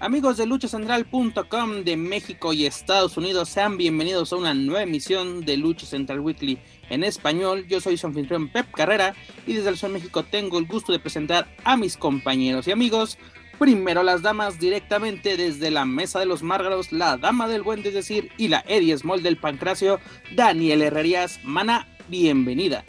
Amigos de luchacentral.com de México y Estados Unidos, sean bienvenidos a una nueva emisión de Lucha Central Weekly en español. Yo soy su anfitrión Pep Carrera y desde el Sol México tengo el gusto de presentar a mis compañeros y amigos. Primero las damas directamente desde la mesa de los márgaros, la dama del buen es decir, y la Eddie Small del pancracio, Daniel Herrerías. Mana, bienvenida.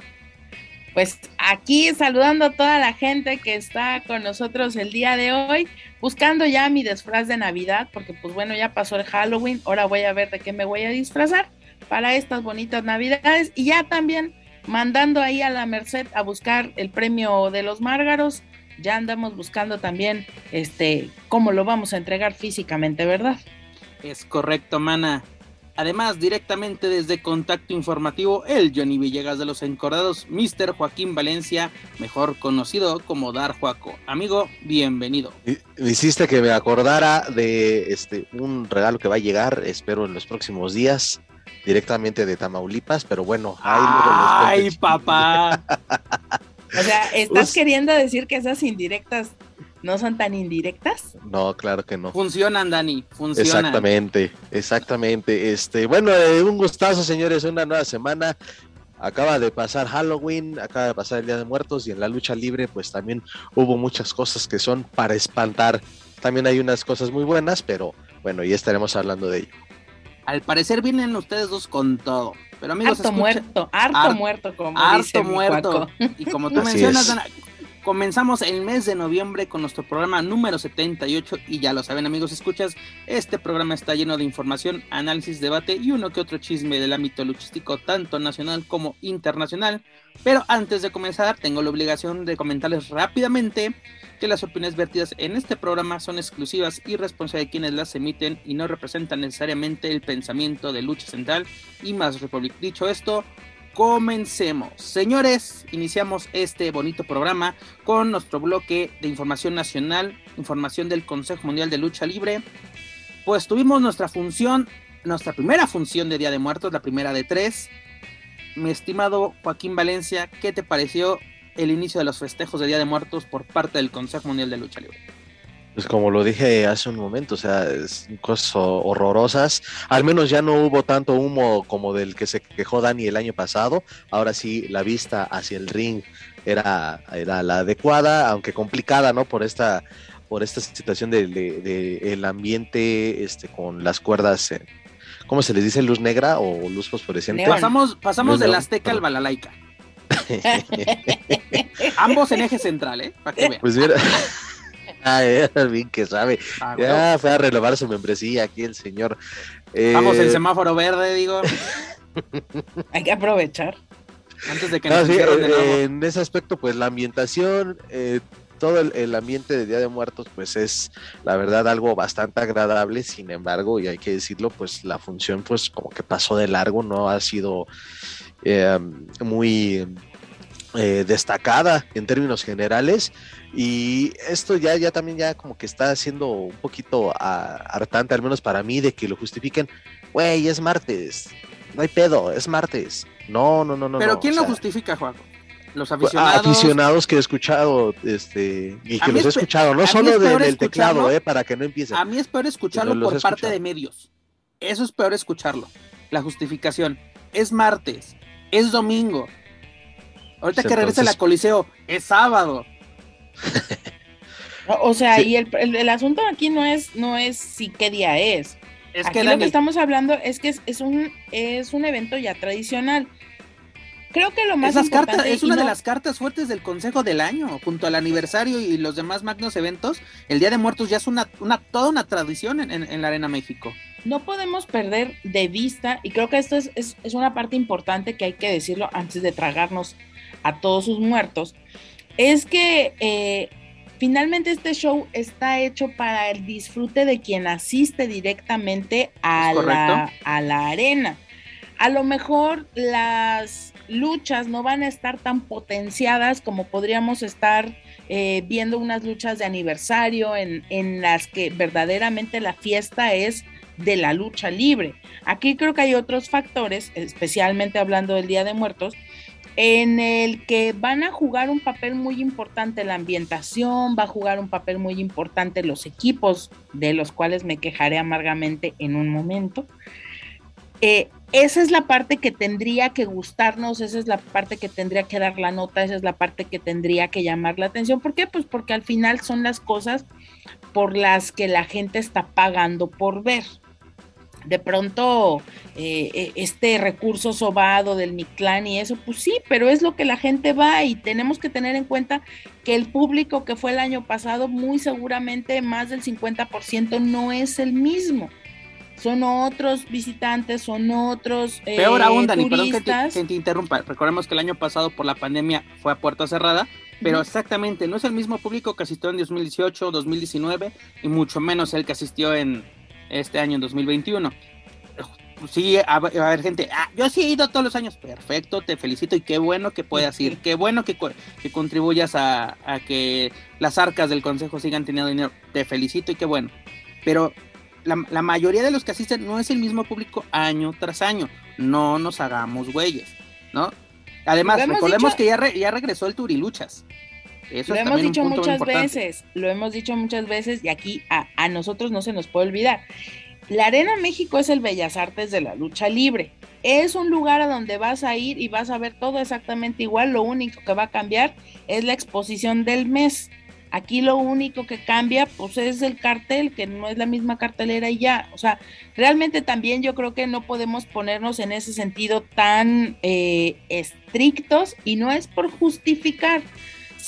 Pues aquí saludando a toda la gente que está con nosotros el día de hoy, buscando ya mi disfraz de Navidad, porque pues bueno, ya pasó el Halloween, ahora voy a ver de qué me voy a disfrazar para estas bonitas Navidades y ya también mandando ahí a la Merced a buscar el premio de los Márgaros, ya andamos buscando también este cómo lo vamos a entregar físicamente, ¿verdad? Es correcto, mana. Además, directamente desde Contacto Informativo, el Johnny Villegas de los Encordados, Mr. Joaquín Valencia, mejor conocido como Dar Juaco. Amigo, bienvenido. Hiciste que me acordara de este un regalo que va a llegar, espero en los próximos días, directamente de Tamaulipas, pero bueno, ahí ¡Ay, papá! o sea, ¿estás queriendo decir que esas indirectas ¿No son tan indirectas? No, claro que no. Funcionan, Dani, funcionan. Exactamente, exactamente. Este, bueno, eh, un gustazo, señores, una nueva semana. Acaba de pasar Halloween, acaba de pasar el Día de Muertos y en la lucha libre pues también hubo muchas cosas que son para espantar. También hay unas cosas muy buenas, pero bueno, ya estaremos hablando de ello. Al parecer vienen ustedes dos con todo. Pero amigos, harto muerto, harto muerto, como harto muerto. Y como tú mencionas, Dani, Comenzamos el mes de noviembre con nuestro programa número 78 y ya lo saben amigos, escuchas, este programa está lleno de información, análisis, debate y uno que otro chisme del ámbito luchístico tanto nacional como internacional. Pero antes de comenzar tengo la obligación de comentarles rápidamente que las opiniones vertidas en este programa son exclusivas y responsables de quienes las emiten y no representan necesariamente el pensamiento de Lucha Central y más Republic. Dicho esto, comencemos. Señores, iniciamos este bonito programa con nuestro bloque de información nacional, información del Consejo Mundial de Lucha Libre. Pues tuvimos nuestra función, nuestra primera función de Día de Muertos, la primera de tres. Mi estimado Joaquín Valencia, ¿qué te pareció el inicio de los festejos de Día de Muertos por parte del Consejo Mundial de Lucha Libre? Pues como lo dije hace un momento, o sea, es cosas horrorosas. Al menos ya no hubo tanto humo como del que se quejó Dani el año pasado. Ahora sí, la vista hacia el ring era, era la adecuada, aunque complicada, ¿no? Por esta, por esta situación del de, el ambiente este, con las cuerdas. ¿Cómo se les dice? ¿Luz negra o luz fosforescente? Pasamos, pasamos del Azteca al Balalaika. Ambos en eje central, ¿eh? Para que vean. Pues mira. Ah, bien que sabe. Ah, ya fue a renovar su membresía aquí el señor. Vamos en eh, semáforo verde, digo. Hay que aprovechar. Antes de que nos eh, En ese aspecto, pues la ambientación, eh, todo el, ambiente de Día de Muertos, pues es la verdad algo bastante agradable. Sin embargo, y hay que decirlo, pues la función, pues como que pasó de largo, no ha sido muy destacada en términos generales. Y esto ya, ya también ya como que está siendo un poquito ah, hartante, al menos para mí, de que lo justifiquen. Güey, es martes. No hay pedo, es martes. No, no, no, no. Pero ¿quién lo justifica, Juan? Los pues, aficionados. Aficionados que he escuchado, este, y que los he escuchado, no solo del teclado, eh, para que no empiecen. A mí es peor escucharlo por parte de medios. Eso es peor escucharlo. La justificación. Es martes, es domingo. Ahorita que regrese la Coliseo, es sábado. o sea, y el, asunto aquí no es, no es si qué día es. Es que lo que estamos hablando es que es, un, es un evento ya tradicional. creo que lo más Esas importante cartas, es una de las cartas fuertes del Consejo del Año, junto al aniversario y los demás magnos eventos. El Día de Muertos ya es una, una toda una tradición en, en- en la Arena México. no podemos perder de vista, y creo que esto es, es- es una parte importante que hay que decirlo antes de tragarnos a todos sus muertos, es que eh, finalmente este show está hecho para el disfrute de quien asiste directamente a, la, a la arena. A lo mejor las luchas no van a estar tan potenciadas como podríamos estar eh, viendo unas luchas de aniversario en, en las que verdaderamente la fiesta es de la lucha libre. Aquí creo que hay otros factores, especialmente hablando del Día de Muertos, en el que van a jugar un papel muy importante la ambientación, va a jugar un papel muy importante los equipos, de los cuales me quejaré amargamente en un momento. Eh, esa es la parte que tendría que gustarnos, esa es la parte que tendría que dar la nota, esa es la parte que tendría que llamar la atención. ¿Por qué? Pues porque al final son las cosas por las que la gente está pagando por ver. De pronto, eh, eh, este recurso sobado del Mictlán y eso, pues sí, pero es lo que la gente va y tenemos que tener en cuenta que el público que fue el año pasado, muy seguramente más del 50% no es el mismo. Son otros visitantes, son otros eh, Peor aún, Dani, perdón que te, que te interrumpa. Recordemos que el año pasado por la pandemia fue a puerta cerrada, pero exactamente, no es el mismo público que asistió en 2018, 2019 y mucho menos el que asistió en este año, en 2021. Sí, a- a haber gente, ah, yo sí he ido todos los años, perfecto, te felicito y qué bueno que puedas ir, qué bueno que, que contribuyas a, a que las arcas del consejo sigan teniendo dinero, te felicito y qué bueno. Pero la, la mayoría de los que asisten no es el mismo público año tras año, no nos hagamos güeyes, ¿no? Además, recordemos dicho- que ya, re- ya regresó el Turiluchas. Eso Lo hemos dicho muchas veces, lo hemos dicho muchas veces y aquí a, a nosotros no se nos puede olvidar. La Arena México es el Bellas Artes de la lucha libre. Es un lugar a donde vas a ir y vas a ver todo exactamente igual. Lo único que va a cambiar es la exposición del mes. Aquí lo único que cambia pues es el cartel, que no es la misma cartelera y ya. O sea, realmente también yo creo que no podemos ponernos en ese sentido tan eh, estrictos y no es por justificar,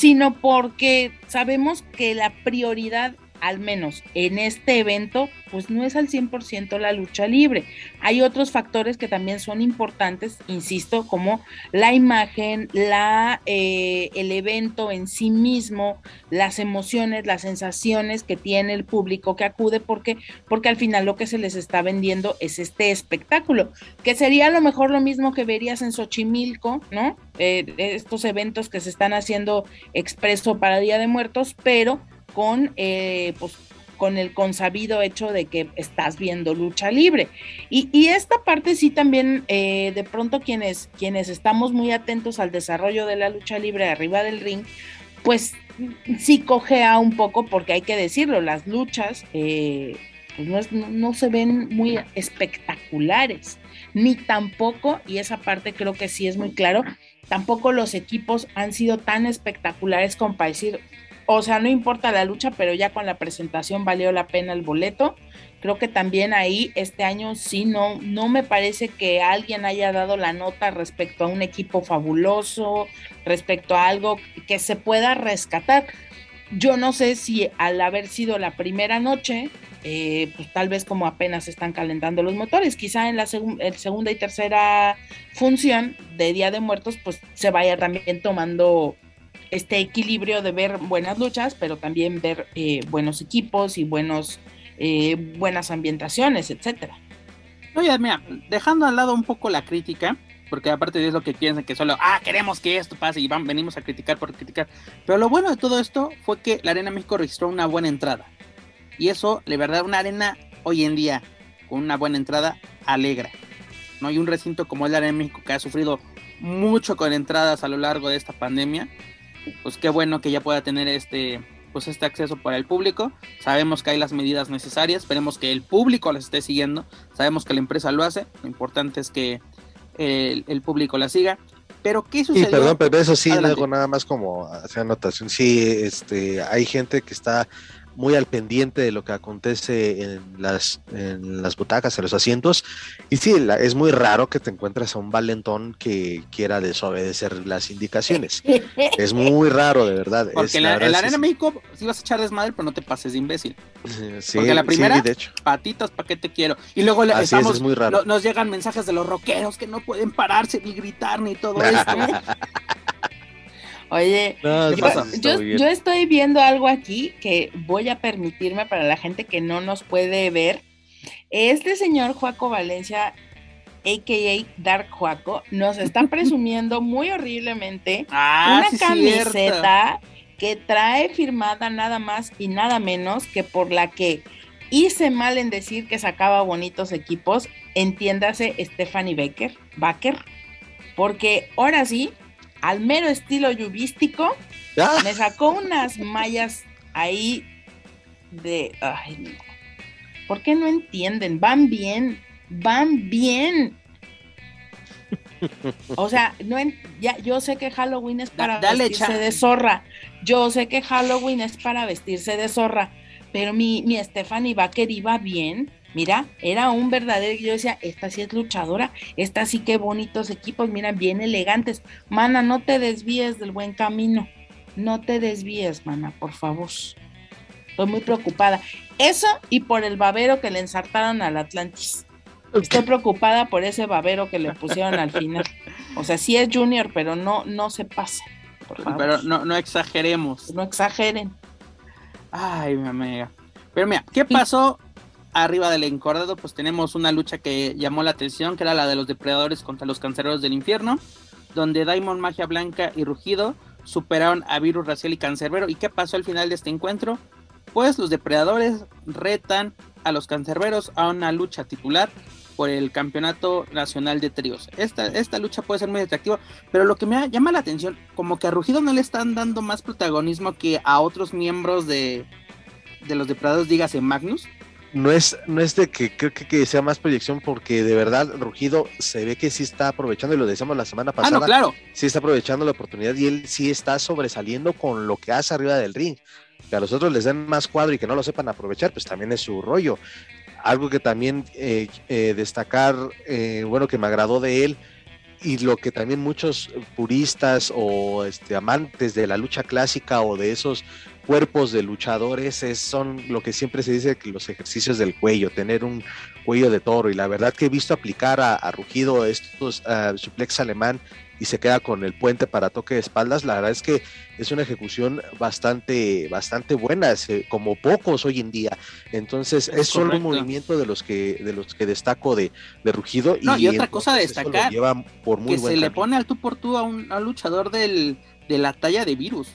sino porque sabemos que la prioridad, al menos en este evento, pues no es al 100% la lucha libre. Hay otros factores que también son importantes, insisto, como la imagen, la, eh, el evento en sí mismo, las emociones, las sensaciones que tiene el público que acude, porque, porque al final lo que se les está vendiendo es este espectáculo, que sería a lo mejor lo mismo que verías en Xochimilco, ¿no? Eh, estos eventos que se están haciendo expreso para Día de Muertos, pero con, eh, pues, con el consabido hecho de que estás viendo lucha libre. Y, esta parte sí también, eh, de pronto quienes, quienes estamos muy atentos al desarrollo de la lucha libre arriba del ring, pues sí cojea un poco porque hay que decirlo, las luchas eh, pues no, no- no se ven muy espectaculares, ni tampoco, y esa parte creo que sí es muy claro, tampoco los equipos han sido tan espectaculares como para decir, o sea, no importa la lucha, pero ya con la presentación valió la pena el boleto. Creo que también ahí este año sí no, no me parece que alguien haya dado la nota respecto a un equipo fabuloso, respecto a algo que se pueda rescatar. Yo no sé si al haber sido la primera noche, eh, pues tal vez como apenas están calentando los motores, quizá en la segunda y tercera función de Día de Muertos, pues se vaya también tomando este equilibrio de ver buenas luchas, pero también ver eh, buenos equipos y buenos, eh, buenas ambientaciones, etcétera. No, ya, mira, dejando al lado un poco la crítica, porque aparte de eso que piensan que solo, ah, queremos que esto pase y van, venimos a criticar por criticar. Pero lo bueno de todo esto fue que la Arena México registró una buena entrada. Y eso, de verdad, una arena hoy en día con una buena entrada alegra. No hay un recinto como el Arena México que ha sufrido mucho con entradas a lo largo de esta pandemia. Pues qué bueno que ya pueda tener este pues este acceso para el público. Sabemos que hay las medidas necesarias, esperemos que el público las esté siguiendo. Sabemos que la empresa lo hace, lo importante es que el, el público la siga. Pero ¿qué Y sucedió? perdón, pero eso sí, Adelante. luego nada más como hacer anotación. Sí, este, hay gente que está muy al pendiente de lo que acontece en las, en las butacas, en los asientos. Y sí, es muy raro que te encuentres a un valentón que quiera desobedecer las indicaciones. es muy raro, de verdad. Porque en la, Arena México sí vas a echar desmadre, pero no te pases de imbécil. Sí, Porque la primera, de hecho. patitas, ¿para qué te quiero? Y luego estamos, muy raro. nos llegan mensajes de los rockeros que no pueden pararse ni gritar ni todo esto. Oye, yo, estoy viendo algo aquí que voy a permitirme para la gente que no nos puede ver. Este señor Juaco Valencia, a.k.a. Dark Juaco, nos está presumiendo muy horriblemente ah, una camiseta que trae firmada nada más y nada menos que por la que hice mal en decir que sacaba bonitos equipos, entiéndase Stephanie Becker, Baker, porque ahora sí al mero estilo lluvístico, ah. me sacó unas mallas ahí de... Ay, no. ¿Por qué no entienden? Van bien, van bien. O sea, no ya, yo sé que Halloween es para vestirse de zorra. Yo sé que Halloween es para vestirse de zorra. Pero mi, mi Stephanie Baker iba bien. Mira, era un verdadero, yo decía, esta sí es luchadora, esta sí que bonitos equipos, mira, bien elegantes. Mana, no te desvíes del buen camino, no te desvíes, mana, por favor. Estoy muy preocupada. Eso y por el babero que le ensartaron al Atlantis. Estoy preocupada por ese babero que le pusieron al final. O sea, sí es Junior, pero no, no se pasa. Por favor. Pero no, no exageremos. No exageren. Ay, mi amiga. Pero mira, ¿qué pasó arriba del encordado, pues tenemos una lucha que llamó la atención, que era la de los depredadores contra los cancereros del infierno, donde Daimon, Magia Blanca y Rugido superaron a Virus Racial y Cancerbero. ¿Y qué pasó al final de este encuentro? Pues los depredadores retan a los cancerberos a una lucha titular por el campeonato nacional de tríos. Esta, esta lucha puede ser muy atractiva, pero lo que me llama la atención, como que a Rugido no le están dando más protagonismo que a otros miembros de, de los depredadores, dígase Magnus no es, no es de que creo que, sea más proyección, porque de verdad Rugido se ve que sí está aprovechando, y lo decíamos la semana pasada. Ah, no, claro. Sí está aprovechando la oportunidad y él sí está sobresaliendo con lo que hace arriba del ring. Que a los otros les den más cuadro y que no lo sepan aprovechar, pues también es su rollo. Algo que también eh, eh, destacar, eh, bueno, que me agradó de él, y lo que también muchos puristas o este, amantes de la lucha clásica o de esos cuerpos de luchadores es, son lo que siempre se dice que los ejercicios del cuello, tener un cuello de toro. Y la verdad que he visto aplicar a, Rugido estos suplex alemán y se queda con el puente para toque de espaldas, la verdad es que es una ejecución bastante, bastante buena, como pocos hoy en día. Entonces, es, solo un movimiento de los que, de los que destaco de, Rugido. y, otra cosa a destacar, que se le pone al tú por tú a un, luchador del, de la talla de virus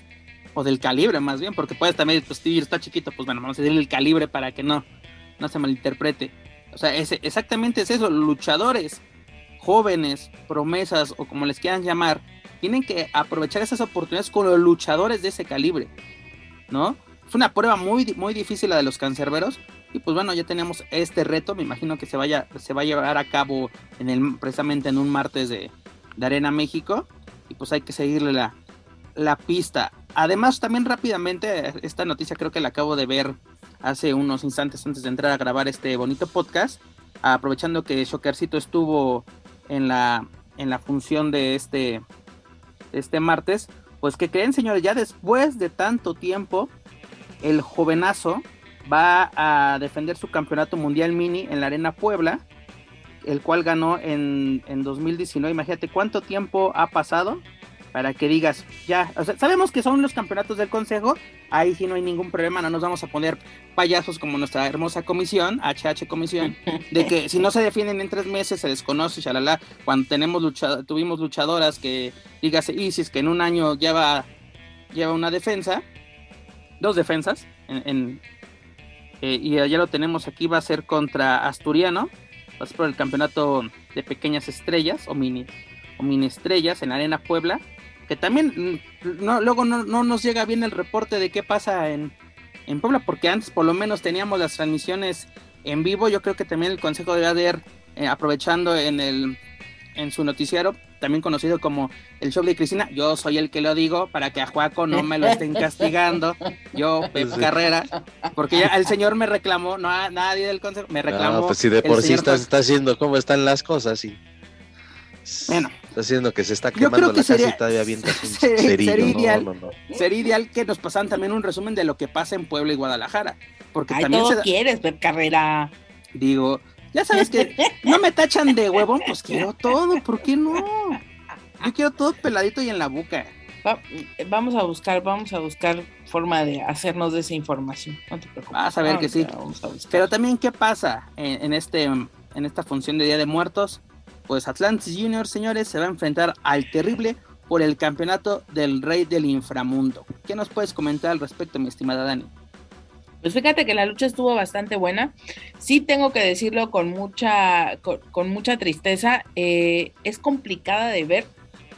o del calibre más bien, porque puedes también, pues Stevie está chiquito, pues bueno, vamos a decirle el calibre para que no, no se malinterprete. O sea, es, exactamente es eso, luchadores jóvenes, promesas o como les quieran llamar, tienen que aprovechar esas oportunidades con los luchadores de ese calibre, ¿no? Es una prueba muy, muy difícil la de los cancerberos. Y pues bueno, ya tenemos este reto. Me imagino que se vaya, se va a llevar a cabo en el, precisamente en un martes de, de Arena México. Y pues hay que seguirle la, la pista. Además, también rápidamente, esta noticia creo que la acabo de ver hace unos instantes antes de entrar a grabar este bonito podcast. Aprovechando que Shockercito estuvo en la, en la función de este, este martes. Pues que creen, señores, ya después de tanto tiempo, el jovenazo va a defender su campeonato mundial mini en la Arena Puebla, el cual ganó en, en 2019. Imagínate cuánto tiempo ha pasado para que digas, ya, o sea, sabemos que son los campeonatos del consejo, ahí sí no hay ningún problema, no nos vamos a poner payasos como nuestra hermosa comisión, HH comisión, de que si no se defienden en tres meses se desconoce, shalala, cuando tenemos tuvimos luchadoras que, dígase Isis, que en un año lleva, lleva una defensa, dos defensas, en, eh, y ya lo tenemos aquí, va a ser contra Asturiano, va a ser por el campeonato de pequeñas estrellas o mini, o mini estrellas en Arena Puebla, que también mm, no, luego no, nos llega bien el reporte de qué pasa en, en Puebla, porque antes por lo menos teníamos las transmisiones en vivo. Yo creo que también el Consejo de ADR, eh, aprovechando en, el, en su noticiero, también conocido como el show de Cristina. Yo soy el que lo digo para que a Juaco no me lo estén castigando. Yo, Pep Carrera, porque ya el señor me reclamó, no a nadie del consejo, me reclamó. No, pues si de por sí está, está haciendo cómo están las cosas y. Bueno. Está haciendo que se está quemando la sería, casa y todavía bien sería, ideal, sería ideal que nos pasaran también un resumen de lo que pasa en Puebla y Guadalajara. Porque Ay, también todo quieres, Pep Carrera. Digo, ya sabes que no me tachan de huevón, pues quiero todo, ¿por qué no? Yo quiero todo peladito y en la boca. vamos a buscar, vamos a buscar forma de hacernos de esa información. No te preocupes. Vas a ver que sí. Pero también, ¿qué pasa en, este, en esta función de Día de Muertos? Pues Atlantis Junior, señores, se va a enfrentar al terrible por el campeonato del Rey del Inframundo. ¿Qué nos puedes comentar al respecto, mi estimada Dani? Pues fíjate que la lucha estuvo bastante buena. Sí tengo que decirlo con mucha, con, mucha tristeza. Eh, es complicada de ver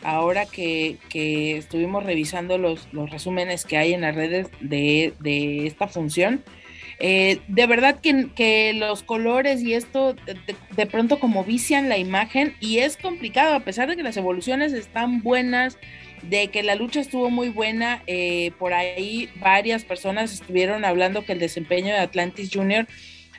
ahora que, estuvimos revisando los, los, resúmenes que hay en las redes de, esta función. Eh, de verdad que, que, los colores y esto de, pronto como vician la imagen y es complicado a pesar de que las evoluciones están buenas, de que la lucha estuvo muy buena. Eh, por ahí varias personas estuvieron hablando que el desempeño de Atlantis Junior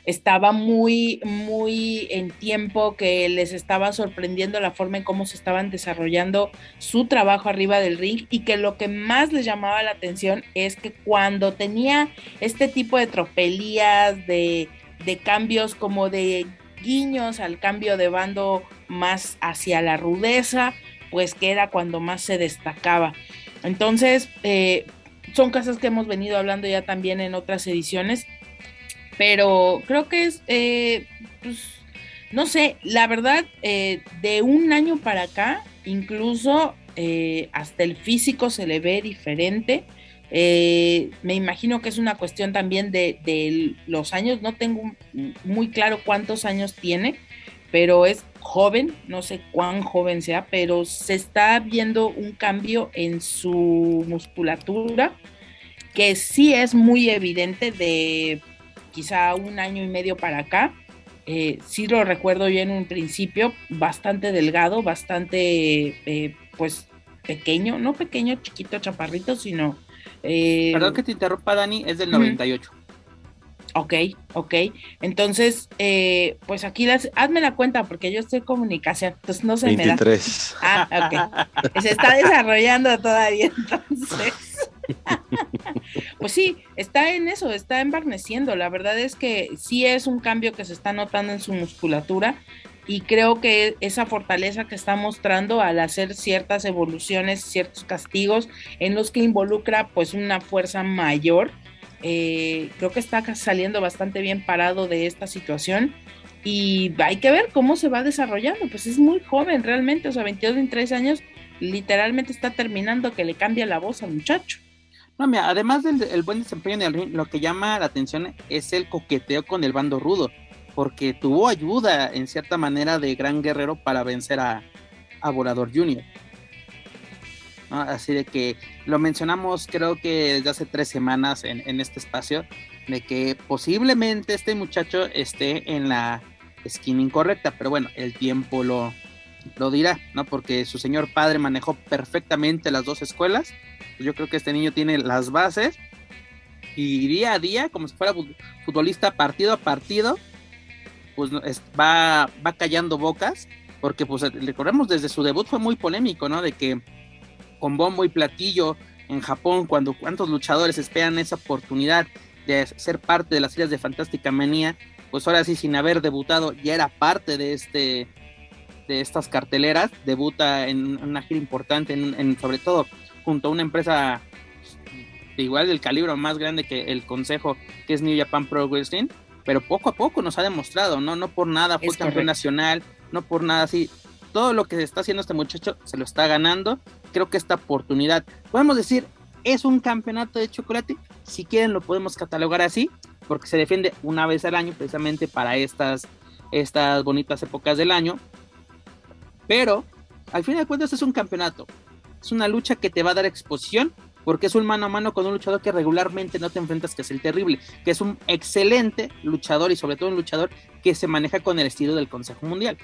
estaba muy, muy en tiempo, que les estaba sorprendiendo la forma en cómo se estaban desarrollando su trabajo arriba del ring y que lo que más les llamaba la atención es que cuando tenía este tipo de tropelías, de, de cambios como de guiños al cambio de bando más hacia la rudeza, pues que era cuando más se destacaba. Entonces, eh, son cosas que hemos venido hablando ya también en otras ediciones, pero creo que es, eh, pues, no sé, la verdad, eh, de un año para acá, incluso hasta el físico se le ve diferente. me imagino que es una cuestión también de, de, los años, no tengo muy claro cuántos años tiene, pero es joven, no sé cuán joven sea, pero se está viendo un cambio en su musculatura que sí es muy evidente de quizá un año y medio para acá. Eh, sí lo recuerdo yo en un principio, bastante delgado, bastante eh, pues pequeño, no pequeño, chiquito, chaparrito, sino... Eh, Perdón que te interrumpa, Dani, es del 98. Ok, ok. Entonces, eh, pues aquí las, hazme la cuenta porque yo estoy en comunicación, entonces no se me da. Ah, ok. Se está desarrollando todavía, entonces. pues sí, está en eso, está embarneciendo. La verdad es que sí es un cambio que se está notando en su musculatura y creo que esa fortaleza que está mostrando al hacer ciertas evoluciones, ciertos castigos en los que involucra pues una fuerza mayor eh, creo que está saliendo bastante bien parado de esta situación y hay que ver cómo se va desarrollando. Pues es muy joven realmente, o sea, 22, 23 años, literalmente está terminando que le cambia la voz al muchacho. No, mira, además del buen desempeño en el ring, lo que llama la atención es el coqueteo con el bando rudo, porque tuvo ayuda en cierta manera de Gran Guerrero para vencer a, a Volador Junior. Así de que lo mencionamos creo que desde hace tres semanas en, este espacio, de que posiblemente este muchacho esté en la esquina incorrecta, pero bueno, el tiempo lo, lo dirá, ¿no? Porque su señor padre manejó perfectamente las dos escuelas. Yo creo que este niño tiene las bases y día a día, como si fuera futbolista partido a partido, pues va, va callando bocas, porque pues recordemos desde su debut fue muy polémico, ¿no? De que con bombo y platillo en Japón, cuando cuántos luchadores esperan esa oportunidad de ser parte de las filas de Fantástica Manía, pues ahora sí, sin haber debutado, ya era parte de este de estas carteleras, debuta en una gira importante, en, sobre todo junto a una empresa igual del calibre más grande que el consejo, que es New Japan Pro Wrestling, pero poco a poco nos ha demostrado, ¿no? No por nada fue campeón nacional, no por nada así. Todo lo que está haciendo este muchacho se lo está ganando. Creo que esta oportunidad, podemos decir, es un campeonato de chocolate, si quieren lo podemos catalogar así, porque se defiende una vez al año precisamente para estas, estas bonitas épocas del año, pero al fin de cuentas es un campeonato, es una lucha que te va a dar exposición, porque es un mano a mano con un luchador que regularmente no te enfrentas, que es el terrible, que es un excelente luchador y sobre todo un luchador que se maneja con el estilo del Consejo Mundial.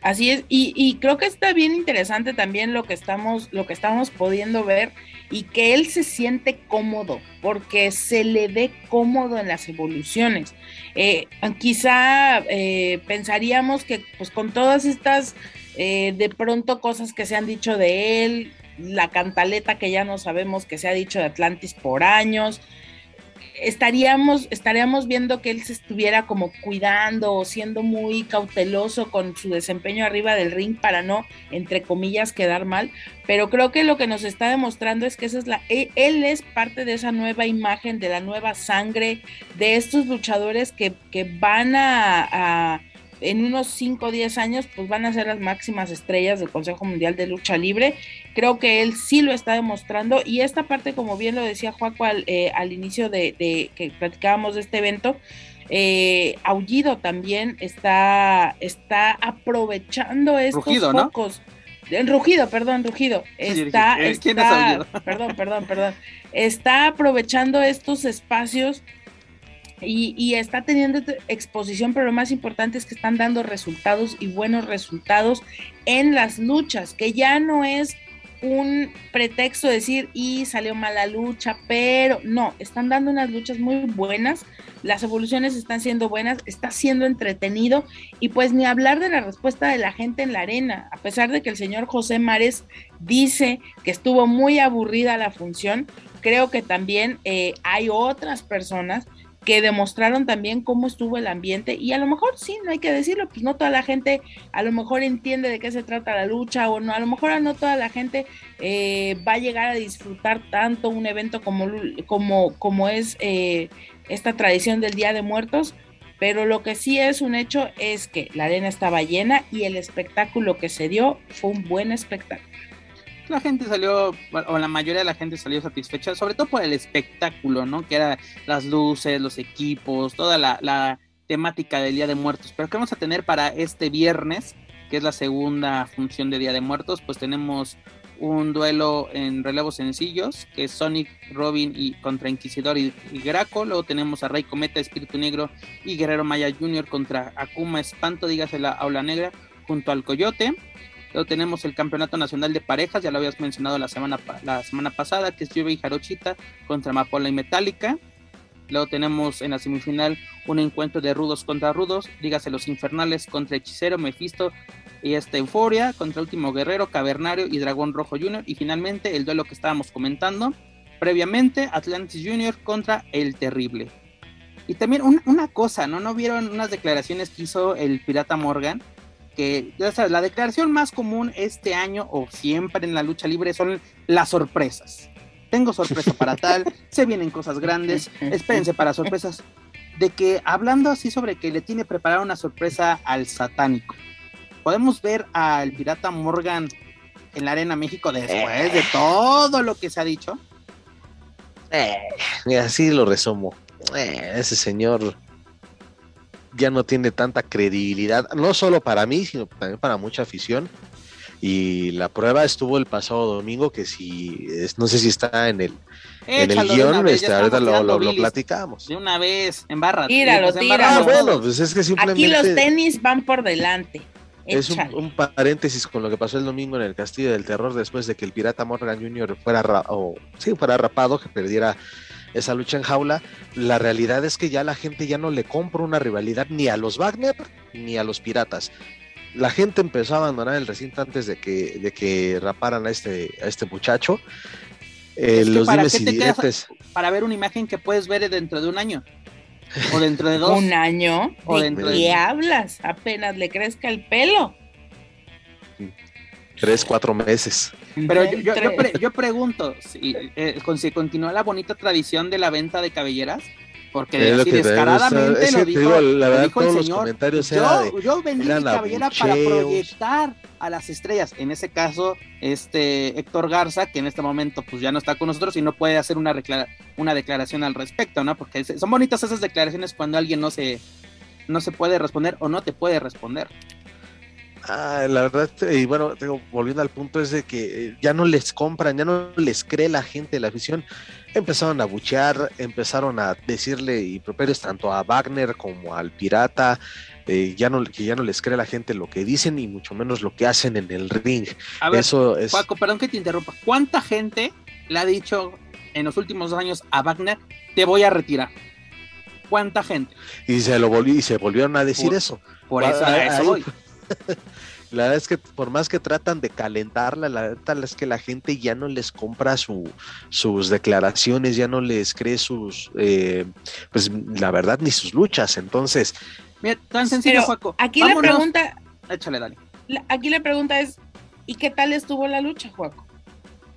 Así es, y, creo que está bien interesante también lo que estamos, lo que estamos pudiendo ver y que él se siente cómodo, porque se le ve cómodo en las evoluciones. Eh, quizá eh, pensaríamos que pues con todas estas eh, de pronto cosas que se han dicho de él, la cantaleta que ya no sabemos que se ha dicho de Atlantis por años, estaríamos, estaríamos viendo que él se estuviera como cuidando o siendo muy cauteloso con su desempeño arriba del ring para no, entre comillas, quedar mal. Pero creo que lo que nos está demostrando es que esa es la, e, él, es parte de esa nueva imagen, de la nueva sangre, de estos luchadores que, que van a en unos 5 o 10 años, pues van a ser las máximas estrellas del Consejo Mundial de Lucha Libre. Creo que él sí lo está demostrando y esta parte, como bien lo decía Juaco al, eh, al inicio de, que platicábamos de este evento, eh, Aullido también está, está aprovechando estos focos. Rugido, perdón, Rugido. Está, está perdón, perdón, perdón. Está aprovechando estos espacios y, está teniendo exposición, pero lo más importante es que están dando resultados y buenos resultados en las luchas, que ya no es un pretexto decir y salió mal la lucha, pero no, están dando unas luchas muy buenas, las evoluciones están siendo buenas, está siendo entretenido y pues ni hablar de la respuesta de la gente en la arena, a pesar de que el señor José Mares dice que estuvo muy aburrida la función, creo que también eh, hay otras personas que demostraron también cómo estuvo el ambiente y a lo mejor sí, no hay que decirlo, pues no toda la gente a lo mejor entiende de qué se trata la lucha o no, a lo mejor no toda la gente eh, va a llegar a disfrutar tanto un evento como, como, como es eh, esta tradición del Día de Muertos, pero lo que sí es un hecho es que la arena estaba llena y el espectáculo que se dio fue un buen espectáculo la gente salió, o la mayoría de la gente salió satisfecha, sobre todo por el espectáculo, ¿no? Que era las luces, los equipos, toda la, temática del Día de Muertos. Pero ¿qué vamos a tener para este viernes, que es la segunda función de Día de Muertos? Pues tenemos un duelo en relevos sencillos, que es Sonic, Robin y contra Inquisidor y, Graco. Luego tenemos a Rey Cometa, Espíritu Negro y Guerrero Maya Jr. contra Akuma Espanto, dígase la Aula Negra, junto al Coyote. Luego tenemos el Campeonato Nacional de Parejas, ya lo habías mencionado la semana, la semana pasada, que es Juve y Jarochita contra Amapola y Metallica. Luego tenemos en la semifinal un encuentro de rudos contra rudos, dígase los infernales contra Hechicero, Mephisto y esta Euforia contra Último Guerrero, Cavernario y Dragón Rojo Jr. Y finalmente el duelo que estábamos comentando previamente, Atlantis Jr. contra El Terrible. Y también una cosa, ¿no? ¿No vieron unas declaraciones que hizo el Pirata Morgan? Que la declaración más común este año o siempre en la lucha libre son las sorpresas. Tengo sorpresa para tal, se vienen cosas grandes, espérense para sorpresas. De que hablando así sobre que le tiene preparada una sorpresa al satánico, podemos ver al pirata Morgan en la Arena México después de todo lo que se ha dicho. Eh, así lo resumo. Eh, ese señor ya no tiene tanta credibilidad, no solo para mí, sino también para mucha afición. Y la prueba estuvo el pasado domingo, que si, no sé si está en el, en el guion, este, ahorita lo, lo, platicamos. De una vez, en barra. Tíralo, tíralo. Ah, bueno, pues es que simplemente. Aquí los tenis van por delante. Es un, paréntesis con lo que pasó el domingo en el Castillo del Terror después de que el pirata Morgan Jr. fuera, o, sí, fuera rapado, que perdiera esa lucha en jaula, la realidad es que ya la gente ya no le compra una rivalidad ni a los Wagner ni a los piratas. La gente empezó a abandonar el recinto antes de que, de que raparan a este, a este muchacho. Eh, los para para ver una imagen que puedes ver dentro de un año. O dentro de dos. ¿Un año? O ¿De qué hablas? Apenas le crezca el pelo. Tres, cuatro meses. Pero yo, yo, pregunto, si, eh, si continúa la bonita tradición de la venta de cabelleras, porque descaradamente lo dijo, la verdad, el señor. yo, yo vendí mi cabellera para proyectar a las estrellas. En ese caso, este Héctor Garza, que en este momento pues ya no está con nosotros y no puede hacer una, una declaración al respecto, ¿no? Porque son bonitas esas declaraciones cuando alguien no se, no se puede responder o no te puede responder. Ah, la verdad, y bueno, tengo, volviendo al punto, es de que eh, ya no les compran, ya no les cree la gente, la afición. Empezaron a buchear, empezaron a decirle y improperios tanto a Wagner como al Pirata, eh, ya no, que ya no les cree la gente lo que dicen y mucho menos lo que hacen en el ring. A ver, Eso es. Paco, perdón que te interrumpa. ¿Cuánta gente le ha dicho en los últimos años a Wagner, te voy a retirar? ¿Cuánta gente? Y se lo volvió, y se volvieron a decir Por- eso. Por eso, Ah, a eso voy. La verdad es que por más que tratan de calentarla, la verdad es que la gente ya no les compra su, sus declaraciones, ya no les cree sus, eh, pues la verdad, ni sus luchas. Entonces, Mira, tan sencillo, Paco. Aquí Vámonos. la pregunta, Échale, dale. la- aquí la pregunta es, ¿y qué tal estuvo la lucha, Juaco?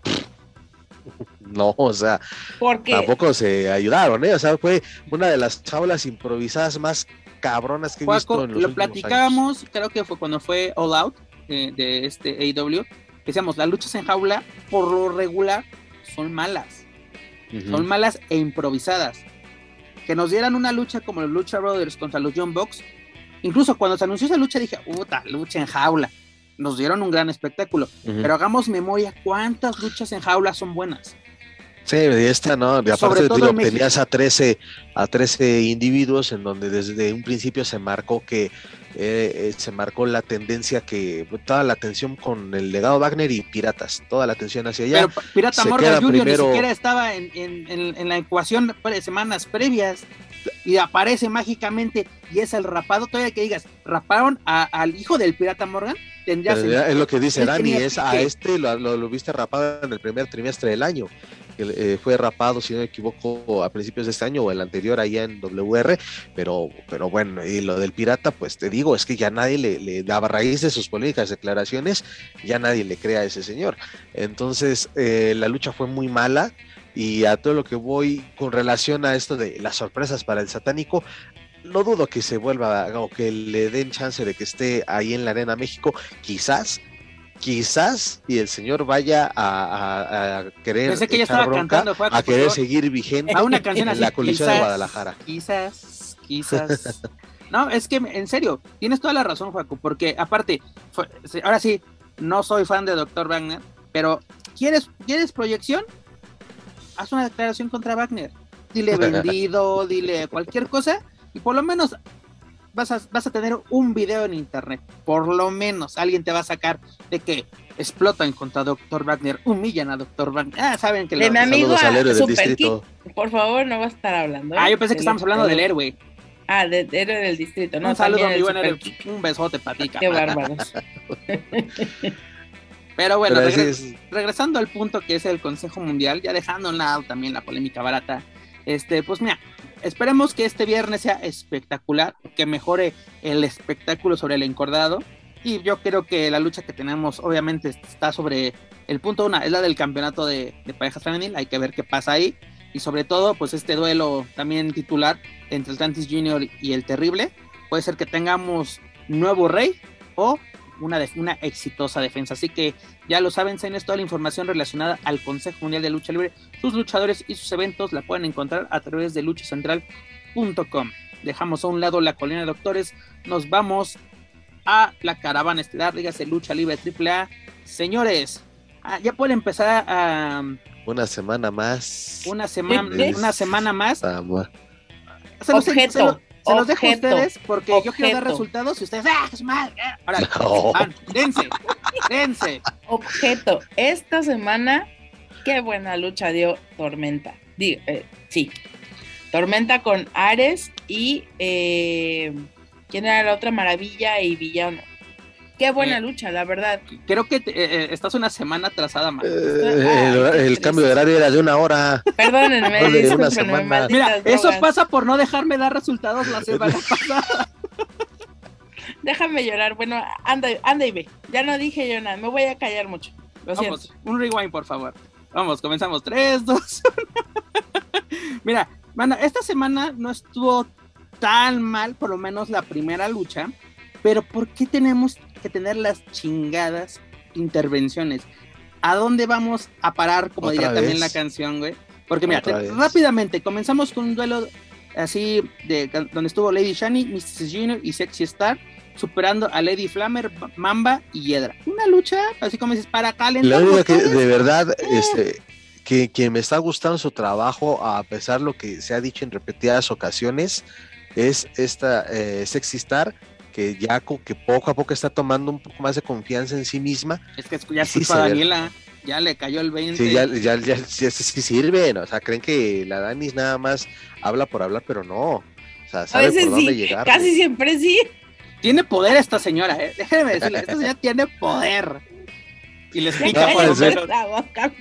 no, o sea, Porque tampoco se ayudaron, ¿eh? O sea, fue una de las jaulas improvisadas más cabronas que he visto en los lo platicábamos, creo que fue cuando fue All Out eh, de este AEW. Decíamos, las luchas en jaula, por lo regular, son malas. Son malas e improvisadas. Que nos dieran una lucha como los Lucha Brothers contra los John Box. Incluso cuando se anunció esa lucha dije, puta, lucha en jaula. Nos dieron un gran espectáculo. Pero hagamos memoria, ¿cuántas luchas en jaula son buenas? Sí, de esta no, de Sobre aparte todo digo, tenías a 13, a 13 individuos en donde desde un principio se marcó que eh, eh, se marcó la tendencia que toda la atención con el legado Wagner y Piratas, toda la atención hacia allá. Pero Pirata Morgan Jr. primero- ni siquiera estaba en, en- en- en la ecuación pre- semanas previas y aparece mágicamente y es el rapado. Todavía que digas, raparon a- al hijo del Pirata Morgan, tendría Pero sentido. es lo que dice Dani, es a este lo, lo, lo viste rapado en el primer trimestre del año. Que, eh, fue rapado, si no me equivoco, a principios de este año o el anterior allá en WR, pero, pero bueno, y lo del pirata, pues te digo, es que ya nadie le, daba raíz de sus polémicas declaraciones, ya nadie le crea a ese señor. Entonces, eh, la lucha fue muy mala y a todo lo que voy con relación a esto de las sorpresas para el satánico, no dudo que se vuelva o que le den chance de que esté ahí en la Arena México, quizás, quizás, y el señor vaya a, a- a querer Pensé que ya echar estaba bronca, cantando, a querer seguir vigente a una canción en así. la colisión de Guadalajara. Quizás, quizás. No, es que en serio, tienes toda la razón, Juaco, porque aparte, fue- ahora sí, no soy fan de Dr. Wagner, pero ¿quieres, ¿quieres proyección? Haz una declaración contra Wagner. Dile vendido, dile cualquier cosa, y por lo menos vas a, vas a tener un video en internet. Por lo menos alguien te va a sacar de que explotan contra Dr. Wagner, humillan a Dr. Wagner. Ah, saben que De lo- mi amigo a del Super distrito. Por favor, no va a estar hablando. ¿eh? Ah, yo pensé que Del estábamos hablando del héroe. Ah, de, de héroe del distrito, ¿no? un saludo, mi buen héroe. Un besote para ti, Qué bárbaros. Pero bueno, Pero regre- sí es- regresando al punto que es el Consejo Mundial, ya dejando a un lado también la polémica barata, este, pues mira, esperemos que este viernes sea espectacular, que mejore el espectáculo sobre el encordado. Y yo creo que la lucha que tenemos, obviamente, está sobre el punto una, es la del campeonato de, de parejas femenil, hay que ver qué pasa ahí. Y sobre todo, pues este duelo también titular entre el Tantis Junior y el Terrible. Puede ser que tengamos nuevo rey o una, def- una exitosa defensa. Así que ya lo saben, tienes toda la información relacionada al Consejo Mundial de Lucha Libre, sus luchadores y sus eventos la pueden encontrar a través de luchacentral.com. Dejamos a un lado la colina de doctores, nos vamos a la caravana estelar, dígase Lucha Libre AAA. Señores, ah, ya pueden empezar a una semana más. una semana, una semana más. Amor. Se los, Objeto, se lo- se los dejo a ustedes porque yo quiero dar resultados y ustedes, ¡ah, es mal! ah". Ahora, No. van, dense, dense. Objeto. Esta semana, qué buena lucha dio Tormenta. Digo, eh, sí. Tormenta con Ares y. eh, ¿Quién era la otra maravilla y villano? Qué buena Eh, lucha, la verdad. Creo que te- eh, eh, estás una semana atrasada más. Eh, el, cambio de horario era de una hora. Perdónenme, No, de una discúlpenme, semana. malditas Mira, eso pasa por no dejarme dar resultados la semana pasada. Déjame llorar. Bueno, anda, anda y ve. Ya no dije yo nada, me voy a callar mucho. Lo siento. Vamos, un rewind, por favor. Vamos, comenzamos. 3, 2, Mira, mano, esta semana no estuvo tan mal, por lo menos la primera lucha. Pero ¿por qué tenemos que tener las chingadas intervenciones? ¿A dónde vamos a parar, como diría también la canción, güey? Porque mira, te- rápidamente, comenzamos con un duelo así de donde estuvo Lady Shani, Mrs. Junior y Sexy Star superando a Lady Flammer, Mamba y Hiedra. Una lucha, así como dices, para calentar. La que de verdad, este, que, que, me está gustando su trabajo, a pesar de lo que se ha dicho en repetidas ocasiones, es esta eh, Sexy Star, que ya que poco a poco está tomando un poco más de confianza en sí misma. Es que ya sí Daniela, ya le cayó el 20. Sí, ya, ya, ya, sí sirve, o sea, creen que la Danis nada más habla por hablar, pero no. O sea, sabe por dónde llegar. Casi siempre sí. Tiene poder esta señora, ¿eh? déjenme decirle, esta señora tiene poder. Y les pica la boca.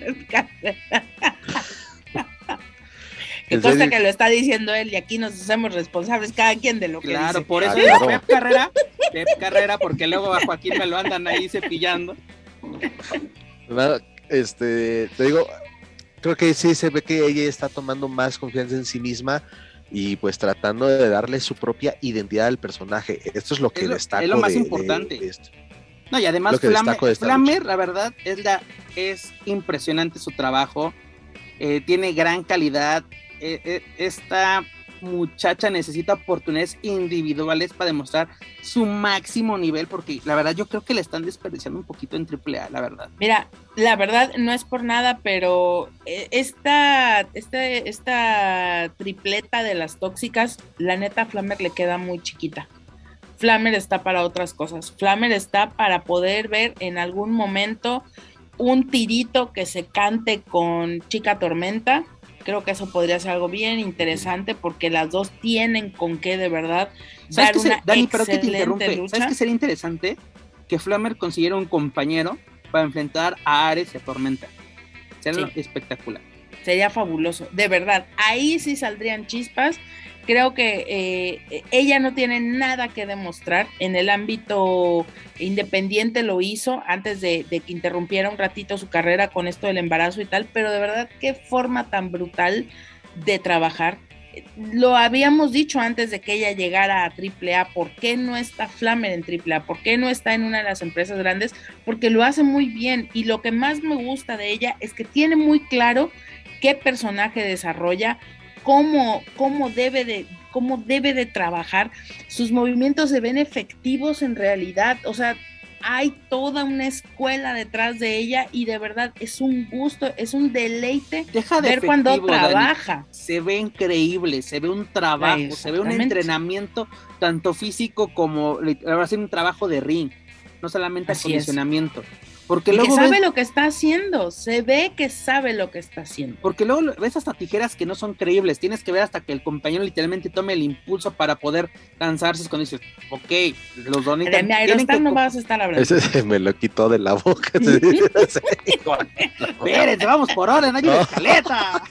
Que cosa que lo está diciendo él y aquí nos hacemos responsables cada quien de lo que Claro, por eso claro. Pep Carrera, Pep Carrera, porque luego a Joaquín me lo andan ahí cepillando. Este, te digo, creo que sí se ve que ella está tomando más confianza en sí misma y pues tratando de darle su propia identidad al personaje. Esto es lo que es lo, destaco. Es lo más de, importante. De, de esto. No, y además Flamer, Flamer la verdad, es, la, es impresionante su trabajo. Eh, tiene gran calidad. Eh, eh, esta muchacha necesita oportunidades individuales para demostrar su máximo nivel, porque la verdad yo creo que le están desperdiciando un poquito en AAA, la verdad. Mira, la verdad no es por nada, pero eh, esta, esta, esta tripleta de las tóxicas, la neta Flamer le queda muy chiquita. Flamer está para otras cosas. Flamer está para poder ver en algún momento un tirito que se cante con Chica Tormenta, creo que eso podría ser algo bien interesante porque las dos tienen con qué de verdad dar una ser, Dani, pero que te interrumpe. Lucha. ¿Sabes qué sería interesante? Que Flammer consiguiera un compañero para enfrentar a Ares y a Tormenta. Sería sí. espectacular. Sería fabuloso, de verdad. Ahí sí saldrían chispas. Creo que eh, ella no tiene nada que demostrar en el ámbito independiente, lo hizo antes de, de, que interrumpiera un ratito su carrera con esto del embarazo y tal, pero de verdad qué forma tan brutal de trabajar. Lo habíamos dicho antes de que ella llegara a AAA, ¿por qué no está Flammer en AAA? ¿Por qué no está en una de las empresas grandes? Porque lo hace muy bien y lo que más me gusta de ella es que tiene muy claro qué personaje desarrolla, cómo, cómo debe de cómo debe de trabajar, sus movimientos se ven efectivos en realidad, o sea, hay toda una escuela detrás de ella y de verdad es un gusto, es un deleite Deja de ver cuando trabaja. Dani. Se ve increíble, se ve un trabajo, se ve un entrenamiento tanto físico como ahora sí un trabajo de ring, no solamente Así acondicionamiento. Es. Porque y luego que sabe ves, lo que está haciendo, se ve que sabe lo que está haciendo. Porque luego ves hasta tijeras que no son creíbles, tienes que ver hasta que el compañero literalmente tome el impulso para poder lanzarse cuando dices, ok, los dos De mi Aerostar no vas a estar hablando. Ese se me lo quitó de la boca. Espérense, vamos por orden, hay una escaleta.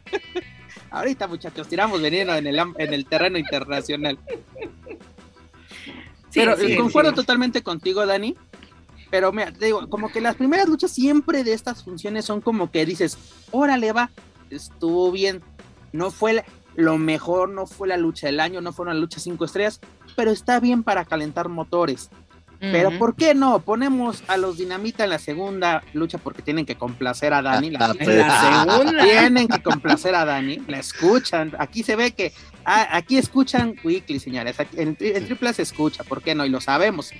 Ahorita, muchachos, tiramos veneno en el, en el terreno internacional. Sí, Pero sí, concuerdo sí. totalmente contigo, Dani. Pero mira, digo, como que las primeras luchas siempre de estas funciones son como que dices, órale, va, estuvo bien. No fue lo mejor, no fue la lucha del año, no fue una lucha cinco estrellas, pero está bien para calentar motores. Uh -huh. Pero ¿por qué no? Ponemos a los Dinamita en la segunda lucha porque tienen que complacer a Dani. La, en la segunda tienen que complacer a Dani. La escuchan. Aquí se ve que ah, aquí escuchan Weekly, señores. En, en Triple se escucha, ¿por qué no? Y lo sabemos.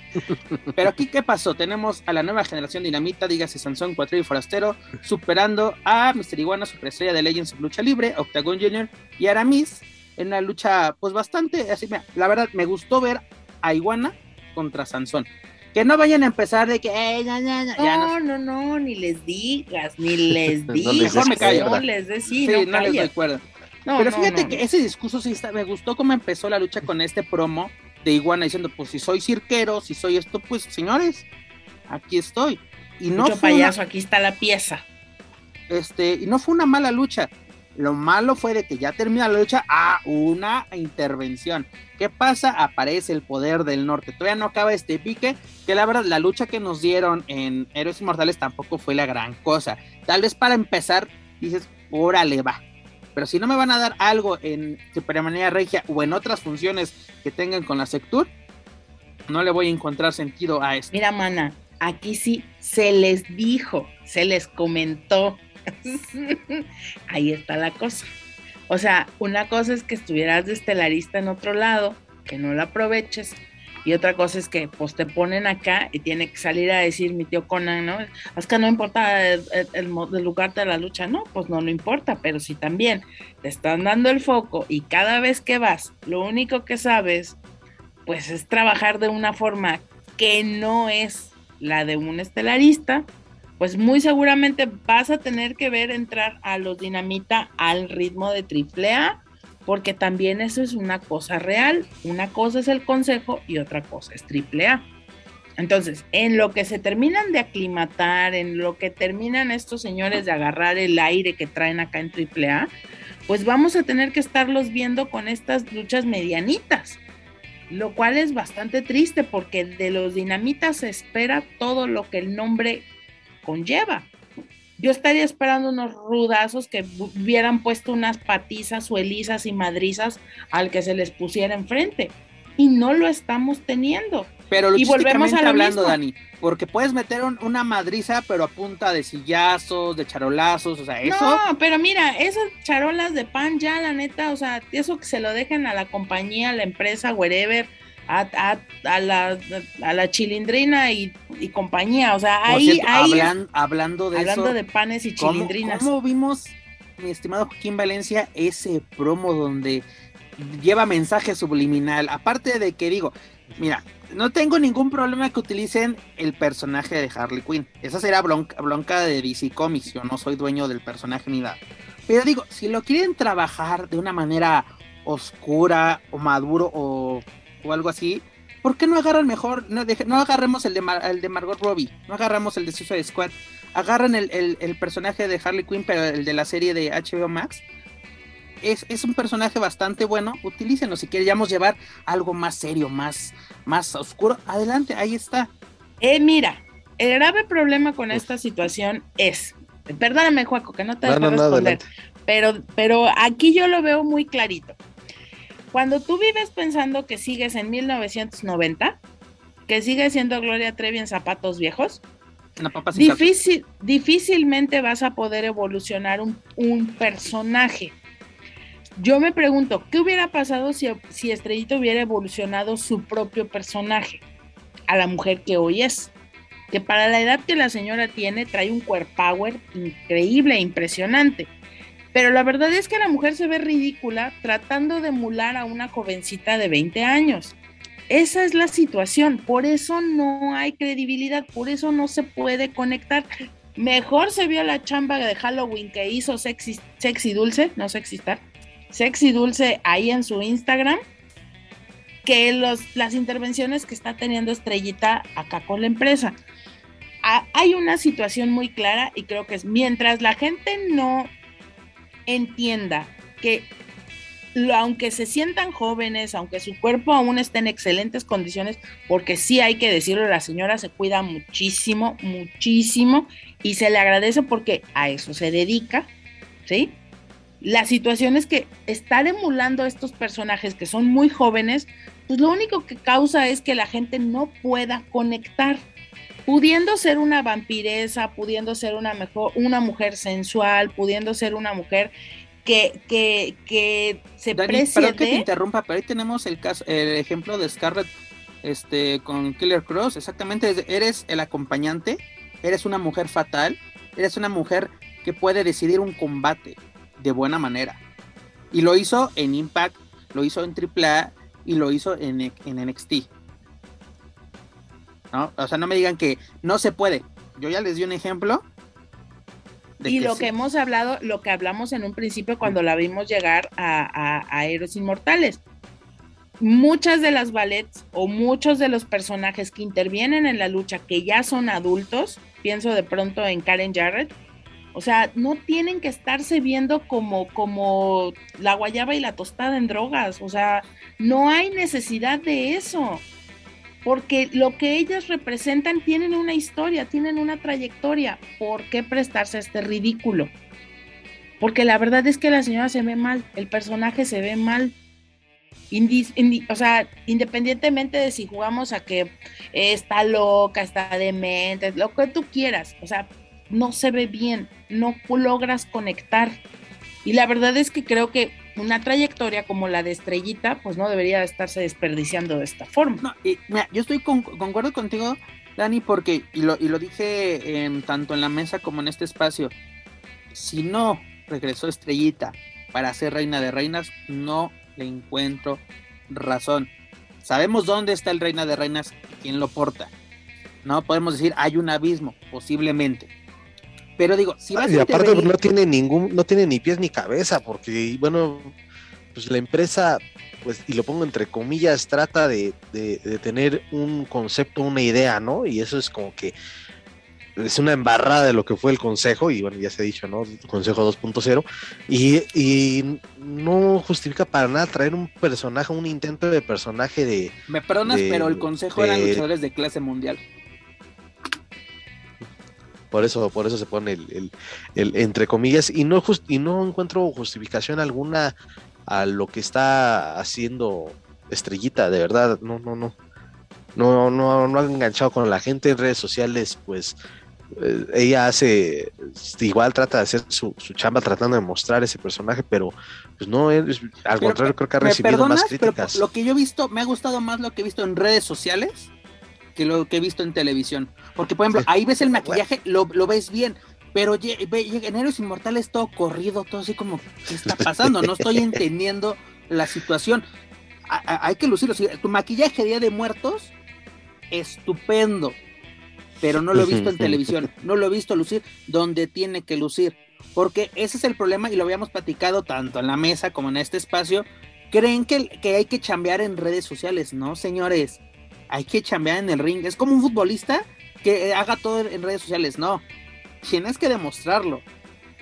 Pero aquí, ¿qué pasó? Tenemos a la nueva generación Dinamita, dígase Sansón, Cuatro y Forastero, superando a Mister Iguana, superestrella de Legends of Lucha Libre, Octagon Junior y Aramis en una lucha, pues bastante. Así, la verdad, me gustó ver a Iguana contra Sansón. Que no vayan a empezar de que, eh, ya, ya, ya, no, no, no, ni les digas, ni les digas. no les Mejor me callo. No les des, sí, sí no, no les recuerdo. No, Pero fíjate que ese discurso sí está, me gustó cómo empezó la lucha con este promo de Iguana diciendo, pues si soy cirquero, si soy esto, pues señores, aquí estoy. Y no Mucho payaso, una, aquí está la pieza. Este, y no fue una mala lucha. Lo malo fue de que ya termina la lucha a una intervención. ¿Qué pasa? Aparece el poder del norte. Todavía no acaba este pique, que la verdad la lucha que nos dieron en Héroes Inmortales tampoco fue la gran cosa. Tal vez para empezar dices, órale va. Pero si no me van a dar algo en Supermanía Regia o en otras funciones que tengan con la Sectur, no le voy a encontrar sentido a esto. Mira, mana, aquí sí se les dijo, se les comentó Ahí está la cosa. O sea, una cosa es que estuvieras de estelarista en otro lado, que no lo aproveches, y otra cosa es que pues te ponen acá y tiene que salir a decir mi tío Conan, ¿no? Es que no importa el, el, lugar de la lucha, no, pues no, no importa, pero si también te están dando el foco y cada vez que vas, lo único que sabes, pues es trabajar de una forma que no es la de un estelarista, pues muy seguramente vas a tener que ver entrar a los dinamita al ritmo de AAA porque también eso es una cosa real. Una cosa es el consejo y otra cosa es triple A. Entonces, en lo que se terminan de aclimatar, en lo que terminan estos señores de agarrar el aire que traen acá en triple A, pues vamos a tener que estarlos viendo con estas luchas medianitas, lo cual es bastante triste porque de los dinamitas se espera todo lo que el nombre conlleva. Yo estaría esperando unos rudazos que hubieran puesto unas patizas, suelizas y madrizas al que se les pusiera enfrente. Y no lo estamos teniendo. Pero y volvemos a hablando, Dani, porque puedes meter una madriza, pero a punta de sillazos, de charolazos, o sea, eso. No, pero mira, esas charolas de pan ya, la neta, o sea, eso que se lo dejen a la compañía, a la empresa, wherever a, a, la, a la chilindrina y, compañía. O sea, ahí, ahí hablando de hablando de panes y chilindrinas. ¿cómo, vimos, mi estimado Joaquín Valencia, ese promo donde lleva mensaje subliminal? Aparte de que digo, mira, no tengo ningún problema que utilicen el personaje de Harley Quinn. Esa será bronca, bronca de DC Comics. Yo no soy dueño del personaje ni nada. Pero digo, si lo quieren trabajar de una manera oscura o maduro o o algo así, ¿por qué no agarran mejor? No, no agarremos el de, el de Margot Robbie, no agarramos el de Suicide Squad, agarran el, el, personaje de Harley Quinn, pero el de la serie de HBO Max. Es, es un personaje bastante bueno, utilícenlo si queríamos llevar algo más serio, más, más oscuro. Adelante, ahí está. Eh, mira, el grave problema con esta situación es, perdóname, Juaco, que no te dejo responder, pero, pero aquí yo lo veo muy clarito. Cuando tú vives pensando que sigues en 1990, que sigue siendo Gloria Trevi en zapatos viejos, difícil, difícilmente vas a poder evolucionar un, personaje. Yo me pregunto, ¿qué hubiera pasado si, si Estrellita hubiera evolucionado su propio personaje a la mujer que hoy es? Que para la edad que la señora tiene, trae un core power increíble, e impresionante. Pero la verdad es que la mujer se ve ridícula tratando de emular a una jovencita de 20 años. Esa es la situación, por eso no hay credibilidad, por eso no se puede conectar. Mejor se vio la chamba de Halloween que hizo Sexy, sexy Dulce, no Sexy Star, Sexy Dulce ahí en su Instagram, que los, las intervenciones que está teniendo Estrellita acá con la empresa. hay una situación muy clara y creo que es mientras la gente no entienda que aunque se sientan jóvenes, aunque su cuerpo aún esté en excelentes condiciones, porque sí hay que decirlo, la señora se cuida muchísimo, muchísimo, y se le agradece porque a eso se dedica, ¿sí? La situación es que estar emulando a estos personajes que son muy jóvenes, pues lo único que causa es que la gente no pueda conectar pudiendo ser una vampiresa, pudiendo ser una, mejor, una mujer sensual, pudiendo ser una mujer que, que, que se Dani, Perdón que te interrumpa, pero ahí tenemos el caso, el ejemplo de Scarlett este, con Killer Cross, exactamente, eres el acompañante, eres una mujer fatal, eres una mujer que puede decidir un combate de buena manera. Y lo hizo en Impact, lo hizo en AAA y lo hizo en, en NXT. ¿No? O sea, no me digan que no se puede. Yo ya les di un ejemplo. y lo que hemos hablado, lo que hablamos en un principio cuando la vimos llegar a, a, Héroes Inmortales. Muchas de las ballets o muchos de los personajes que intervienen en la lucha que ya son adultos, pienso de pronto en Karen Jarrett, o sea, no tienen que estarse viendo como, como la guayaba y la tostada en drogas. O sea, no hay necesidad de eso porque lo que ellas representan tienen una historia, tienen una trayectoria. ¿Por qué prestarse a este ridículo? Porque la verdad es que la señora se ve mal, el personaje se ve mal. o sea, independientemente de si jugamos a que está loca, está demente, lo que tú quieras, o sea, no se ve bien, no logras conectar. Y la verdad es que creo que una trayectoria como la de Estrellita, pues no debería estarse desperdiciando de esta forma. No, y, mira, yo estoy con, concuerdo contigo, Dani, porque, y lo, y lo dije tanto en la mesa como en este espacio, si no regresó Estrellita para ser reina de reinas, no le encuentro razón. Sabemos dónde está el reina de reinas, quién lo porta. No podemos decir hay un abismo, posiblemente. Pero digo, si vas y aparte no tiene ningún, no tiene ni pies ni cabeza, porque bueno, pues la empresa, pues, y lo pongo entre comillas, trata de, de, tener un concepto, una idea, ¿no? Y eso es como que es una embarrada de lo que fue el consejo, y bueno, ya se ha dicho, ¿no? Consejo 2.0, y, y, no justifica para nada traer un personaje, un intento de personaje de. Me perdonas, pero el consejo eran luchadores de clase mundial. Por eso, por eso se pone el, el, entre comillas, y no y no encuentro justificación alguna a lo que está haciendo Estrellita, de verdad, no, no, no. No, no, no ha enganchado con la gente en redes sociales, pues eh, ella hace, igual trata de hacer su, chamba tratando de mostrar ese personaje, pero pues no, al contrario creo que ha recibido más críticas. lo que yo he visto, me ha gustado más lo que he visto en redes sociales que lo que he visto en televisión. Porque, por ejemplo, ahí ves el maquillaje, lo, ves bien, pero en Héroes Inmortales todo corrido, todo así como, ¿qué está pasando? No estoy entendiendo la situación. hay que lucirlo. Tu maquillaje Día de Muertos, estupendo pero no lo he visto en televisión, no lo he visto lucir donde tiene que lucir, porque ese es el problema y lo habíamos platicado tanto en la mesa como en este espacio. Creen que, que hay que chambear en redes sociales, ¿no, señores? Hay que chambear en el ring. Es como un futbolista que haga todo en redes sociales, no. Tienes que demostrarlo.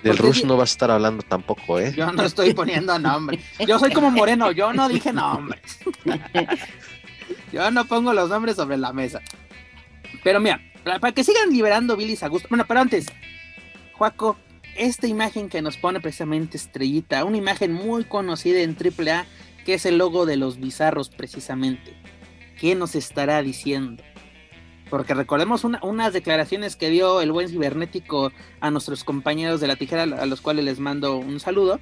Del Rush no vas a estar hablando tampoco, ¿eh? Yo no estoy poniendo nombre. Yo soy como Moreno, yo no dije nombres. yo no pongo los nombres sobre la mesa. Pero mira, para que sigan liberando Billy a gusto. Bueno, pero antes, Juaco, esta imagen que nos pone precisamente Estrellita, una imagen muy conocida en AAA, que es el logo de los bizarros precisamente. ¿Qué nos estará diciendo? Porque recordemos unas declaraciones que dio el buen cibernético a nuestros compañeros de la tijera, a los cuales les mando un saludo,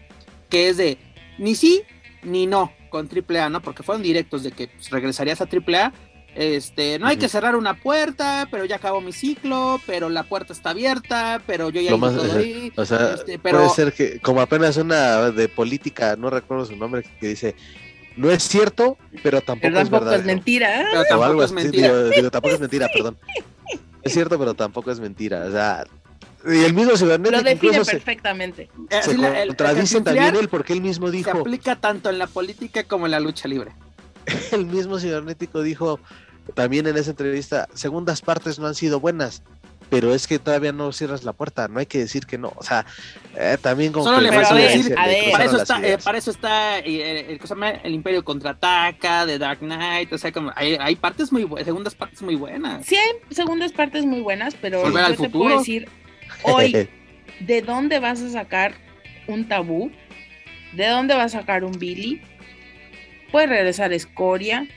que es de ni sí ni no con AAA, ¿no? Porque fueron directos de que pues, regresarías a AAA este, no hay que cerrar una puerta, pero ya acabó mi ciclo, pero la puerta está abierta, pero yo ya hice todo ahí. O sea, este, puede ser que, como apenas una de política, no recuerdo su nombre, que dice, no es cierto, pero tampoco, es verdad. es mentira. Pero tampoco es mentira. Digo, tampoco es mentira, perdón. Es cierto, pero tampoco es mentira. O sea, y el mismo cibernético lo define perfectamente. Se, se contradice también él porque él mismo dijo. Se aplica tanto en la política como en la lucha libre. el mismo cibernético dijo también en esa entrevista, segundas partes no han sido buenas, pero es que todavía no cierras la puerta, no hay que decir que no, o sea, eh, también como Solo le falta decir, para, eso está, eh, para eso está eh, el, el, Imperio contraataca, de Dark Knight, o sea, como hay, hay partes muy buenas, segundas partes muy buenas. Sí hay segundas partes muy buenas, pero yo te puedo decir hoy, ¿de dónde vas a sacar un tabú? ¿De dónde vas a sacar un Billy? Puede regresar Escoria.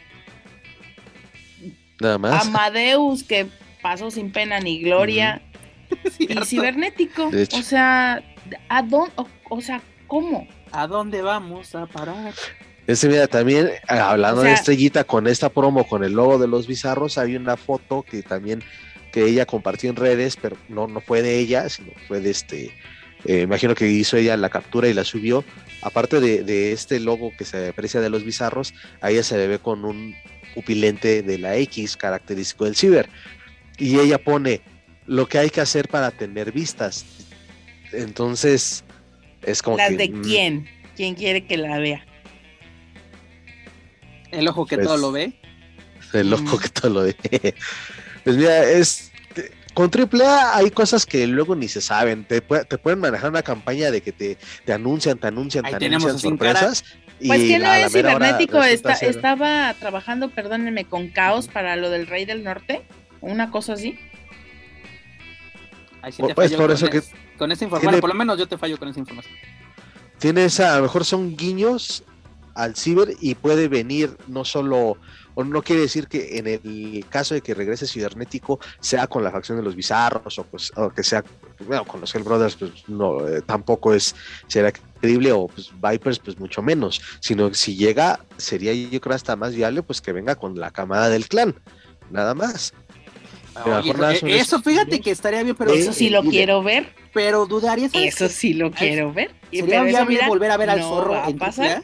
Nada más. Amadeus, que pasó sin pena ni gloria. y cibernético. O sea, ¿a dónde? O, sea, ¿cómo? ¿A dónde vamos a parar? Ese, mira, también eh, hablando de estrellita con esta promo, con el logo de los bizarros, hay una foto que también que ella compartió en redes, pero no, no fue de ella, sino fue de este, eh, imagino que hizo ella la captura y la subió. Aparte de, este logo que se aprecia de los bizarros, ahí ella se le ve con un pupilente de la X característico del ciber. Y ella pone lo que hay que hacer para tener vistas. Entonces, es como ¿Las de mm, quién? ¿Quién quiere que la vea? El ojo que todo pues, lo ve. El ojo mm. que todo lo ve. Pues mira, es con AAA hay cosas que luego ni se saben. Te, te pueden manejar una campaña de que te, te anuncian, te anuncian, te anuncian sorpresas. Pues que no es cibernético, estaba trabajando, perdónenme, con Caos para lo del Rey del Norte, una cosa así. Ahí sí te pues por eso que con esa información, por lo menos yo te fallo con esa información. Tiene esa, a lo mejor son guiños al ciber y puede venir no solo o no quiere decir que en el caso de que regrese cibernético sea con la facción de los bizarros o, pues, que sea bueno, con los Hell Brothers pues no eh, tampoco es será que increíble o pues Vipers pues mucho menos, sino que si llega sería yo creo hasta más viable pues que venga con la camada del clan, nada más. Oye, eh, eso, fíjate que estaría bien, pero eso sí lo quiero ver. Pero dudaría Eso sí lo quiero ver. Sería viable volver a ver al zorro en pasar.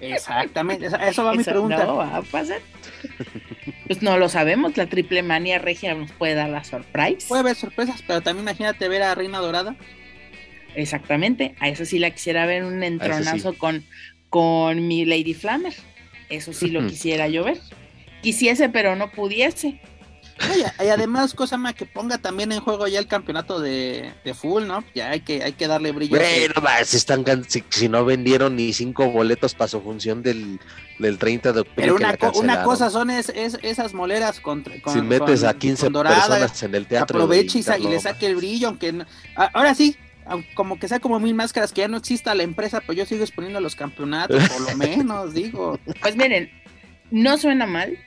Exactamente, eso va mi pregunta. No va a pasar. Pues no lo sabemos, la triple manía regia nos puede dar la sorpresa. Puede haber sorpresas, pero también imagínate ver a Reina Dorada. Exactamente, a eso sí la quisiera ver un entronazo con, con mi Lady Flammer. Eso sí lo quisiera yo ver. Quisiese, pero no pudiese y además, cosa más que ponga también en juego ya el campeonato de, full, ¿no? Ya hay que, hay que darle brillo. Bueno, si, están, si, no vendieron ni cinco boletos para su función del, del 30 de octubre. Pero una, una cosa son es, esas moleras con, Si metes a 15 personas en el teatro. Aproveche y, le saque el brillo, aunque. ahora sí, como que sea como mil máscaras, que ya no exista la empresa, pues yo sigo exponiendo los campeonatos, por lo menos, digo. Pues miren, no suena mal,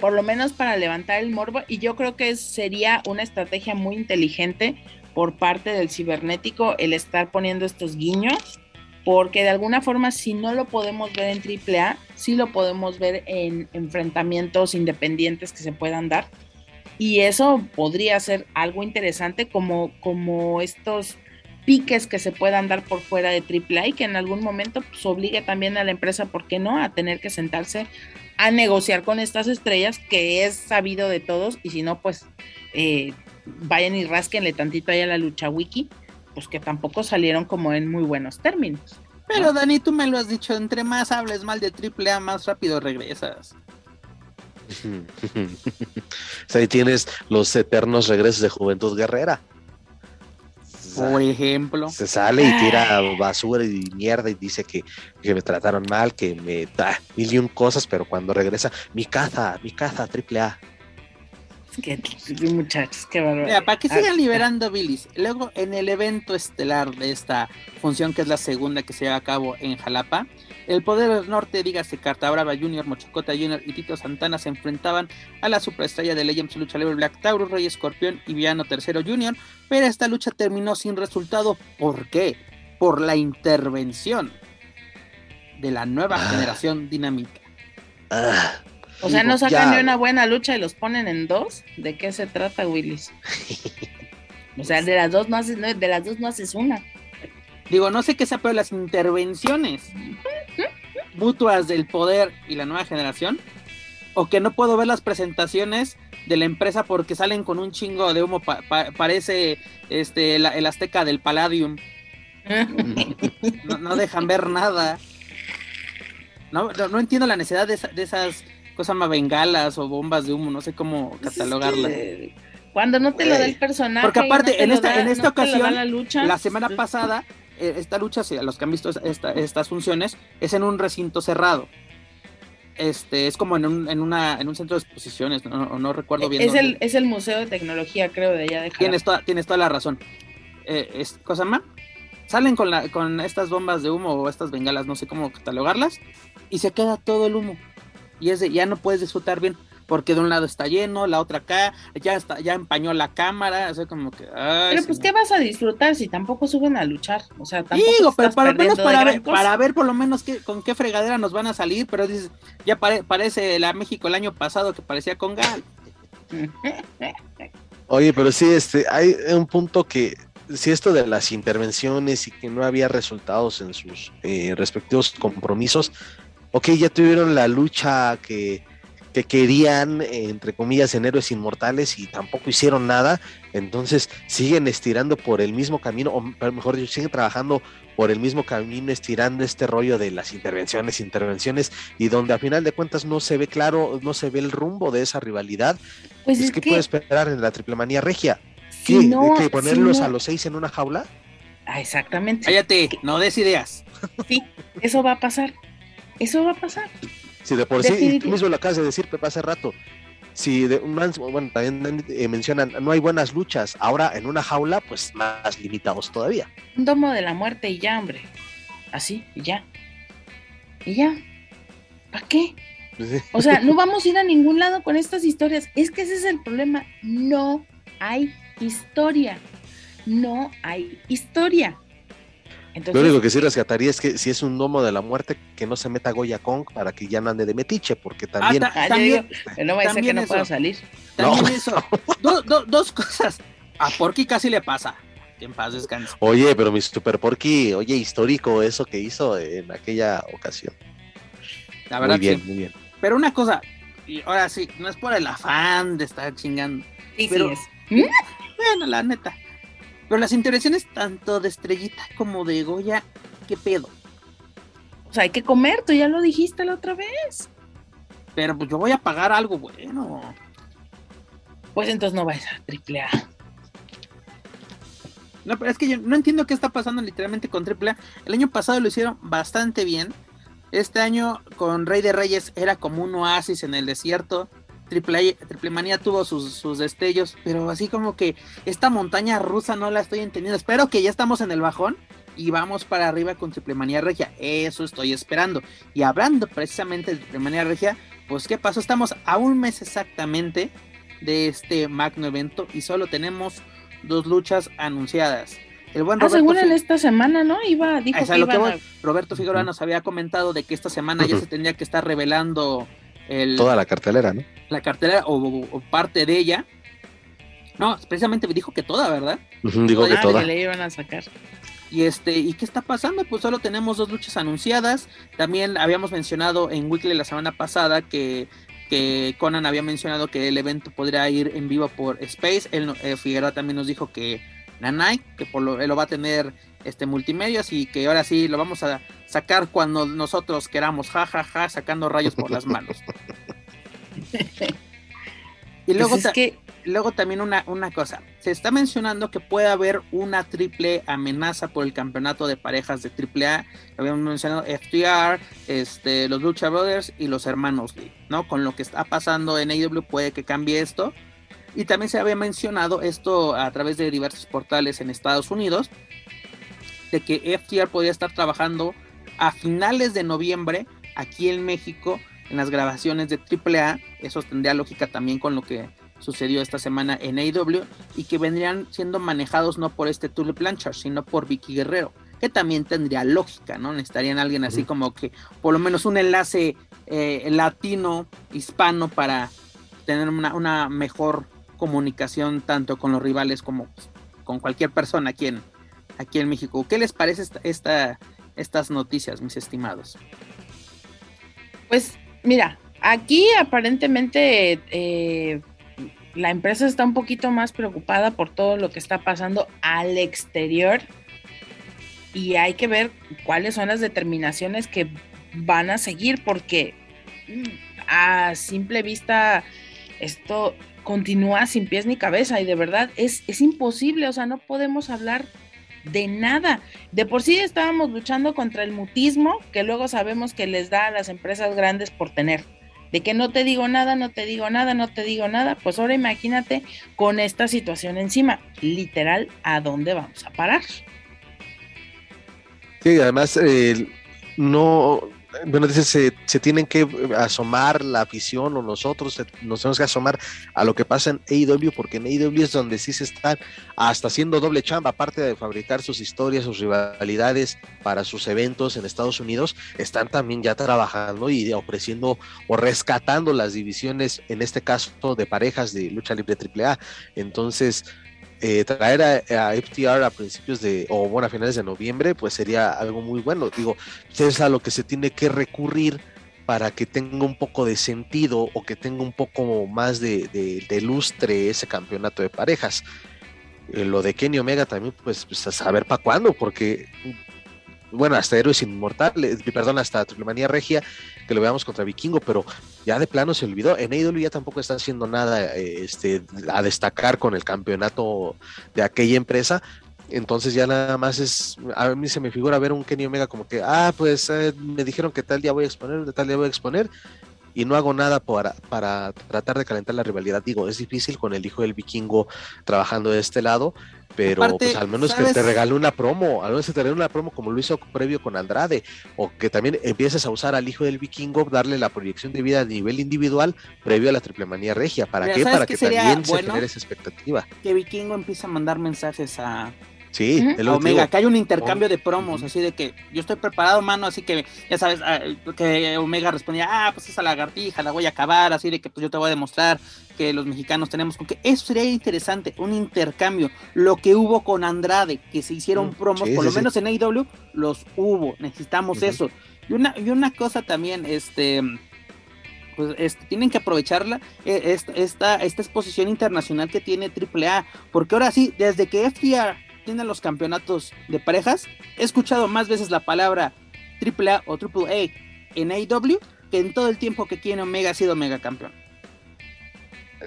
por lo menos para levantar el morbo, y yo creo que sería una estrategia muy inteligente por parte del cibernético el estar poniendo estos guiños, porque de alguna forma si no lo podemos ver en AAA, sí lo podemos ver en enfrentamientos independientes que se puedan dar, y eso podría ser algo interesante como, como estos piques que se puedan dar por fuera de AAA y que en algún momento pues, obligue también a la empresa, ¿por qué no?, a tener que sentarse a negociar con estas estrellas, que es sabido de todos, y si no, pues eh, vayan y rasquenle tantito ahí a la lucha wiki, pues que tampoco salieron como en muy buenos términos. Pero Dani, tú me lo has dicho, entre más hables mal de AAA, más rápido regresas. o sea, ahí tienes los eternos regresos de Juventud Guerrera. Por ejemplo. Se sale y tira basura y mierda y dice que, me trataron mal, que me da mil y un cosas, pero cuando regresa, mi caza, mi caza, triple A. Que muchachos, qué barbaridad. Mira, para que sigan ah, liberando bilis. Luego, en el evento estelar de esta función, que es la segunda que se lleva a cabo en Jalapa, el Poder del Norte, dígase Carta Brava Jr., Mochocota Jr. y Tito Santana se enfrentaban a la superestrella de Legends Lucha Libre Black Taurus, Rey Escorpión y Viano III Jr., pero esta lucha terminó sin resultado. ¿Por qué? Por la intervención de la nueva ah. generación dinámica. Ah. O sea, no sacan ni una buena lucha y los ponen en dos. ¿De qué se trata, Willis? o sea, de las dos no haces, de las dos no haces una. Digo, no sé qué sea pero las intervenciones mutuas del poder y la nueva generación. O que no puedo ver las presentaciones de la empresa porque salen con un chingo de humo. parece este el azteca del Palladium. no, dejan ver nada. No, no, entiendo la necesidad de, de esas cosas más bengalas o bombas de humo. No sé cómo pues catalogarlas. cuando no te lo da el personaje. Porque aparte, en esta, en esta ocasión, la, la, semana pues pasada, eh, esta lucha, a los que han visto estas funciones, es en un recinto cerrado. Este, es como en un, en una, en un centro de exposiciones, no, recuerdo bien. Es el, es el Museo de Tecnología, creo, de allá de Tienes toda, tienes toda la razón. Eh, es, cosa más, salen con, la, con estas bombas de humo o estas bengalas, no sé cómo catalogarlas, y se queda todo el humo. Y es de, ya no puedes disfrutar bien porque de un lado está lleno, la otra acá, ya está, ya empañó la cámara, o sea, como que. pero pues, ¿qué vas a disfrutar si tampoco suben a luchar? O sea, tampoco. Digo, pero para, menos para, ver, para ver por lo menos qué, con qué fregadera nos van a salir, pero dices, ya parece la México el año pasado que parecía con Gal. Oye, pero sí, este, hay un punto que si esto de las intervenciones y que no había resultados en sus eh, respectivos compromisos, ok, ya tuvieron la lucha que que querían, entre comillas, en héroes inmortales y tampoco hicieron nada, entonces siguen estirando por el mismo camino, o mejor dicho, siguen trabajando por el mismo camino, estirando este rollo de las intervenciones, intervenciones, y donde a final de cuentas no se ve claro, no se ve el rumbo de esa rivalidad. Pues es, que, puede esperar en la triple manía regia. ¿Qué? ¿Que ponerlos a los seis en una jaula? Ah, exactamente. Cállate, no des ideas. Sí, eso va a pasar. Eso va a pasar. Si de por sí, tú mismo lo acabas de decir, Pepe, hace rato. Si de, bueno, también eh, mencionan, no hay buenas luchas. Ahora en una jaula, pues más limitados todavía. Un domo de la muerte y ya, hombre. Así, y ya. Y ya. ¿Para qué? O sea, no vamos a ir a ningún lado con estas historias. Es que ese es el problema. No hay historia. No hay historia. Lo único que sí rescataría es que si es un domo de la muerte, que no se meta Goya Kong para que ya no ande de metiche, porque Ah, también. ta- también- no vaya a ser que también no eso. pueda salir. También No. eso. Do- do- dos cosas. A Porky casi le pasa. Que en paz descanse. Oye, pero mi Super Porky, oye, histórico eso que hizo en aquella ocasión. La verdad, muy bien, sí. muy bien. Pero una cosa, y ahora sí, no es por el afán de estar chingando. Sí, Pero- sí es. Bueno, la neta. Pero las intervenciones tanto de Estrellita como de Goya, ¿qué pedo? O sea, hay que comer, tú ya lo dijiste la otra vez. Pero pues yo voy a pagar algo bueno. Pues entonces no vayas a triple A. No, pero es que yo no entiendo qué está pasando literalmente con AAA. El año pasado lo hicieron bastante bien. Este año con Rey de Reyes era como un oasis en el desierto. Triple, Triple Manía tuvo sus, sus destellos, pero así como que esta montaña rusa no la estoy entendiendo. Espero que ya estamos en el bajón y vamos para arriba con Triple Manía Regia. Eso estoy esperando. Y hablando precisamente de Triple Manía Regia, pues ¿qué pasó? Estamos a un mes exactamente de este magno evento y solo tenemos dos luchas anunciadas. El buen Ah, Roberto, según en esta semana, ¿no? Iba, dijo que lo que a- Roberto Figueroa nos había comentado de que esta semana ya se tendría que estar revelando el, Toda la cartelera, ¿no? la cartera o, o- o parte de ella. No, precisamente dijo que toda, ¿verdad? Digo que Ah, toda. que le iban a sacar. Y este, ¿y qué está pasando? Pues solo tenemos dos luchas anunciadas. También habíamos mencionado en Weekly la semana pasada que, que Conan había mencionado que el evento podría ir en vivo por Space. Él, no- eh, Figueroa también nos dijo que Nanai, que por lo, él lo va a tener este multimedios y que ahora sí lo vamos a sacar cuando nosotros queramos, ja, ja, ja, sacando rayos por las manos. y luego, Pues es ta- que luego también una, una cosa, se está mencionando que puede haber una triple amenaza por el campeonato de parejas de triple A, lo habíamos mencionado FTR, este, los Lucha Brothers y los hermanos Lee, ¿no? Con lo que está pasando en AEW puede que cambie esto. Y también se había mencionado esto a través de diversos portales en Estados Unidos, de que FTR podría estar trabajando a finales de noviembre aquí en México en las grabaciones de AAA. Eso tendría lógica también con lo que sucedió esta semana en AEW y que vendrían siendo manejados no por este Tulip Blanchard, sino por Vicky Guerrero, que también tendría lógica, ¿no? Necesitarían alguien así como que por lo menos un enlace eh, latino, hispano para tener una, una mejor comunicación tanto con los rivales como pues, con cualquier persona aquí en, aquí en México. ¿Qué les parece esta, esta- estas noticias, mis estimados? Pues mira, aquí aparentemente eh, la empresa está un poquito más preocupada por todo lo que está pasando al exterior y hay que ver cuáles son las determinaciones que van a seguir porque mm, a simple vista esto continúa sin pies ni cabeza y de verdad es, es imposible, o sea, no podemos hablar de nada. De por sí estábamos luchando contra el mutismo que luego sabemos que les da a las empresas grandes por tener. De que no te digo nada, no te digo nada, no te digo nada. Pues ahora imagínate con esta situación encima. Literal, ¿a dónde vamos a parar? Sí, además, eh, no, bueno, dice, se, se tienen que asomar la afición o nosotros se- nos tenemos que asomar a lo que pasa en AEW, porque en AEW es donde sí se están hasta haciendo doble chamba, aparte de fabricar sus historias, sus rivalidades para sus eventos en Estados Unidos, están también ya trabajando y ofreciendo o rescatando las divisiones, en este caso de parejas de lucha libre AAA. Entonces, eh, traer a, a FTR a principios de, o bueno, a finales de noviembre, pues sería algo muy bueno. Digo, es a lo que se tiene que recurrir para que tenga un poco de sentido o que tenga un poco más de, de- lustre ese campeonato de parejas. Eh, lo de Kenny Omega también, pues, pues a saber para cuándo, porque, bueno, hasta Héroes Inmortales, perdón, hasta Triplemanía Regia, que lo veamos contra Vikingo, pero ya de plano se olvidó. En AEW ya tampoco está haciendo nada eh, este, a destacar con el campeonato de aquella empresa. Entonces ya nada más es, a mí se me figura ver un Kenny Omega como que, ah, pues eh, me dijeron que tal día voy a exponer, de tal día voy a exponer, y no hago nada para, para tratar de calentar la rivalidad. Digo, es difícil con el hijo del vikingo trabajando de este lado, pero Aparte, pues al menos ¿sabes? que te regale una promo, al menos que te regale una promo como lo hizo previo con Andrade, o que también empieces a usar al hijo del vikingo, darle la proyección de vida a nivel individual previo a la triple manía regia. ¿Para Mira, qué? ¿sabes Para que también bueno? se genere esa expectativa. Que Vikingo empieza a mandar mensajes a, Sí, uh -huh. Omega, que hay un intercambio de promos, así de que yo estoy preparado, mano, así que ya sabes, ah, que Omega respondía, ah, pues esa lagartija la voy a acabar, así de que pues yo te voy a demostrar que los mexicanos tenemos con que eso sería interesante, un intercambio, lo que hubo con Andrade, que se hicieron promos, sí, por sí, lo menos en AEW, los hubo, necesitamos uh -huh. eso. Y una, y una cosa también, este, pues este, tienen que aprovecharla esta, esta, esta exposición internacional que tiene AAA, porque ahora sí, desde que FTR tiene los campeonatos de parejas, he escuchado más veces la palabra AAA o AAA en AEW que en todo el tiempo que tiene Omega ha sido Mega campeón.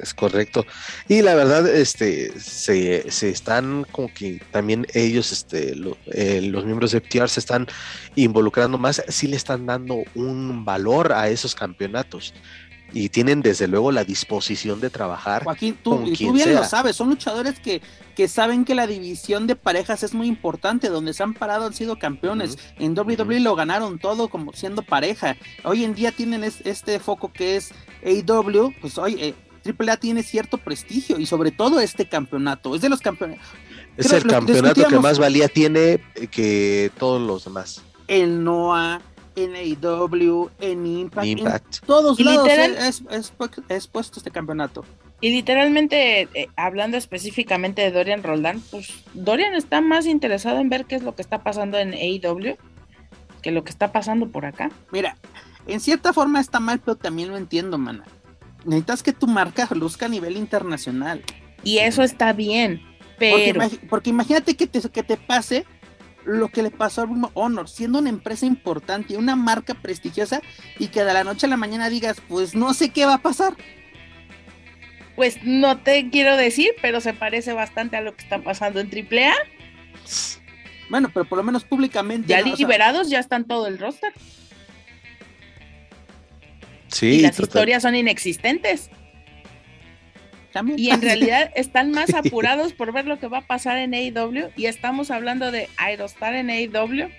Es correcto. Y la verdad, este, se, se están como que también ellos, este, lo, eh, los miembros de FTR se están involucrando más, sí le están dando un valor a esos campeonatos. Y tienen desde luego la disposición de trabajar. Joaquín, tú, con tú bien sea. lo sabes, son luchadores que, que saben que la división de parejas es muy importante, donde se han parado han sido campeones. Uh -huh. En WWE uh -huh. lo ganaron todo como siendo pareja. Hoy en día tienen es, este foco que es AEW, pues hoy eh, AAA tiene cierto prestigio y sobre todo este campeonato. Es de los campeones. Es Creo el campeonato que más valía tiene que todos los demás. El NOAH, en AEW, en Impact, Impact. en todos y lados literal, es, es, es, puesto este campeonato. Y literalmente, eh, hablando específicamente de Dorian Roldán, pues Dorian está más interesado en ver qué es lo que está pasando en AEW que lo que está pasando por acá. Mira, en cierta forma está mal, pero también lo entiendo, mana necesitas que tu marca luzca a nivel internacional. Y eso está bien, pero... Porque, porque imagínate que te, que te pase lo que le pasó a Ring Honor, siendo una empresa importante, una marca prestigiosa, y que de la noche a la mañana digas, pues no sé qué va a pasar. Pues no te quiero decir, pero se parece bastante a lo que está pasando en AAA. Bueno, pero por lo menos públicamente. Ya ¿no? liberados, o sea, ya están todo el roster. Sí, y las total. historias son inexistentes. También. Y en realidad están más apurados por ver lo que va a pasar en AEW y estamos hablando de Aerostar en AEW.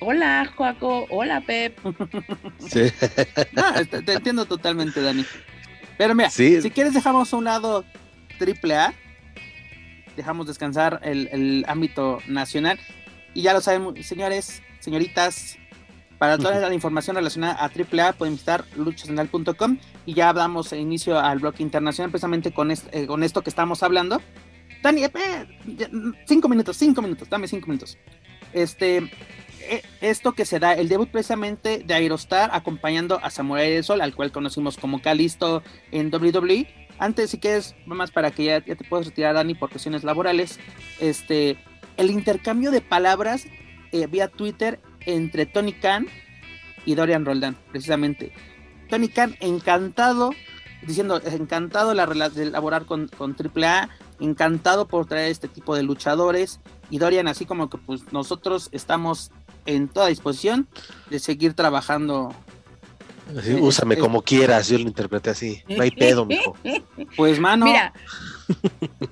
Hola, Joaco. Hola, Pep. Sí. no, te, te, entiendo totalmente, Dani. Pero mira, sí. si quieres dejamos a un lado AAA, dejamos descansar el, el ámbito nacional y ya lo sabemos, señores, señoritas, para toda la información relacionada a AAA pueden visitar luchasenal.com y ya damos inicio al bloque internacional precisamente con, este, eh, con esto que estamos hablando. Dani, eh, cinco minutos, cinco minutos, dame cinco minutos. Este, eh, esto que se da, el debut precisamente de Aerostar acompañando a Samurai del Sol, al cual conocimos como Calisto en WWE. Antes, si quieres, más para que ya, ya te puedas retirar, Dani, por cuestiones laborales, este, el intercambio de palabras eh, vía Twitter entre Tony Khan y Dorian Roldán, precisamente. Tony Khan encantado, diciendo, encantado la, de laborar con, con AAA, encantado por traer este tipo de luchadores, y Dorian así como que pues nosotros estamos en toda disposición de seguir trabajando. Sí, úsame como quieras, yo lo interpreté así, no hay pedo, mijo. Pues mano. Mira,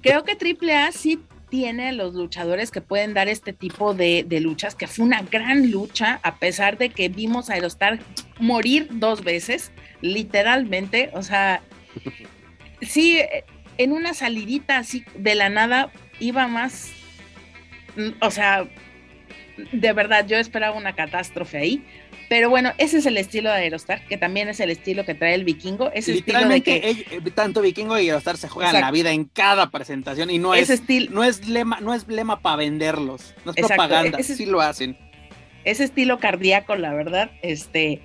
creo que AAA sí tiene los luchadores que pueden dar este tipo de, de, luchas, que fue una gran lucha, a pesar de que vimos a Aerostar morir dos veces, literalmente, o sea, sí, en una salidita así de la nada iba más, o sea, de verdad, yo esperaba una catástrofe ahí, pero bueno, ese es el estilo de Aerostar, que también es el estilo que trae el vikingo. Ese Literalmente, estilo de que... tanto vikingo y Aerostar se juegan Exacto. la vida en cada presentación y no ese es, estilo... no es lema, no es lema para venderlos, no es Exacto. propaganda, ese, sí lo hacen. Ese estilo cardíaco, la verdad, este,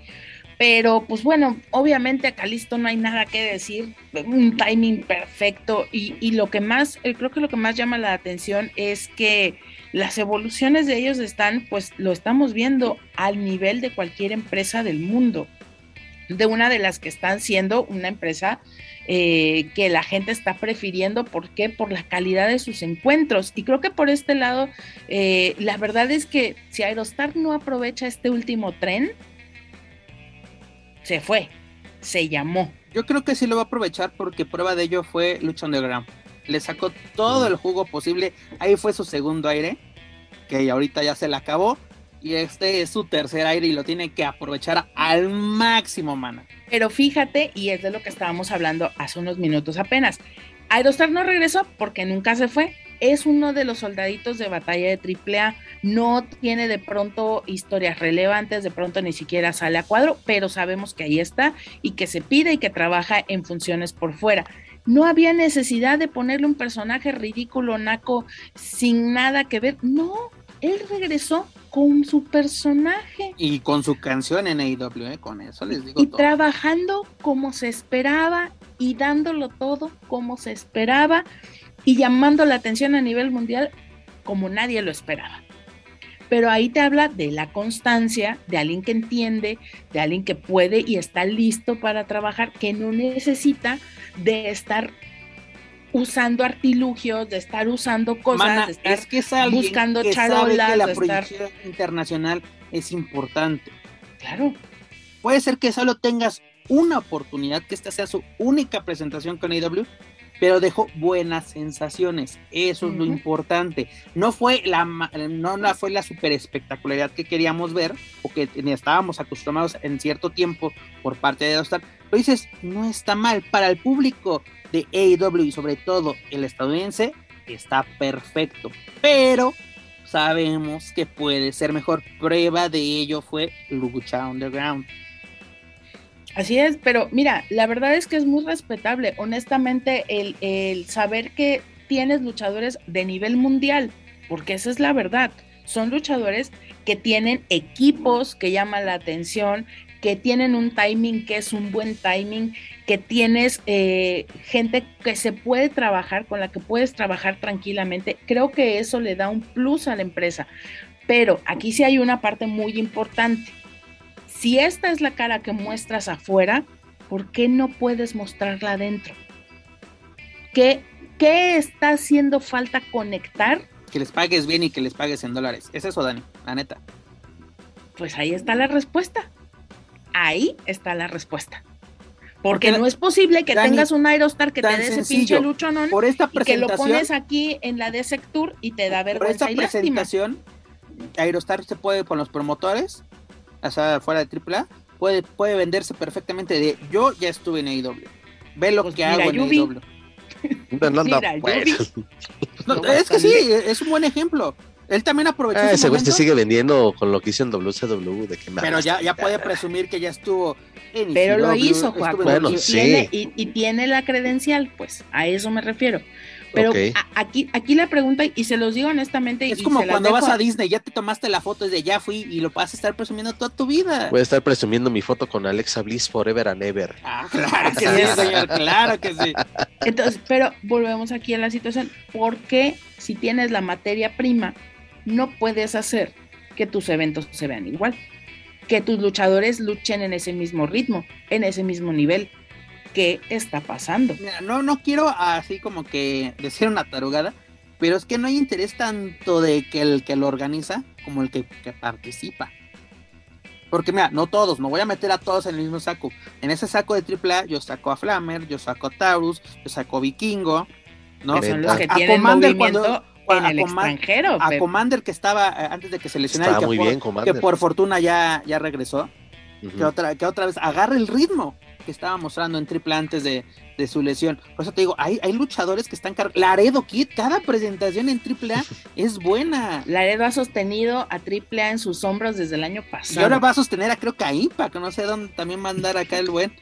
pero pues bueno, obviamente a Calisto no hay nada que decir, un timing perfecto y, y lo que más, eh, creo que lo que más llama la atención es que las evoluciones de ellos están, pues lo estamos viendo al nivel de cualquier empresa del mundo, de una de las que están siendo una empresa eh, que la gente está prefiriendo, ¿por qué? Por la calidad de sus encuentros. Y creo que por este lado, eh, la verdad es que si Aerostar no aprovecha este último tren, se fue, se llamó. Yo creo que sí lo va a aprovechar porque prueba de ello fue Lucha Underground le sacó todo el jugo posible. Ahí fue su segundo aire, que ahorita ya se le acabó. Y este es su tercer aire y lo tiene que aprovechar al máximo, mana. Pero fíjate, y es de lo que estábamos hablando hace unos minutos apenas, Aerostar no regresó porque nunca se fue. Es uno de los soldaditos de batalla de AAA. No tiene de pronto historias relevantes, de pronto ni siquiera sale a cuadro, pero sabemos que ahí está y que se pide y que trabaja en funciones por fuera. No había necesidad de ponerle un personaje ridículo, naco, sin nada que ver. No, él regresó con su personaje. Y con su canción en AEW, ¿eh? con eso les digo. Y trabajando como se esperaba y dándolo todo como se esperaba y llamando la atención a nivel mundial como nadie lo esperaba. Pero ahí te habla de la constancia, de alguien que entiende, de alguien que puede y está listo para trabajar, que no necesita de estar usando artilugios, de estar usando cosas, de estar es que es buscando que charolas, sabe que la de estar- internacional es importante. Claro, Puede ser que solo tengas una oportunidad, que esta sea su única presentación con AEW, pero dejó buenas sensaciones. Eso es lo importante. No fue la no, no fue la super espectacularidad que queríamos ver o que estábamos acostumbrados en cierto tiempo por parte de Star. Pero dices, no está mal para el público de AEW y sobre todo el estadounidense, está perfecto. Pero sabemos que puede ser mejor. Prueba de ello fue Lucha Underground. así es, pero mira, la verdad es que es muy respetable, honestamente, el, el saber que tienes luchadores de nivel mundial, porque esa es la verdad, son luchadores que tienen equipos que llaman la atención, que tienen un timing que es un buen timing, que tienes eh, gente que se puede trabajar, con la que puedes trabajar tranquilamente. Creo que eso le da un plus a la empresa. Pero aquí sí hay una parte muy importante. Si esta es la cara que muestras afuera, ¿por qué no puedes mostrarla adentro? ¿Qué, qué está haciendo falta conectar? Que les pagues bien y que les pagues en dólares. Es eso, Dani, la neta. Pues ahí está la respuesta. Ahí está la respuesta. Porque, no es posible que Dani, tengas un Aerostar que te dé ese pinche luchonón Por esta y que lo presentación, pones aquí en la de Sectur y te da por esta vergüenza y lástima. presentación, Aerostar se puede con los promotores, o sea, fuera de AAA, puede, puede venderse perfectamente de yo ya estuve en AEW. Ve lo Pues que mira, hago en. AEW. No, no, no, pues. No, No, es que sí, es un buen ejemplo. Él también aprovechó Ah, ese güey se momento, sigue vendiendo con lo que hizo en WCW. De que me pero ya, ya puede presumir que ya está en Pero lo hizo, estuvo en Bueno, y, sí. tiene, y, y tiene la credencial, pues, a eso me refiero. Pero a- aquí, aquí la pregunta, y se los digo honestamente, Es y como cuando vas a Disney, ya te tomaste la foto desde ya fui y lo vas a estar presumiendo toda tu vida. Voy a estar presumiendo mi foto con Alexa Bliss Forever and Ever. Ah, claro que sí, señor, claro que sí. Entonces, pero volvemos aquí a la situación. ¿Por qué si tienes la materia prima no puedes hacer que tus eventos se vean igual? Que tus luchadores luchen en ese mismo ritmo, en ese mismo nivel. ¿Qué está pasando? Mira, no, no quiero así como que decir una tarugada, pero es que no hay interés tanto de que el que lo organiza como el que, que participa. Porque mira, no todos, no voy a meter a todos en el mismo saco. En ese saco de AAA yo saco a Flammer, yo saco a Taurus, yo saco a Vikingo, ¿no? Que son los que a tienen movimiento cuando- en a el extranjero. A. Commander que estaba eh, antes de que se lesionara y que, muy por, bien, que Commander. por fortuna ya, ya regresó. Que otra, que otra vez agarre el ritmo que estaba mostrando en triple antes de, de su lesión. Por eso te digo, hay, hay luchadores que están cargando. Laredo Kid, cada presentación en triple A es buena. Laredo ha sostenido a AAA en sus hombros desde el año Y pasado. ahora va a sostener a creo que a Impact, no sé dónde también va a andar acá el buen.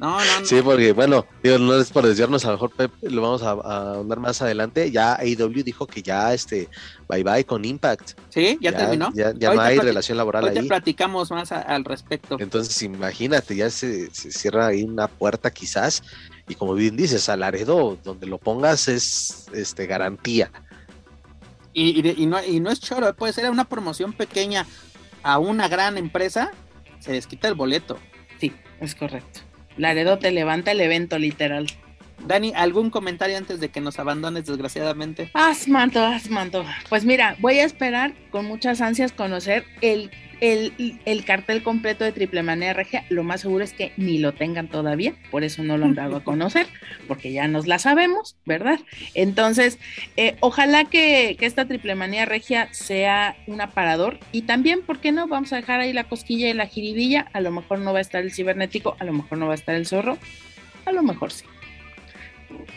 No, no, no. Sí, porque bueno, digo, no es por desviarnos, a lo mejor Pep, lo vamos a, a ahondar más adelante. Ya AEW dijo que ya este bye bye con Impact. Sí, ya, terminó. Ya, ya no hay relación laboral Ahorita ahí. platicamos más a- al respecto. Entonces, imagínate, ya se, se cierra ahí una puerta quizás. Y como bien dices, a Laredo, donde lo pongas es este garantía. Y, y- y no, y no es choro, puede ser una promoción pequeña a una gran empresa, se les quita el boleto. Sí, es correcto. Laredo te levanta el evento literal. Dani, ¿algún comentario antes de que nos abandones desgraciadamente? Haz manto, haz manto. Pues mira, voy a esperar con muchas ansias conocer el, el, el cartel completo de Triple Manía Regia. Lo más seguro es que ni lo tengan todavía, por eso no lo han dado a conocer, porque ya nos la sabemos, ¿verdad? Entonces, eh, ojalá que, que esta Triple Manía Regia sea un aparador y también, ¿por qué no? Vamos a dejar ahí la cosquilla y la jiribilla. A lo mejor no va a estar el cibernético, a lo mejor no va a estar el zorro, a lo mejor sí.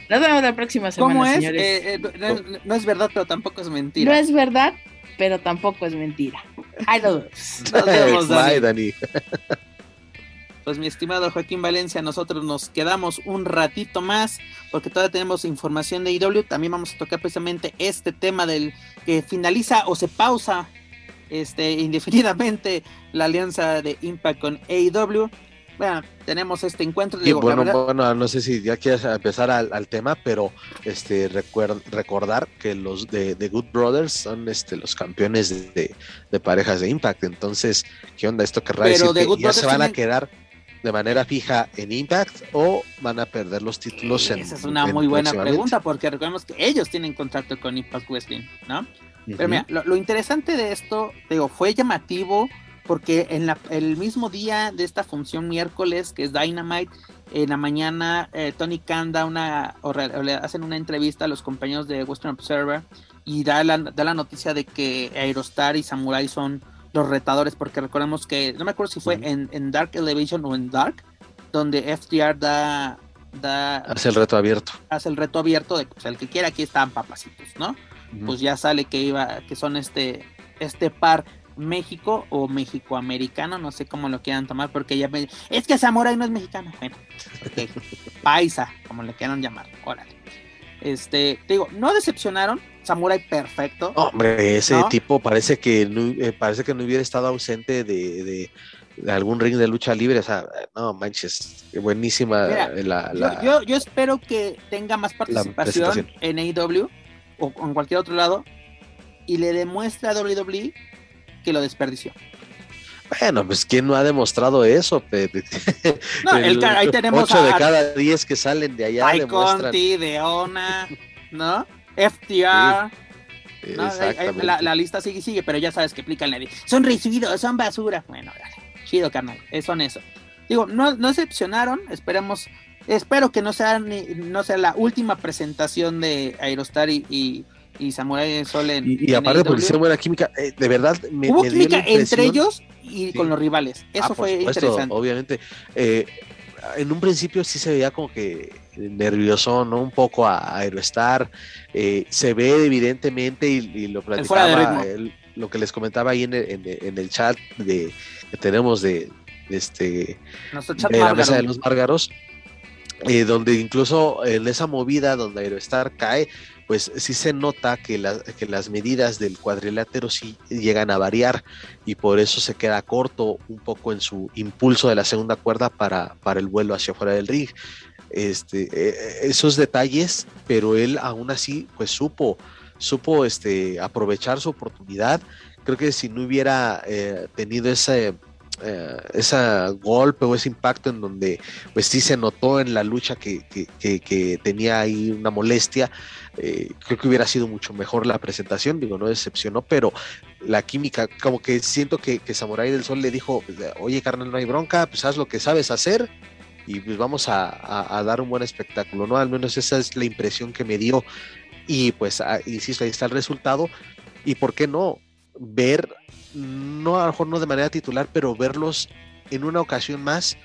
Nos vemos la próxima semana. ¿Cómo es? señores. Eh, eh, no, no es verdad, pero tampoco es mentira. No es verdad, pero tampoco es mentira. Ahí lo vemos. Nos vemos, Dani. Bye, Dani. Pues mi estimado Joaquín Valencia, nosotros nos quedamos un ratito más porque todavía tenemos información de IW. También vamos a tocar precisamente este tema del que finaliza o se pausa este, indefinidamente la alianza de Impact con AEW. Bueno, tenemos este encuentro. Y digo, bueno, verdad- bueno, no sé si ya quieres empezar al, al tema, pero este recuer- recordar que los de, de Good Brothers son este los campeones de, de- de parejas de Impact. Entonces, ¿qué onda? ¿Esto querrá Pero decir de que Good ya Brothers se van a quedar de manera fija en Impact o van a perder los títulos en Esa es una en muy buena pregunta porque recordemos que ellos tienen contrato con Impact Wrestling, ¿no? Pero mira, lo, lo interesante de esto, digo, fue llamativo porque en la- el mismo día de esta función miércoles, que es Dynamite, en la mañana eh, Tony Khan da una, o re- o le hacen una entrevista a los compañeros de Western Observer y da la, da la noticia de que Aerostar y Samurai son los retadores, porque recordemos que, no me acuerdo si fue en, en Dark Elevation o en Dark, donde FTR da, da Hace el reto abierto. hace el reto abierto de pues, el que quiera aquí están papacitos, ¿no? Pues ya sale que iba, que son este, este par México o México-americano, no sé cómo lo quieran tomar, porque ya me, es que Samurai no es mexicano, bueno, paisa, como le quieran llamar, órale. Este, te digo, no decepcionaron, Samurai perfecto, Hombre, ese ¿No? tipo parece que no, eh, parece que no hubiera estado ausente de, de- de algún ring de lucha libre. O sea, no manches, buenísima Mira, la, Yo- la- yo, yo espero que tenga más participación en AEW o en cualquier otro lado y le demuestre a WWE que lo desperdició. Bueno, pues quién no ha demostrado eso. Pe- No, el ca- ahí tenemos ocho de a- cada diez que salen de allá Ty. Conti, Deona, ¿no? FTR, Exactamente. la, la lista sigue y sigue, pero ya sabes que aplican la de, son recibidos, son basura. Bueno, dale, chido, carnal, son eso. Digo, no, no decepcionaron, esperemos, espero que no sea, ni, no sea la última presentación de Aerostar y, y, y Samurai Sol en Y, y en aparte, porque hicieron buena química, eh, de verdad me, Hubo me dio la química entre ellos y Sí. con los rivales, eso Ah, fue supuesto, interesante. Obviamente. Eh, en un principio sí se veía como que nervioso, ¿no? Un poco a Aerostar. eh, se ve evidentemente, y, y lo platicaba, el- lo que les comentaba ahí en el, en el- en el chat de, que tenemos de, de este chat de la mesa de los Márgaros, eh, donde incluso en esa movida donde Aerostar cae, pues sí se nota que, que las medidas del cuadrilátero sí llegan a variar y por eso se queda corto un poco en su impulso de la segunda cuerda para, para el vuelo hacia afuera del ring. Este, eh, esos detalles, pero él aún así pues supo, supo este, aprovechar su oportunidad. Creo que si no hubiera eh, tenido ese, eh, golpe o ese impacto en donde pues sí se notó en la lucha que, que- tenía ahí una molestia, eh, creo que hubiera sido mucho mejor la presentación, digo, no decepcionó, pero la química, como que siento que, que Samurai del Sol le dijo, oye carnal, no hay bronca, pues haz lo que sabes hacer y pues vamos a, a- a dar un buen espectáculo, ¿no? Al menos esa es la impresión que me dio y pues, ah, insisto, ahí está el resultado y por qué no ver, no a lo mejor no de manera titular, pero verlos en una ocasión más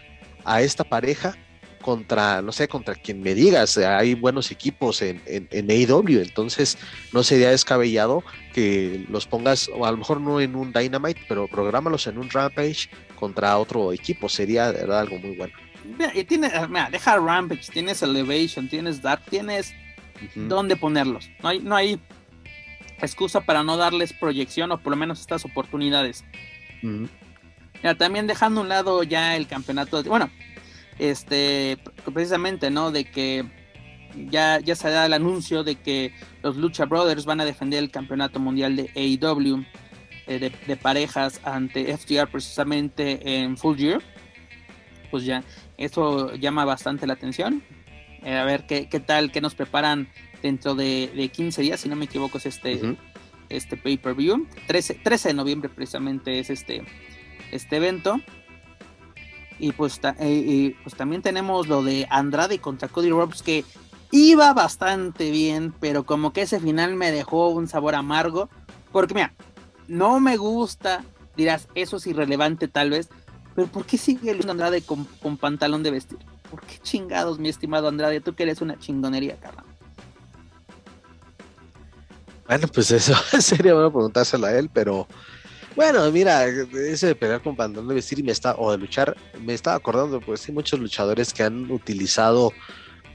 a esta pareja contra, no sé, contra quien me digas, hay buenos equipos en, en, en AEW, entonces no sería descabellado que los pongas, o a lo mejor no en un Dynamite, pero prográmalos en un Rampage contra otro equipo, sería de verdad algo muy bueno. Mira, y tiene, mira, deja Rampage, tienes Elevation, tienes Dark, tienes Ujú. dónde ponerlos. No hay, no hay excusa para no darles proyección o por lo menos estas oportunidades. Mira, también dejando a un lado ya el campeonato, de- bueno, este, precisamente, ¿no? De que ya, ya se da el anuncio de que los Lucha Brothers van a defender el campeonato mundial de AEW eh, de, de parejas ante FTR precisamente en Full Gear. Pues ya, eso llama bastante la atención. Eh, a ver qué, qué tal, qué nos preparan dentro de, de 15 días, si no me equivoco, es este, Ujú. este pay-per-view. 13, 13 de noviembre precisamente es este, este evento. Y pues, ta- eh, y, pues también tenemos lo de Andrade contra Cody Rhodes que iba bastante bien, pero como que ese final me dejó un sabor amargo. Porque mira, no me gusta, dirás, eso es irrelevante tal vez, pero ¿por qué sigue Luis Andrade con, con pantalón de vestir? ¿por qué chingados, mi estimado Andrade? Tú que eres una chingonería, cabrón. Bueno, pues eso sería bueno preguntárselo a él, pero bueno, mira, ese de pelear con pantalón de vestir y me está, o de luchar, me estaba acordando, pues hay muchos luchadores que han utilizado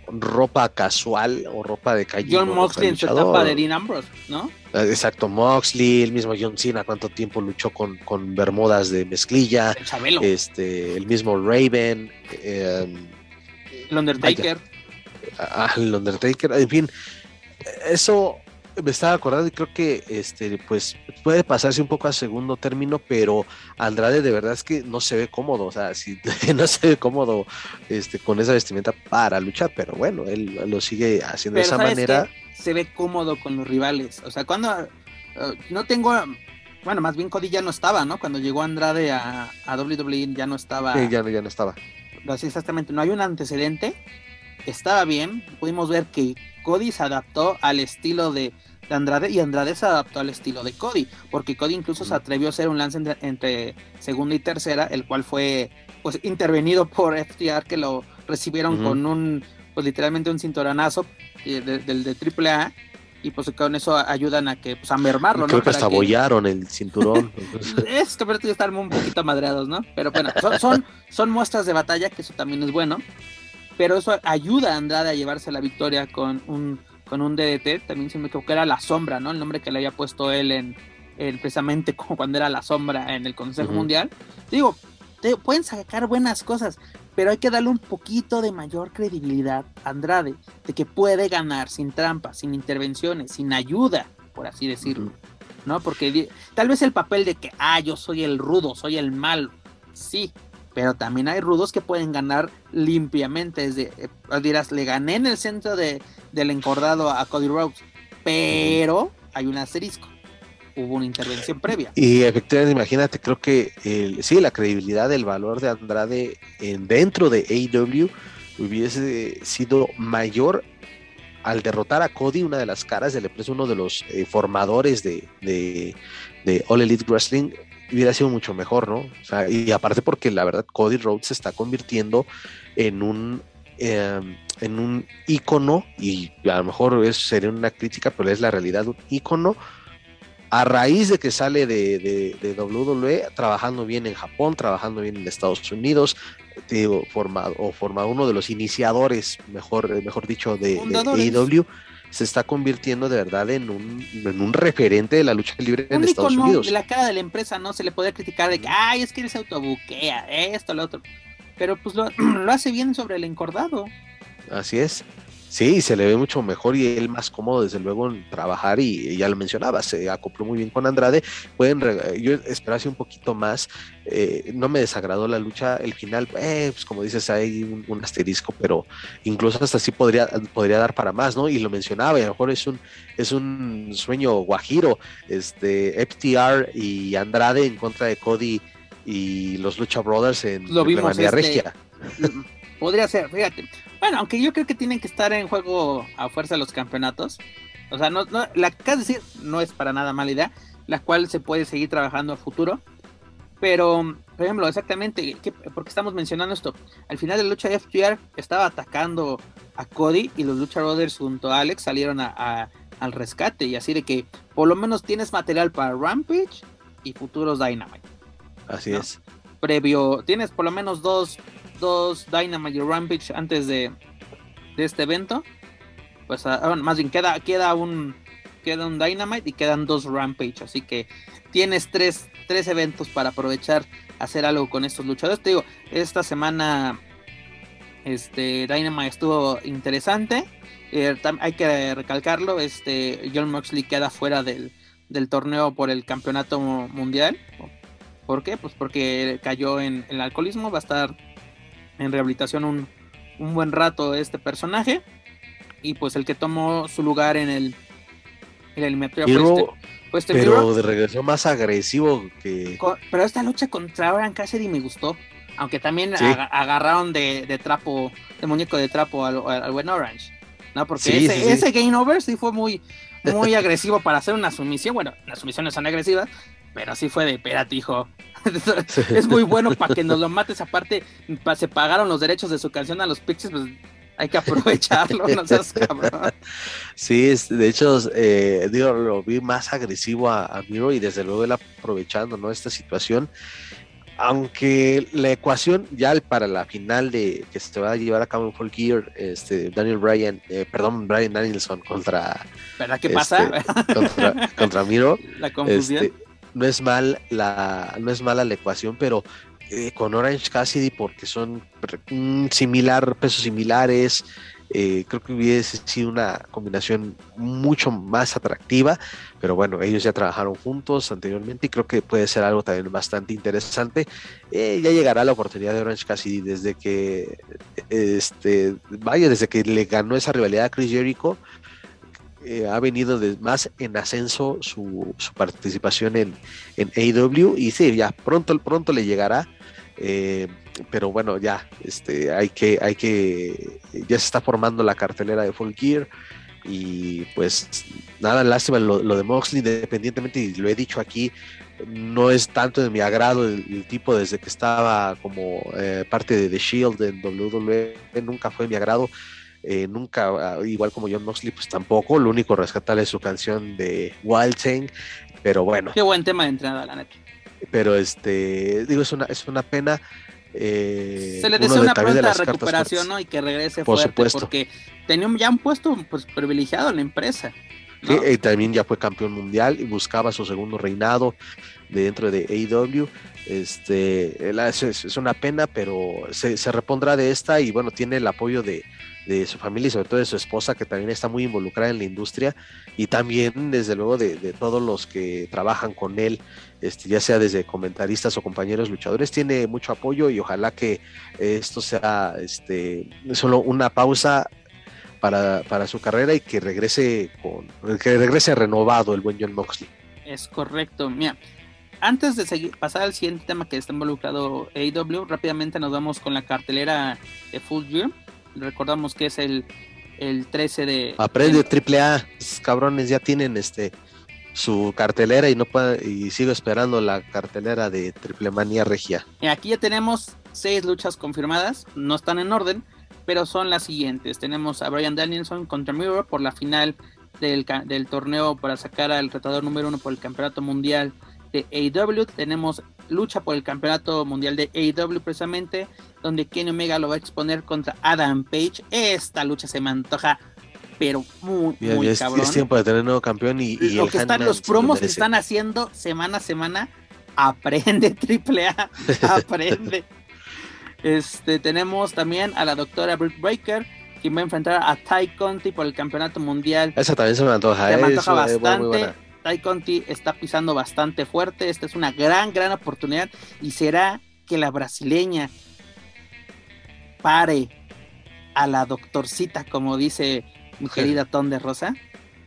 ropa casual o ropa de calle. John Moxley en su etapa de Dean Ambrose, ¿no? Ah, exacto, Moxley, el mismo John Cena, cuánto tiempo luchó con, con bermudas de mezclilla. El Chabelo. Este, el mismo Raven. Eh, el Undertaker. Ah, el Undertaker, en fin, eso me estaba acordando y creo que este pues puede pasarse un poco a segundo término, pero Andrade de verdad es que no se ve cómodo, o sea, si no se ve cómodo este con esa vestimenta para luchar, pero bueno, él lo sigue haciendo de esa manera. Se ve cómodo con los rivales, o sea, cuando uh, no tengo bueno, más bien Cody ya no estaba, ¿no? Cuando llegó Andrade a, a WWE ya no estaba. Sí, ya, ya no estaba. Así exactamente, no hay un antecedente. Estaba bien, pudimos ver que Cody se adaptó al estilo de, Andrade y Andrade se adaptó al estilo de Cody, porque Cody incluso se atrevió a hacer un lance entre, segunda y tercera, el cual fue pues intervenido por FTR que lo recibieron con un pues literalmente un cinturonazo eh, del de, AAA y pues con eso ayudan a que pues a mermarlo, Creo que hasta bollaron el cinturón. es que pero estar un poquito madreados, ¿no? Pero bueno, son, son, son muestras de batalla, que eso también es bueno pero eso ayuda a Andrade a llevarse la victoria con un, con un DDT, también se me equivoco, era La Sombra, ¿no? El nombre que le había puesto él en, precisamente como cuando era La Sombra en el Consejo Mundial. Digo, pueden sacar buenas cosas, pero hay que darle un poquito de mayor credibilidad a Andrade, de que puede ganar sin trampas, sin intervenciones, sin ayuda, por así decirlo. ¿No? Porque tal vez el papel de que, ah, yo soy el rudo, soy el malo, sí, pero también hay rudos que pueden ganar limpiamente. Es de, eh, dirás, le gané en el centro de, del encordado a Cody Rhodes, pero hay un asterisco. Hubo una intervención previa. Y efectivamente, imagínate, creo que sí, la credibilidad, el valor de Andrade en, dentro de AEW hubiese sido mayor al derrotar a Cody, una de las caras de la empresa, uno de los eh, formadores de, de All Elite Wrestling, hubiera sido mucho mejor, ¿no? O sea, y aparte porque la verdad Cody Rhodes se está convirtiendo en un em, en un ícono y a lo mejor eso sería una crítica, pero es la realidad un ícono a raíz de que sale de, de, WWE, trabajando bien en Japón, trabajando bien en Estados Unidos, digo, formado, o formado uno de los iniciadores, mejor, mejor dicho, de, de AEW se está convirtiendo de verdad en un, en un referente de la lucha libre en Estados Unidos. De la cara de la empresa no se le puede criticar de que, ay, es que él se autobuquea, esto, lo otro. Pero pues lo, lo hace bien sobre el encordado. Así es. Sí, se le ve mucho mejor y él más cómodo, desde luego, en trabajar. Y ya lo mencionaba, se acopló muy bien con Andrade. Pueden, yo esperaba un poquito más. Eh, no me desagradó la lucha. El final, eh, pues como dices, hay un, asterisco, pero incluso hasta así podría, podría dar para más, ¿no? Y lo mencionaba, y a lo mejor es un, es un sueño guajiro. Este, FTR y Andrade en contra de Cody y los Lucha Brothers en lo vimos este, regia. Podría ser, fíjate bueno, aunque yo creo que tienen que estar en juego a fuerza los campeonatos. O sea, no, no, la que decir no es para nada mala idea, la cual se puede seguir trabajando a futuro. Pero, por ejemplo, exactamente, ¿qué, ¿por qué estamos mencionando esto? Al final de la lucha de FTR estaba atacando a Cody y los Lucha Brothers junto a Alex salieron a, al rescate. Y así de que por lo menos tienes material para Rampage y futuros Dynamite. Así es. Previo, tienes por lo menos dos dos Dynamite y Rampage antes de, este evento. Pues ah, más bien queda, queda un queda un Dynamite y quedan dos Rampage. Así que tienes tres, tres eventos para aprovechar hacer algo con estos luchadores. Te digo, esta semana este Dynamite estuvo interesante. Eh, hay que recalcarlo, este John Moxley queda fuera del, del torneo por el campeonato mundial. ¿Por qué? Pues porque cayó en el alcoholismo, va a estar en rehabilitación un, buen rato este personaje. Y pues el que tomó su lugar en el, en el fue este, pero de regreso más agresivo que. pero esta lucha contra Oran Cassidy me gustó. Aunque también agarraron de, trapo, de muñeco de trapo al, al, buen Orange. ¿no? Porque ese, ese game over sí fue muy, muy agresivo para hacer una sumisión. Bueno, las sumisiones son agresivas, pero sí fue de, espérate, hijo, es muy bueno para que nos lo mates. Aparte, se pagaron los derechos de su canción a los Pixies, pues hay que aprovecharlo, no seas cabrón. Sí, de hecho, eh, digo, lo vi más agresivo a, Miro y desde luego él aprovechando ¿no? esta situación. Aunque la ecuación ya para la final de que se va a llevar a cabo en Full Gear, este, Daniel Bryan, eh, perdón, Bryan Danielson contra. ¿Verdad qué pasa? Este, contra, Miro. La confusión. Este, no es mal la, no es mala la ecuación, pero eh, con Orange Cassidy porque son similar, pesos similares. Eh, creo que hubiese sido una combinación mucho más atractiva, pero bueno, ellos ya trabajaron juntos anteriormente y creo que puede ser algo también bastante interesante. Eh, ya llegará la oportunidad de Orange Cassidy desde que, este, vaya, desde que le ganó esa rivalidad a Chris Jericho, ha venido de, más en ascenso su, participación en, en AEW y sí, ya pronto, pronto le llegará. Eh, pero bueno, ya, este, hay que, hay que, ya se está formando la cartelera de Full Gear y pues nada, lástima lo, de Moxley, independientemente, y lo he dicho aquí, no es tanto de mi agrado el, tipo desde que estaba como eh, parte de The Shield en WWE, nunca fue de mi agrado. Eh, nunca, igual como John Moxley, pues tampoco. Lo único rescatable es su canción de Wild Thing, pero bueno. Qué buen tema de entrada, la neta. Pero este, digo, es una, es una pena. Eh, se le desea una pronta recuperación ¿no? y que regrese Por fuerte supuesto. porque tenía ya un puesto pues, privilegiado en la empresa. y también ya fue campeón mundial y buscaba su segundo reinado dentro de AEW. Este, es, una pena, pero se, se, repondrá de esta y bueno, tiene el apoyo de, de su familia y sobre todo de su esposa, que también está muy involucrada en la industria, y también, desde luego, de, todos los que trabajan con él, este, ya sea desde comentaristas o compañeros luchadores, tiene mucho apoyo y ojalá que esto sea este, solo una pausa para, para su carrera y que regrese con que regrese renovado el buen John Moxley. Es correcto, mira. Antes de seguir, pasar al siguiente tema que está involucrado AEW, rápidamente nos vamos con la cartelera de Full Gear recordamos que es el, el 13 de... Aprende triple A, cabrones ya tienen este su cartelera y no y sigo esperando la cartelera de Triple Manía Regia. Y aquí ya tenemos seis luchas confirmadas, no están en orden, pero son las siguientes. Tenemos a Brian Danielson contra Mirror por la final del, del torneo para sacar al retador número uno por el campeonato mundial de AEW. Tenemos lucha por el campeonato mundial de AEW precisamente, donde Kenny Omega lo va a exponer contra Adam Page. Esta lucha se me antoja, pero muy, muy cabrón. Es tiempo de tener nuevo campeón y, lo que están los promos que están haciendo semana a semana. Aprende triple A, aprende. este tenemos también a la doctora Britt Breaker quien va a enfrentar a Ty Conti por el campeonato mundial. Esa también se me antoja. Se me antoja bastante. Ty Conti está pisando bastante fuerte. Esta es una gran, gran oportunidad. Y será que la brasileña pare a la doctorcita, como dice mi querida Ton de Rosa.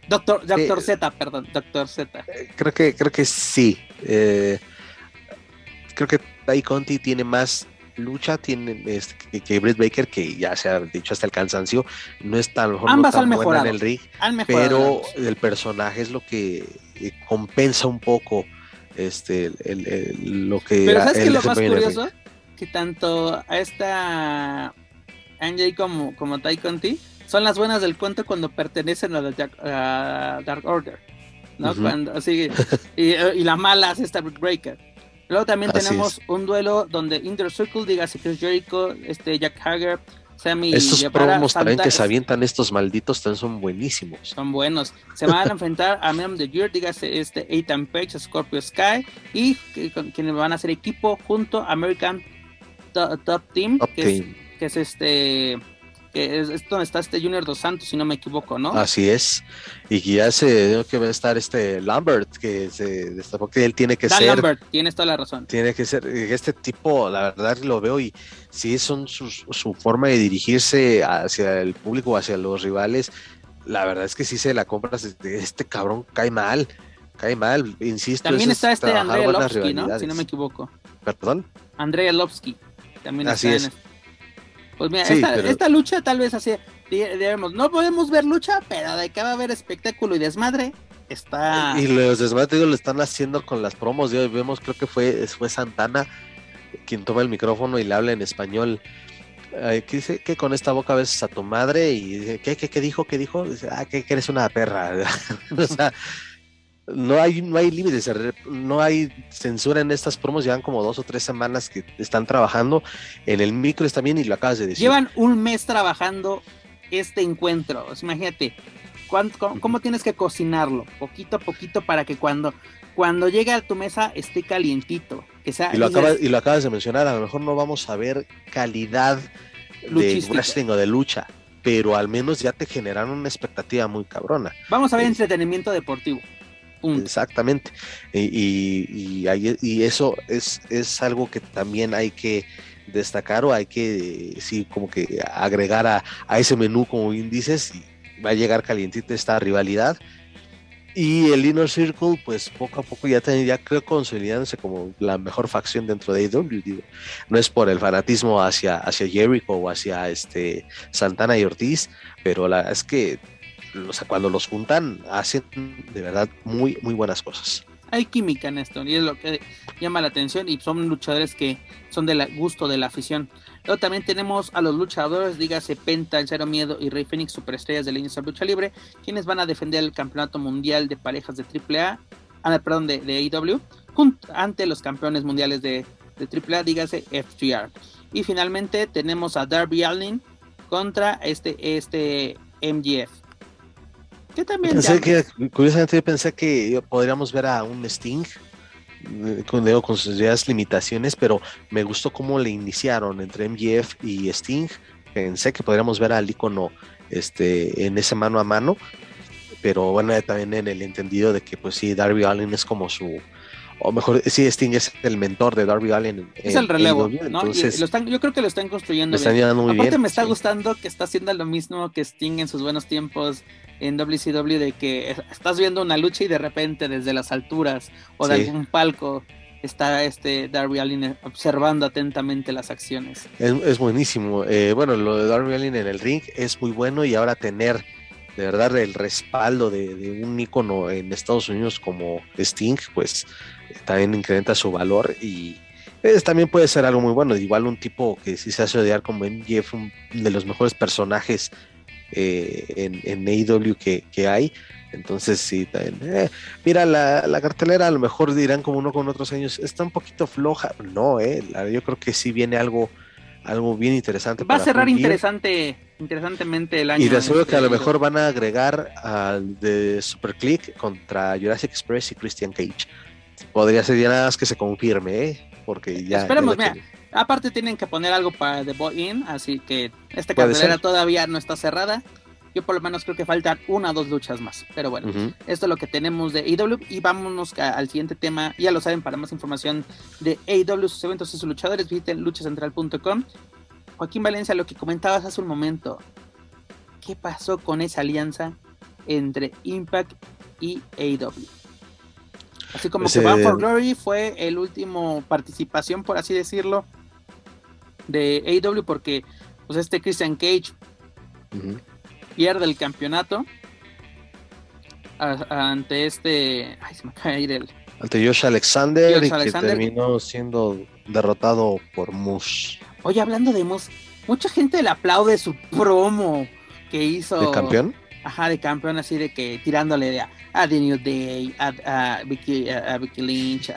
Doctor, doctor Z, perdón, doctor Z. Eh, creo que, creo que sí. Eh, creo que Ty Conti tiene más lucha tiene este, que, Britt Baker, que ya se ha dicho hasta el cansancio, no está a lo mejor tan buena en el ring, pero el personaje es lo que eh, compensa un poco este lo que pero sabes que lo más curioso que tanto a esta Angie como como Tai Conti son las buenas del cuento cuando pertenecen a, la, Dark Order no cuando así y, y la mala es esta Breaker Luego también tenemos un duelo donde Inter Circle, dígase Chris Jericho, este Jack Hager, Sammy Estos promos también que se avientan estos malditos también son buenísimos. Son buenos. Se van a enfrentar a Man the Year, dígase este Ethan Page, Scorpio Sky, y quienes van a hacer equipo junto a American Top, Team, que, Es, este que es, donde está este Junior Dos Santos, si no me equivoco, ¿no? Así es. Y que ya se que va a estar este Lambert, que se destapó que él tiene que Dan ser. Lambert, tienes toda la razón. Tiene que ser, este tipo, la verdad lo veo y sí son su, su forma de dirigirse hacia el público, hacia los rivales. La verdad es que sí se la compras, este, este cabrón cae mal, cae mal, insisto. También está este André Lovsky, ¿no? Si no me equivoco. ¿Perdón? André Lovsky. También Así está es. En pues mira, esta, lucha tal vez así, digamos, no podemos ver lucha, pero de que va a haber espectáculo y desmadre, está. Y los desmates lo están haciendo con las promos. De hoy vemos, creo que fue, fue Santana quien toma el micrófono y le habla en español. que dice que con esta boca ves a tu madre y dice, ¿qué, qué, qué dijo? ¿Qué dijo? Dice, ah, que, eres una perra. o sea, no hay, no hay límites, no hay censura en estas promos, llevan como dos o tres semanas que están trabajando en el micro, bien y lo acabas de decir. Llevan un mes trabajando este encuentro, imagínate, ¿cómo, tienes que cocinarlo? Poquito a poquito para que cuando, cuando llegue a tu mesa esté calientito. Que sea, y, lo acabas, y lo acabas de mencionar, a lo mejor no vamos a ver calidad de wrestling o de lucha, pero al menos ya te generaron una expectativa muy cabrona. Vamos a ver entretenimiento deportivo. Exactamente. Y, y, eso es, es algo que también hay que destacar o hay que, sí, como que agregar a, ese menú, como bien dices, va a llegar calientita esta rivalidad. Y el Inner Circle, pues poco a poco ya, ya creo consolidándose como la mejor facción dentro de AEW. No es por el fanatismo hacia, hacia Jericho o hacia este Santana y Ortiz, pero la es que cuando los juntan, hacen de verdad muy, muy buenas cosas. Hay química en esto y es lo que llama la atención y son luchadores que son del gusto de la afición. Luego también tenemos a los luchadores, dígase Penta, El Cero Miedo y Rey Fénix, superestrellas de la Lucha Libre, quienes van a defender el campeonato mundial de parejas de AAA, ah, perdón, de, de AEW, ante los campeones mundiales de, de AAA, dígase FTR. Y finalmente tenemos a Darby Allin contra este, este MGF también pensé que, curiosamente pensé que podríamos ver a un Sting eh, con, con sus limitaciones, pero me gustó cómo le iniciaron entre MGF y Sting. Pensé que podríamos ver al icono este, en ese mano a mano, pero bueno, también en el entendido de que pues sí, Darby Allin es como su, o mejor, sí, Sting es el mentor de Darby Allin. Es el relevo, ¿no? yo creo que lo están construyendo. Aparte me está gustando que está haciendo lo mismo que Sting en sus buenos tiempos en WCW de que estás viendo una lucha y de repente desde las alturas o de algún palco está este Darby Allin observando atentamente las acciones. Es, buenísimo. Eh, bueno, lo de Darby Allin en el ring es muy bueno y ahora tener de verdad el respaldo de, un ícono en Estados Unidos como Sting, pues también incrementa su valor y también puede ser algo muy bueno. Igual un tipo que sí se hace odiar como Jeff, un de los mejores personajes eh, en, en AEW que, que, hay. Entonces, sí, eh, mira, la, la, cartelera a lo mejor dirán como uno con otros años, está un poquito floja. No, eh, yo creo que sí viene algo, algo bien interesante. Va a cerrar interesante, interesantemente el año. Y les aseguro que a lo este, mejor van a agregar al de Super Click contra Jurassic Express y Christian Cage. Podría ser ya nada más que se confirme, ¿eh? Porque ya. Esperemos, mira. Aparte tienen que poner algo para The Boy In, así que esta cartelera todavía no está cerrada. Yo por lo menos creo que faltan una o dos luchas más. Pero bueno, esto es lo que tenemos de AEW. Y vámonos al siguiente tema. Ya lo saben, para más información de AEW, sus eventos y sus luchadores, visiten luchacentral.com. Joaquín Valencia, lo que comentabas hace un momento. ¿Qué pasó con esa alianza entre Impact y AEW? Así como que Bound for Glory fue el último participación, por así decirlo, de AEW porque pues este Christian Cage pierde el campeonato ante este ay se me acaba de ir el ante Josh Alexander y que terminó siendo derrotado por Moose. Oye, hablando de Moose, mucha gente le aplaude su promo que hizo. ¿De campeón? Ajá, de campeón, así de que tirándole a, a The New Day, a, Vicky, a, Vicky Lynch,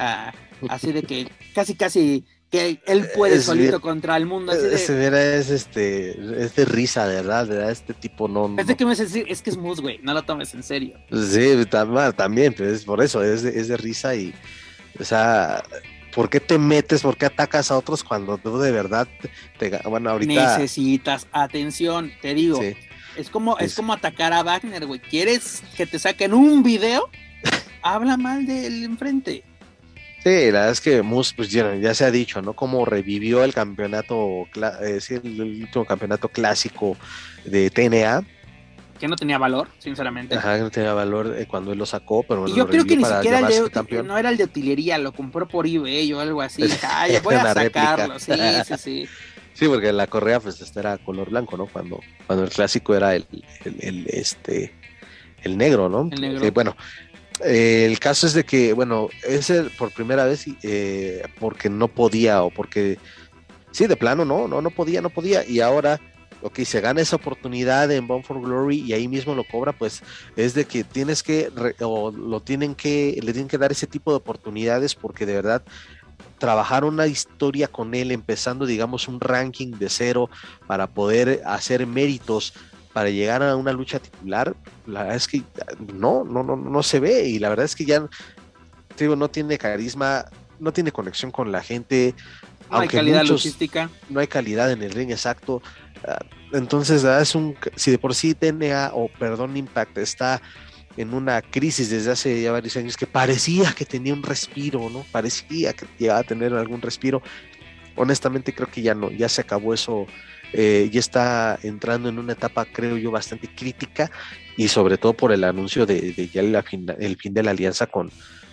así de que casi, casi que él puede solito contra el mundo. Así de... es este, es de risa, de verdad, de este tipo no. Es de que me decir, es que es Moose, güey, no lo tomes en serio. Sí, también, pero es por eso, es de, es de risa y, o sea, ¿por qué te metes, por qué atacas a otros cuando tú de verdad te, bueno, ahorita necesitas atención, te digo. Es como, es como atacar a Wagner, güey. ¿Quieres que te saquen un video? Habla mal del enfrente. Sí, la verdad es que Moose, pues ya, se ha dicho, ¿no? Cómo revivió el campeonato, eh, el último campeonato clásico de TNA. Que no tenía valor, sinceramente. Ajá, que no tenía valor eh, cuando él lo sacó, pero y yo creo que ni siquiera el de, no era el de utilería, lo compró por eBay o algo así. Ay, voy a sacarlo, sí, sí, sí. Sí, porque la correa pues esta era color blanco, ¿no? Cuando, cuando el clásico era el, el, este el negro, ¿no? El negro. bueno, Eh, el caso es de que, bueno, es por primera vez eh, porque no podía o porque, sí, de plano, no, no, no podía, no podía. Y ahora, ok, se gana esa oportunidad en Born for Glory y ahí mismo lo cobra, pues es de que tienes que, o lo tienen que, le tienen que dar ese tipo de oportunidades porque de verdad trabajar una historia con él, empezando, digamos, un ranking de cero para poder hacer méritos para llegar a una lucha titular, la verdad es que no, no, no, no se ve y la verdad es que ya digo, no tiene carisma, no tiene conexión con la gente. No hay calidad logística. No hay calidad en el ring exacto. Ah, entonces, es un, si de por sí TNA o perdón, Impact está en una crisis desde hace ya varios años que parecía que tenía un respiro, ¿no? Parecía que iba a tener algún respiro. Honestamente creo que ya no, ya se acabó eso eh, ya está entrando en una etapa, creo yo, bastante crítica y sobre todo por el anuncio de, ya el fin de la alianza con,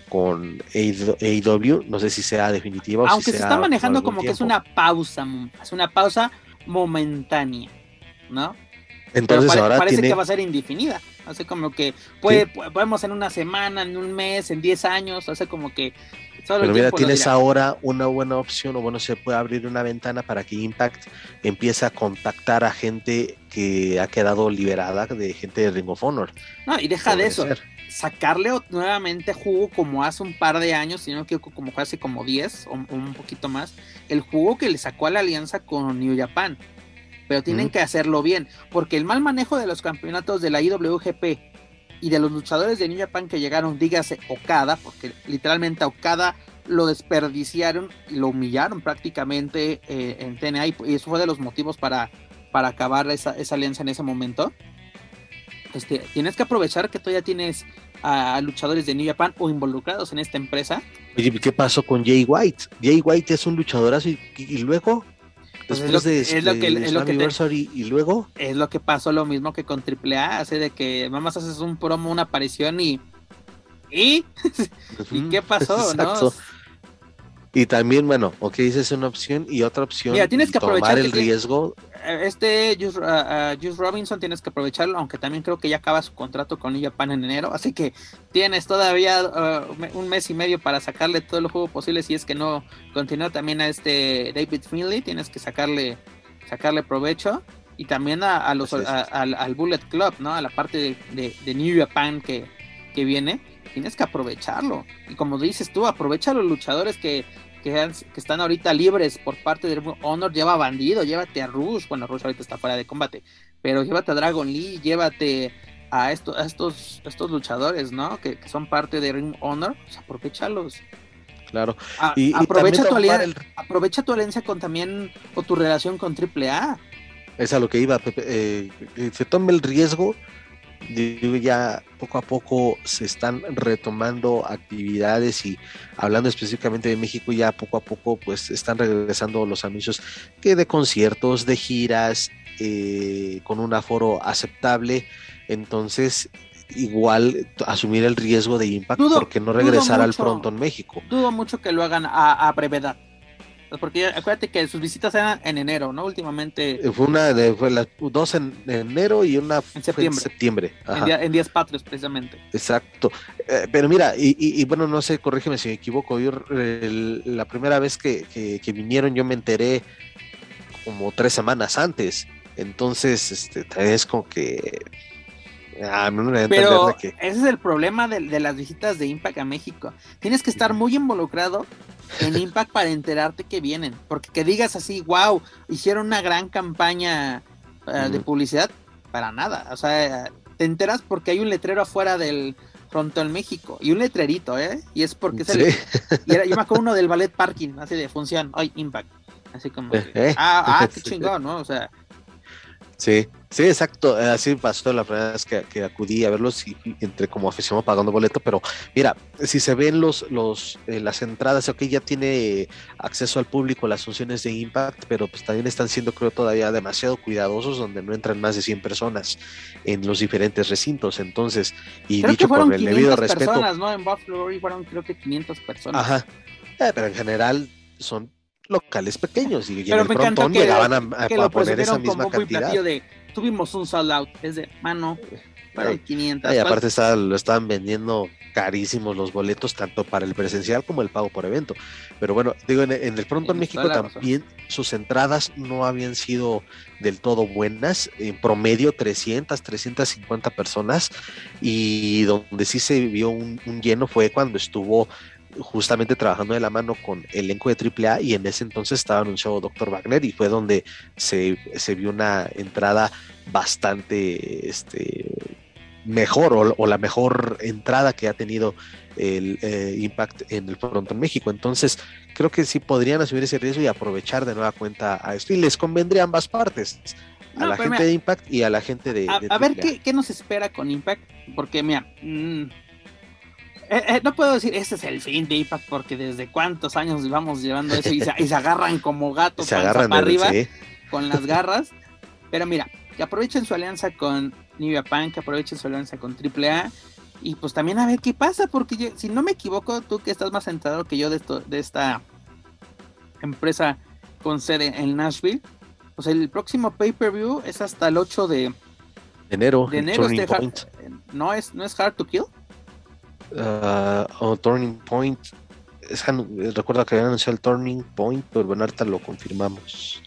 con AEW, no sé si sea definitiva o Aunque se está manejando como que es una pausa, es una pausa momentánea, ¿no? Entonces ahora parece que va a ser indefinida. Hace como que puede, podemos en una semana, en un mes, en 10 años, hace como que pero mira, tienes ahora una buena opción, o bueno, se puede abrir una ventana para que Impact empiece a contactar a gente que ha quedado liberada, de gente de Ring of Honor. No, y deja de eso, sacarle nuevamente jugo como hace un par de años, sino que como hace como 10 o, un poquito más, el jugo que le sacó a la alianza con New Japan. Pero tienen que hacerlo bien, porque el mal manejo de los campeonatos de la IWGP y de los luchadores de New Japan que llegaron, dígase Okada, porque literalmente a Okada lo desperdiciaron y lo humillaron prácticamente eh, en TNA y, eso fue de los motivos para, para acabar esa, alianza en ese momento. Este, tienes que aprovechar que todavía tienes a, luchadores de New Japan o involucrados en esta empresa. ¿qué pasó con Jay White? Jay White es un luchadorazo y luego pues es lo, que, es y, luego es lo que pasó lo mismo que con AAA, hace de que mamás haces un promo, una aparición y y, ¿Y qué pasó, ¿no? Y también, bueno, ok, esa es una opción y otra opción. Mira, tienes que aprovechar el riesgo. Este Juice, Robinson tienes que aprovecharlo, aunque también creo que ya acaba su contrato con New Japan en enero, así que tienes todavía uh, un mes y medio para sacarle todo el juego posible si es que no continúa también a este David Finley, tienes que sacarle sacarle provecho y también a, los al, Bullet Club, ¿no? A la parte de, New Japan que, que viene tienes que aprovecharlo. Y como dices tú, aprovecha a los luchadores que, que, están ahorita libres por parte de Honor. Lleva a Bandido, llévate a Rush. Bueno, Rush ahorita está fuera de combate. Pero llévate a Dragon Lee, llévate a, estos, estos, estos luchadores, ¿no? Que, son parte de Ring Honor. Pues aprovechalos. Claro. y, aprovecha, tu alianza, aprovecha tu alianza con también, o tu relación con AAA. Es a lo que iba, Pepe. Eh, se tome el riesgo digo, ya poco a poco se están retomando actividades y hablando específicamente de México, ya poco a poco pues están regresando los anuncios que de conciertos, de giras, eh, con un aforo aceptable. Entonces, igual asumir el riesgo de impacto porque no regresar al pronto en México. Dudo mucho que lo hagan a brevedad. Porque acuérdate que sus visitas eran en enero, ¿no? Últimamente. Eh, fue una de fue las dos en enero y una en septiembre. En, septiembre. en, días patrios, precisamente. Exacto. Eh, pero mira, y, bueno, no sé, corrígeme si me equivoco. Yo la primera vez que, vinieron, yo me enteré como tres semanas antes. Entonces, este, es como que. Ah, no Pero ese es el problema de, de, las visitas de Impact a México. Tienes que estar muy involucrado en Impact para enterarte que vienen. Porque que digas así, wow, hicieron una gran campaña eh, de publicidad, para nada. O sea, te enteras porque hay un letrero afuera del Frontón México. Y un letrerito, ¿eh? Y es porque es el, y era, yo me acuerdo uno del ballet parking, así de función, hoy Impact. Así como, eh, eh. ah, ah, qué chingón, ¿no? O sea, Sí, sí, exacto. Eh, así pasó la primera vez que, acudí a verlos y, entre como aficionado pagando boleto. Pero mira, si se ven los, los, eh, las entradas, ok, ya tiene acceso al público las funciones de Impact, pero pues también están siendo, creo, todavía demasiado cuidadosos, donde no entran más de 100 personas en los diferentes recintos. Entonces, y dicho con el debido respeto. ¿no? En Buffalo fueron, creo que 500 personas. Ajá. Eh, pero en general son locales pequeños y, Pero en el frontón que- llegaban a, a- a poner esa misma cantidad. de tuvimos un sold out. Es de mano, fueron Ay, 500. Ay, ¿cuál- aparte lo estaban vendiendo carísimos los boletos, tanto para el presencial como el pago por evento. Pero bueno, digo, en, en el pronto en México razón. también sus entradas no habían sido del todo buenas, en promedio 300, 350 personas, y donde sí se vio un, un lleno fue cuando estuvo justamente trabajando de la mano con elenco de AAA y en ese entonces estaba anunciado Dr. Wagner y fue donde se, se vio una entrada bastante este, mejor o, o la mejor entrada que ha tenido el eh, Impact en el Frontón México. Entonces, creo que sí podrían asumir ese riesgo y aprovechar de nueva cuenta a esto. Y les convendría a ambas partes, a la gente mira, de Impact y a la gente de... a, de a ver. ¿qué, qué nos espera con Impact. Porque, mira, mm, eh, eh, no puedo decir este es el fin de Impact porque desde cuántos años vamos llevando eso y se, y se agarran como gatos Se panza agarran para arriba sí. con las garras. Pero mira, que aprovechen su alianza con New Japan, que aprovechen su alianza con AAA. Y pues también a ver qué pasa, porque yo- si no me equivoco, tú que estás más enterado que yo de, esto, de esta empresa con sede en Nashville, pues el próximo pay-per-view es hasta el 8 de, enero, de enero. Este Hard- Point. no, es, no es Hard to Kill. Ah, o Turning Point. Es anu- recuerda que habían anunciado el Turning Point, pero bueno, ahorita lo confirmamos.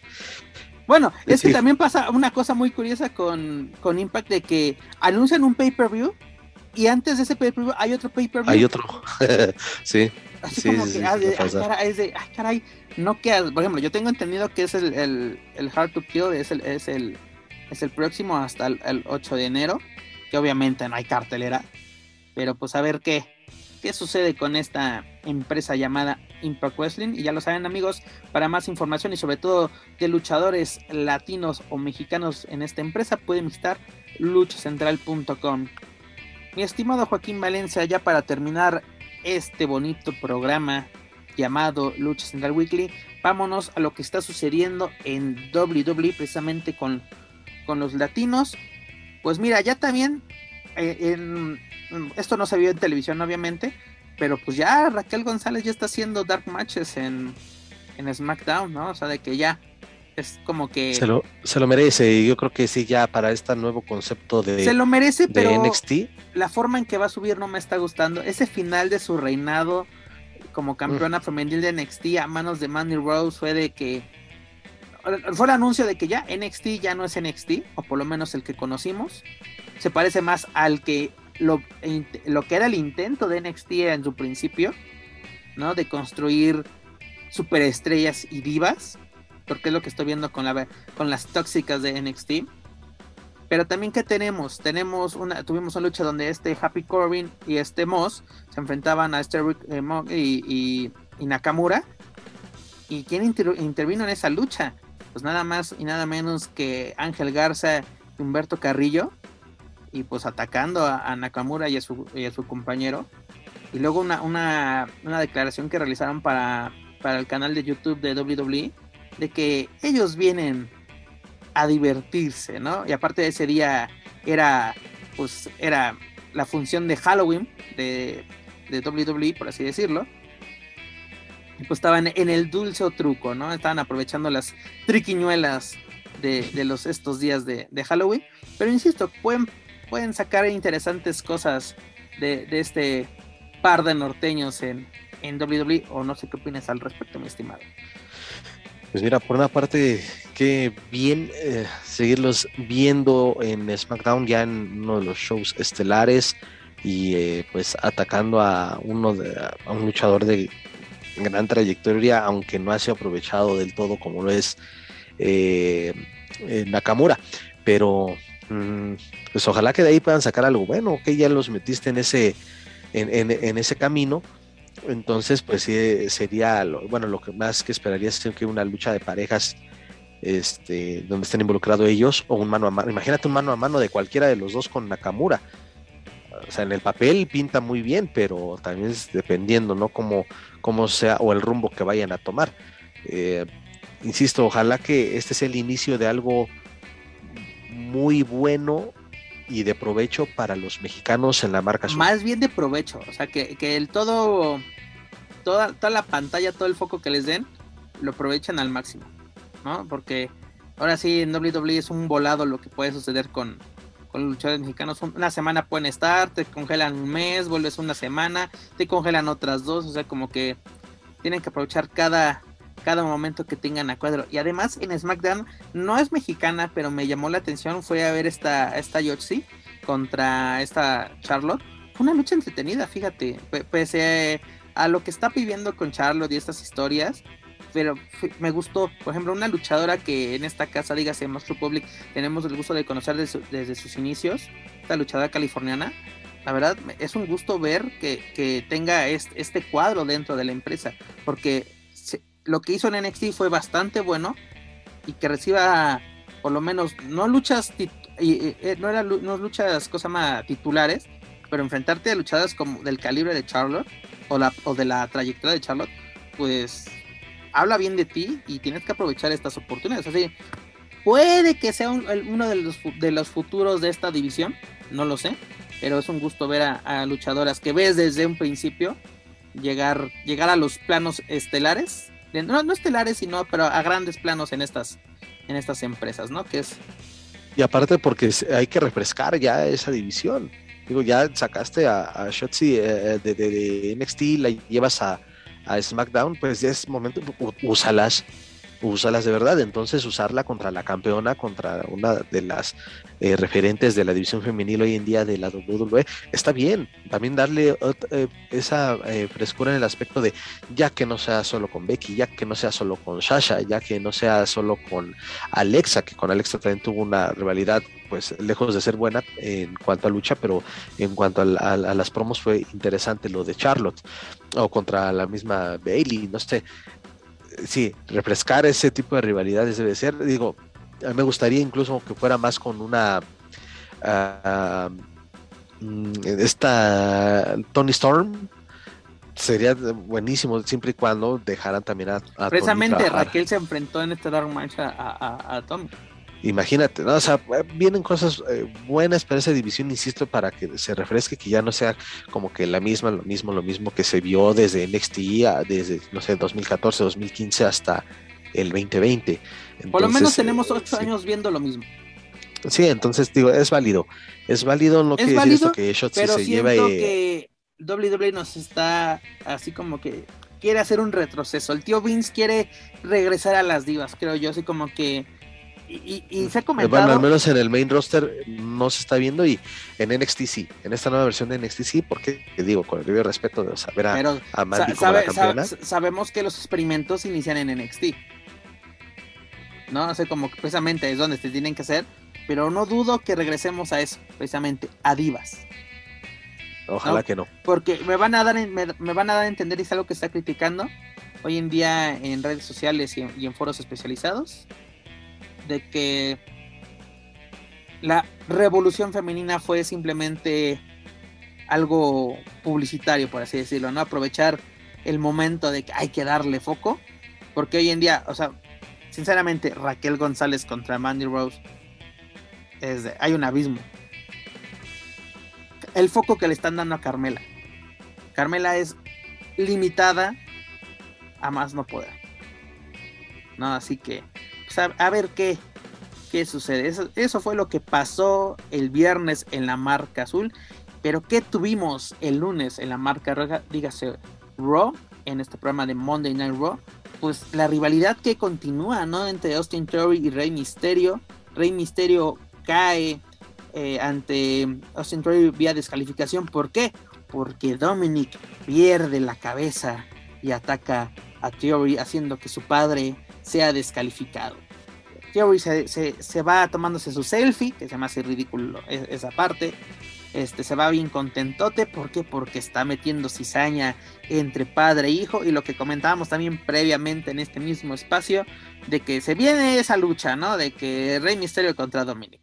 Bueno, es que también pasa una cosa muy curiosa con, con Impact de que anuncian un pay-per-view y antes de ese pay-per-view hay otro pay-per-view. Hay otro. sí. Así Sí, como sí, que, sí, ah, de- ah, caray, es de, ah, caray, no queda, por ejemplo, yo tengo entendido que es el, el, el Hard to Kill, es el, es el, es el próximo hasta el, el 8 de enero, que obviamente no hay cartelera, pero pues a ver qué, qué sucede con esta empresa llamada Impact Wrestling, y ya lo saben amigos, para más información y sobre todo de luchadores latinos o mexicanos en esta empresa, pueden visitar luchacentral.com. Mi estimado Joaquín Valencia, ya para terminar este bonito programa llamado Lucha Central Weekly, vámonos a lo que está sucediendo en WWE precisamente con, con los latinos. Pues mira, ya también, en- esto no se vio en televisión obviamente, pero pues ya Raquel González ya está haciendo dark matches en, en SmackDown, ¿no? O sea, de que ya es como que Se lo, se lo merece. Y yo creo que sí, ya para este nuevo concepto de, se lo merece, de pero NXT. la forma en que va a subir no me está gustando. Ese final de su reinado como campeona femenil de NXT a manos de Mandy Rose fue de que fue el anuncio de que ya NXT ya no es NXT, o por lo menos el que conocimos. Se parece más al que lo, lo que era el intento de NXT en su principio, ¿no? De construir superestrellas y divas, porque es lo que estoy viendo con, la, con las tóxicas de NXT. Pero también que tenemos, tenemos una, tuvimos una lucha donde este Happy Corbin y este Moss se enfrentaban a este Rick, eh, y, y- y Nakamura. ¿Y quién inter- intervino en esa lucha? Pues nada más y nada menos que Ángel Garza y Humberto Carrillo. Y pues atacando a, Nakamura y a, su, compañero. Y luego una, una, una declaración que realizaron para, para el canal de YouTube de WWE. De que ellos vienen a divertirse, ¿no? Y aparte de ese día era, pues, era la función de Halloween de, de WWE, por así decirlo. Y pues estaban en el dulce truco, ¿no? Estaban aprovechando las triquiñuelas de, de los, estos días de, de Halloween. Pero insisto, pueden, pueden sacar interesantes cosas de, este par de norteños en, en WWE, o no sé qué opinas al respecto, mi estimado. Pues mira, por una parte, qué bien eh, seguirlos viendo en SmackDown ya en uno de los shows estelares y eh, pues atacando a uno de, a un luchador de gran trayectoria, aunque no ha sido aprovechado del todo como lo es eh, Nakamura. Pero pues ojalá que de ahí puedan sacar algo bueno, que ya los metiste en ese, en, en- ese camino. Entonces, pues sí, sería, lo, bueno, lo que más que esperaría es que una lucha de parejas este, donde estén involucrados ellos o un mano a mano. Imagínate un mano a mano de cualquiera de los dos con Nakamura. O sea, en el papel pinta muy bien, pero también es dependiendo, ¿no? Cómo sea o el rumbo que vayan a tomar. Eh, insisto, ojalá que este sea el inicio de algo muy bueno y de provecho para los mexicanos en la marca. Más bien de provecho, o sea, que, que el todo, toda, toda la pantalla, todo el foco que les den, lo aprovechan al máximo, ¿no? Porque ahora sí en WWE es un volado lo que puede suceder con, con los luchadores mexicanos. Una semana pueden estar, te congelan un mes, vuelves una semana, te congelan otras dos, o sea, como que tienen que aprovechar cada, cada momento que tengan a cuadro. Y además en SmackDown no es mexicana, pero me llamó la atención, fue a ver esta, esta Yotzi contra esta Charlotte. Fue una lucha entretenida, fíjate, pese a lo que está viviendo con Charlotte y estas historias, pero me gustó, por ejemplo, una luchadora que en esta casa, dígase Monster Public, tenemos el gusto de conocer desde, sus inicios, esta luchadora californiana. La verdad, es un gusto ver que, tenga este, cuadro dentro de la empresa, porque lo que hizo en NXT fue bastante bueno y que reciba por lo menos no luchas eh, no era no luchas cosa más titulares pero enfrentarte a luchadas como del calibre de Charlotte o, la, o de la trayectoria de Charlotte pues habla bien de ti y tienes que aprovechar estas oportunidades. Así, puede que sea uno de los, de los futuros de esta división, no lo sé, pero es un gusto ver a, luchadoras que ves desde un principio llegar, llegar a los planos estelares, no, no estelares, sino pero a grandes planos en estas, en estas empresas, ¿no? Que es... Y aparte porque hay que refrescar ya esa división. Digo, ya sacaste a, Shotzi eh, de, de, de, NXT, la llevas a, a SmackDown, pues ya es momento, úsalas, úsalas de verdad. Entonces usarla contra la campeona, contra una de las eh, referentes de la división femenil hoy en día de la WWE, está bien. También darle eh, esa eh, frescura en el aspecto de ya que no sea solo con Becky, ya que no sea solo con Sasha, ya que no sea solo con Alexa, que con Alexa también tuvo una rivalidad pues lejos de ser buena en cuanto a lucha, pero en cuanto a, las promos fue interesante lo de Charlotte o contra la misma Bailey, no sé. Sí, refrescar ese tipo de rivalidades debe ser, digo, a mí me gustaría incluso que fuera más con una uh, esta Tony Storm. Sería buenísimo siempre y cuando dejaran también a, precisamente Raquel se enfrentó en este Dark Match a, a, Tommy imagínate, ¿no? O sea, vienen cosas eh, buenas para esa división, insisto, para que se refresque, que ya no sea como que la misma, lo mismo, lo mismo que se vio desde NXT, desde, no sé, 2014, 2015 hasta el 2020. Por lo menos tenemos ocho años viendo lo mismo. Sí, entonces digo, es válido. Es válido, no quiere decir esto que Shotzi se lleva. que WWE nos está así como que quiere hacer un retroceso. El tío Vince quiere regresar a las divas, creo yo, así como que. Y, se ha comentado. Bueno, al menos en el main roster no se está viendo y en NXT sí, en esta nueva versión de NXT sí, porque digo, con el debido respeto de saber a, a Mandy como la campeona. sabemos que los experimentos inician en NXT. ¿no? sé, como que precisamente es donde se tienen que hacer, pero no dudo que regresemos a eso, precisamente, a divas. Ojalá que no. Porque me van a dar me, van a dar a entender y es algo que está criticando hoy en día en redes sociales y en, foros especializados de que la revolución femenina fue simplemente algo publicitario, por así decirlo, ¿no? Aprovechar el momento de que hay que darle foco, porque hoy en día, o sea, sinceramente, Raquel González contra Mandy Rose, es hay un abismo. El foco que le están dando a Carmela. Carmela es limitada a más no poder. No, así que, a, ver qué, qué sucede. Eso, eso fue lo que pasó el viernes en la marca azul. Pero ¿qué tuvimos el lunes en la marca roja? Dígase Raw, en este programa de Monday Night Raw pues la rivalidad que continúa, ¿no? Entre Austin Theory y Rey Misterio. Rey Misterio cae eh, ante Austin Theory vía descalificación. ¿Por qué? Porque Dominic pierde la cabeza y ataca a Theory haciendo que su padre sea descalificado. Theory se, va tomándose su selfie, que se me hace ridículo esa parte. Este se va bien contentote, ¿por qué? Porque está metiendo cizaña entre padre e hijo y lo que comentábamos también previamente en este mismo espacio de que se viene esa lucha, ¿no? De que Rey Misterio contra Dominic.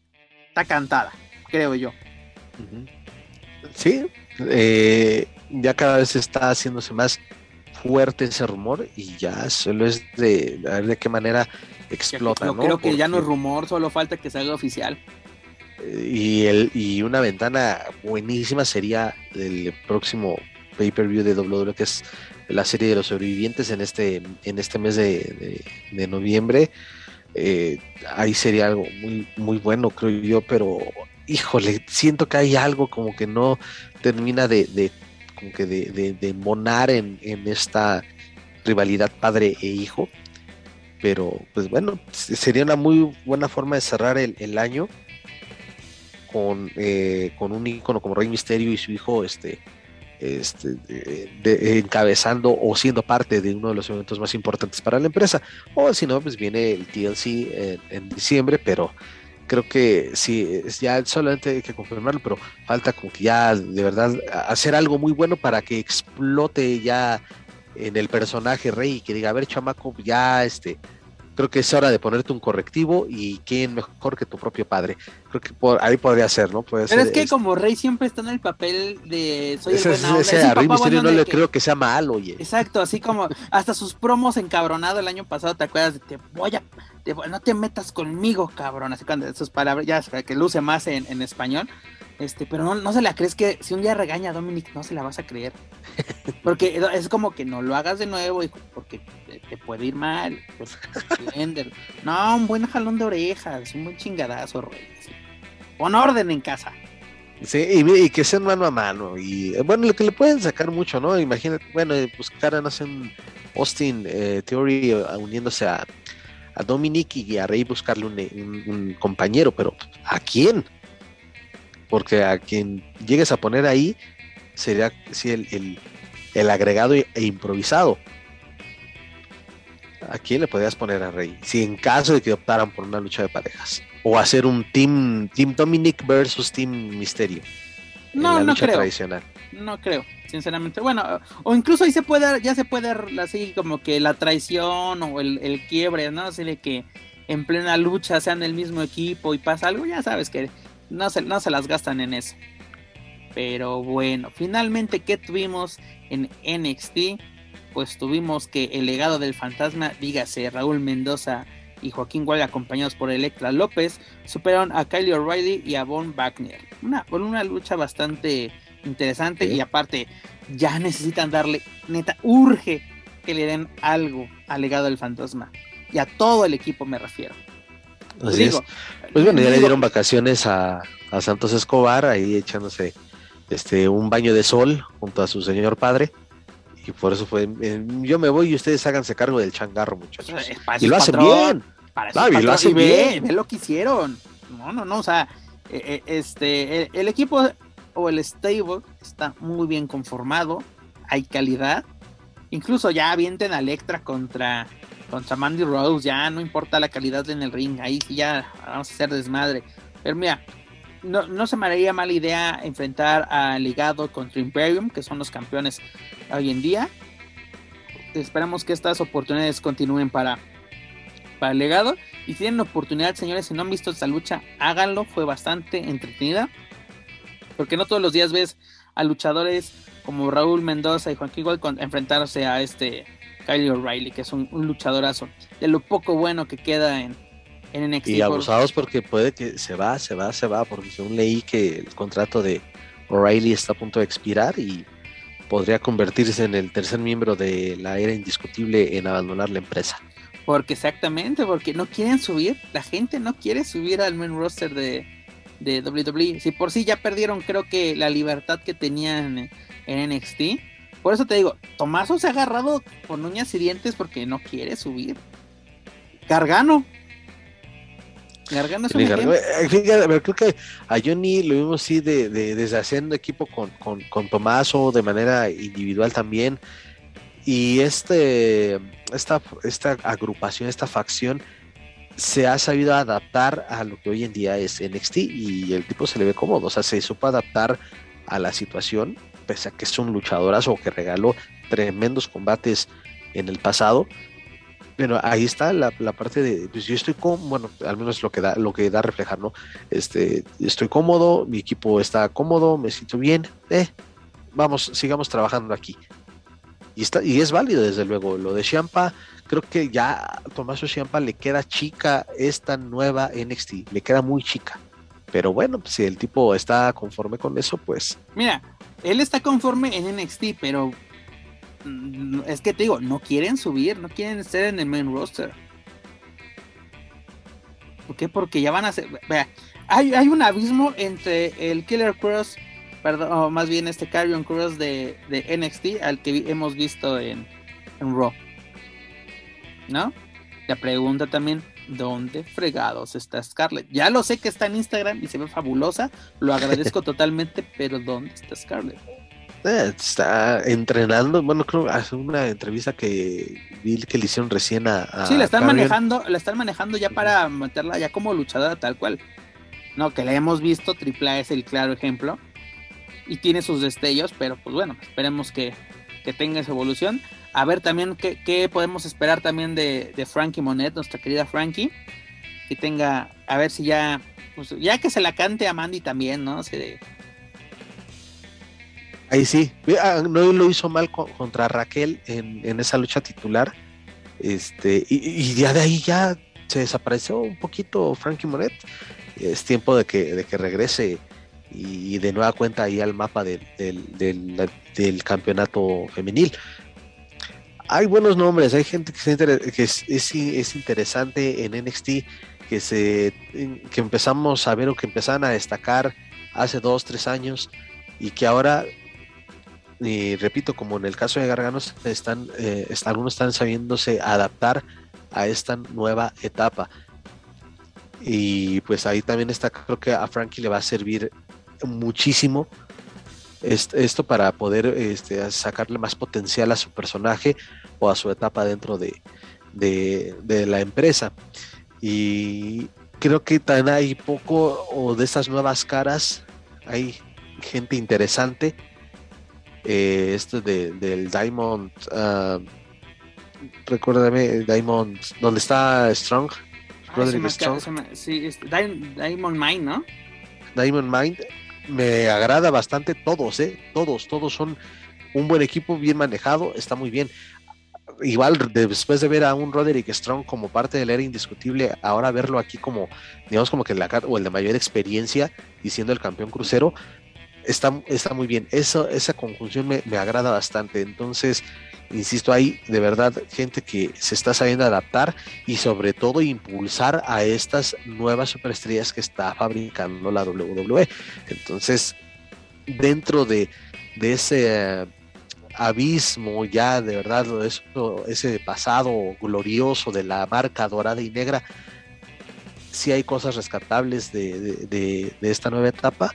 Está cantada, creo yo. Sí, eh, ya cada vez está haciéndose más fuerte ese rumor y ya solo es de a ver de qué manera explota. Yo creo que ya no es rumor, solo falta que se haga oficial. Y, el, y una ventana buenísima sería el próximo pay-per-view de WWE que es la serie de los sobrevivientes en este, en este mes de, de, noviembre. Eh, ahí sería algo muy, muy bueno, creo yo, pero híjole, siento que hay algo como que no termina de, de como que de, de, monar en, en, esta rivalidad padre e hijo. Pero, pues bueno, sería una muy buena forma de cerrar el, año con, eh, con un ícono como Rey Misterio y su hijo, este, este, encabezando o siendo parte de uno de los eventos más importantes para la empresa. O si no, pues viene el TLC en, diciembre, pero creo que sí, ya solamente hay que confirmarlo, pero falta como que ya de verdad hacer algo muy bueno para que explote ya en el personaje Rey y que diga, a ver, chamaco, ya este, creo que es hora de ponerte un correctivo y quién mejor que tu propio padre. Creo que por, ahí podría ser, ¿no? Puede Pero es que como Rey siempre está en el papel de soy ese, el buena ese, a Rey Misterio no le creo que sea malo, oye. Exacto, así como hasta sus promos encabronado el año pasado, ¿te acuerdas? De te voy a, no te metas conmigo, cabrón, así cuando sus palabras, ya que luce más en, en español. Este, pero no, no se la crees que si un día regaña a Dominic, no se la vas a creer. Porque es como que no lo hagas de nuevo, porque te, puede ir mal. Pues, no, un buen jalón de orejas, un buen chingadazo, Rey. Pon orden en casa. Sí, y, que sean mano a mano. Y bueno, lo que le pueden sacar mucho, ¿no? Imagínate, bueno, buscar, no sé, un Austin eh, Theory eh, uniéndose a, a Dominic y a Rey buscarle un compañero, pero ¿a quién? porque a quien llegues a poner ahí sería sí, el, agregado e improvisado. ¿A quién le podrías poner a Rey? Si en caso de que optaran por una lucha de parejas. O hacer un Team, team Dominic versus Team Misterio. No, no creo. No creo, sinceramente. Bueno, o incluso ahí se puede, ya se puede así como que la traición o el, el quiebre, ¿no? Así de que en plena lucha sean el mismo equipo y pasa algo, ya sabes que no se, no se las gastan en eso. Pero bueno, finalmente, ¿qué tuvimos en NXT? Pues tuvimos que el legado del fantasma, dígase Raúl Mendoza y Joaquín Wall, acompañados por Electra López, superaron a Kylie O'Reilly y a Von Wagner. Una, una lucha bastante interesante y aparte, ya necesitan darle, neta, urge que le den algo al legado del fantasma. Y a todo el equipo me refiero. Pues bueno, ya le dieron vacaciones a, Santos Escobar, ahí echándose este un baño de sol junto a su señor padre. Y por eso fue, eh, yo me voy y ustedes háganse cargo del changarro, muchachos. y lo hacen bien. y lo hacen bien. Ve lo que hicieron. No, no, no, o sea, eh, eh, este, el, equipo o el stable está muy bien conformado, hay calidad. Incluso ya avienten a Electra contra contra Mandy Rose, ya no importa la calidad en el ring, ahí sí ya vamos a hacer desmadre. Pero mira, no, no se me haría mala idea enfrentar a Ligado contra Imperium, que son los campeones hoy en día. Esperamos que estas oportunidades continúen para, para el legado. Y si tienen oportunidad, señores, si no han visto esta lucha, háganlo. Fue bastante entretenida. Porque no todos los días ves a luchadores como Raúl Mendoza y Joaquín Gold enfrentarse a este Kylie O'Reilly, que es un, luchadorazo, de lo poco bueno que queda en, en NXT. Y abusados porque puede que se va, se va, se va, porque según leí que el contrato de O'Reilly está a punto de expirar y podría convertirse en el tercer miembro de la era indiscutible en abandonar la empresa. Porque exactamente, porque no quieren subir, la gente no quiere subir al main roster de, de WWE. Si por sí ya perdieron, creo que la libertad que tenían en NXT por eso te digo, Tomaso se ha agarrado con uñas y dientes porque no quiere subir. Gargano. Gargano es un eh, creo que a Johnny lo vimos sí de, desde haciendo equipo con, con, Tomaso de manera individual también. Y este, esta, esta agrupación, esta facción, se ha sabido adaptar a lo que hoy en día es NXT y el tipo se le ve cómodo, o sea, se supo adaptar a la situación pese a que es un luchadorazo que regaló tremendos combates en el pasado. Bueno, ahí está la, parte de, pues yo estoy cómodo, bueno, al menos lo que da, lo que da reflejar, ¿no? Este, estoy cómodo, mi equipo está cómodo, me siento bien, eh, vamos, sigamos trabajando aquí. Y, está, y es válido, desde luego. Lo de Champa, creo que ya a Tomaso Champa le queda chica esta nueva NXT, le queda muy chica. Pero bueno, si el tipo está conforme con eso, pues. Mira, él está conforme en NXT, pero es que te digo, no quieren subir, no quieren estar en el main roster. ¿Por qué? Porque ya van a ser. Vea, hay, hay un abismo entre el Killer Cross, perdón, o más bien este Carrion Cross de, de NXT al que hemos visto en, en Raw. ¿No? La pregunta también, ¿dónde fregados está Scarlett? Ya lo sé que está en Instagram y se ve fabulosa, lo agradezco totalmente, pero ¿dónde está Scarlett? Eh, está entrenando, bueno, creo hace una entrevista que vi que le hicieron recién a, a Sí, la están Carrion. manejando, la están manejando ya para meterla ya como luchadora tal cual. No, que la hemos visto, Triple es el claro ejemplo. Y tiene sus destellos, pero pues bueno, esperemos que, que tenga esa evolución. A ver también qué, qué podemos esperar también de, de Frankie Monet, nuestra querida Frankie. Que tenga, a ver si ya, pues ya que se la cante a Mandy también, ¿no? De- Ahí sí, Ah, no lo hizo mal co- contra Raquel en, esa lucha titular. Este, y, y ya de ahí ya se desapareció un poquito Frankie Moret. Es tiempo de que, de que regrese y de nueva cuenta ahí al mapa del, campeonato femenil. Hay buenos nombres, hay gente que, que es, es, es interesante en NXT, que, se, que empezamos a ver o que empezaron a destacar hace dos, tres años y que ahora y repito, como en el caso de Garganos, están, eh, algunos están sabiéndose adaptar a esta nueva etapa. Y pues ahí también está, creo que a Frankie le va a servir muchísimo est- esto para poder este, sacarle más potencial a su personaje o a su etapa dentro de, de, de la empresa. Y creo que también hay poco o de estas nuevas caras, hay gente interesante eh, esto de, del Diamond, ah, recuérdame, Diamond, donde está Strong, se Roderick Strong, me- sí, este, Diamond Diamond Mine, ¿no? Diamond Mind, me agrada bastante todos, ¿eh? Todos, todos son un buen equipo, bien manejado, está muy bien. Igual después de ver a un Roderick Strong como parte del era indiscutible, ahora verlo aquí como, digamos, como que la o el de mayor experiencia y siendo el campeón crucero, está, está muy bien. Eso, esa conjunción me, me agrada bastante. Entonces, insisto, hay de verdad gente que se está sabiendo adaptar y sobre todo impulsar a estas nuevas superestrellas que está fabricando la WWE. Entonces, dentro de, de ese eh, abismo ya de verdad, eso, ese pasado glorioso de la marca dorada y negra, sí hay cosas rescatables de- de- de esta nueva etapa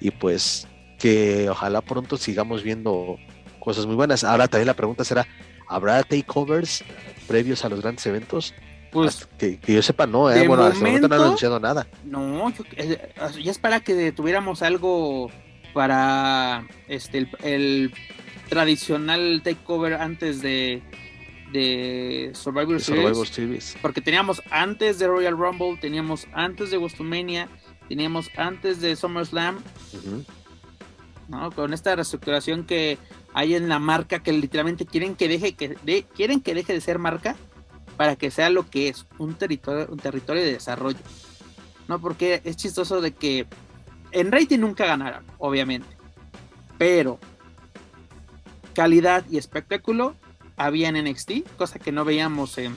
y pues que ojalá pronto sigamos viendo cosas muy buenas. Ahora también la pregunta será, ¿habrá takeovers previos a los grandes eventos? Pues que, que yo sepa, no, ¿eh? bueno, hasta el momento no han momento- anunciado nada. No, yo, eh, ya es para que tuviéramos algo para este el, el tradicional takeover antes de, de Survivor, Series. Survivor Series. Porque teníamos antes de Royal Rumble, teníamos antes de WrestleMania, teníamos antes de SummerSlam, Ujú. ¿no? Con esta reestructuración que hay en la marca que literalmente quieren que deje que de- quieren que deje de ser marca para que sea lo que es, un territorio, un territorio de desarrollo. No, porque es chistoso de que en rating nunca ganaron, obviamente. Pero calidad y espectáculo había en NXT, cosa que no veíamos en,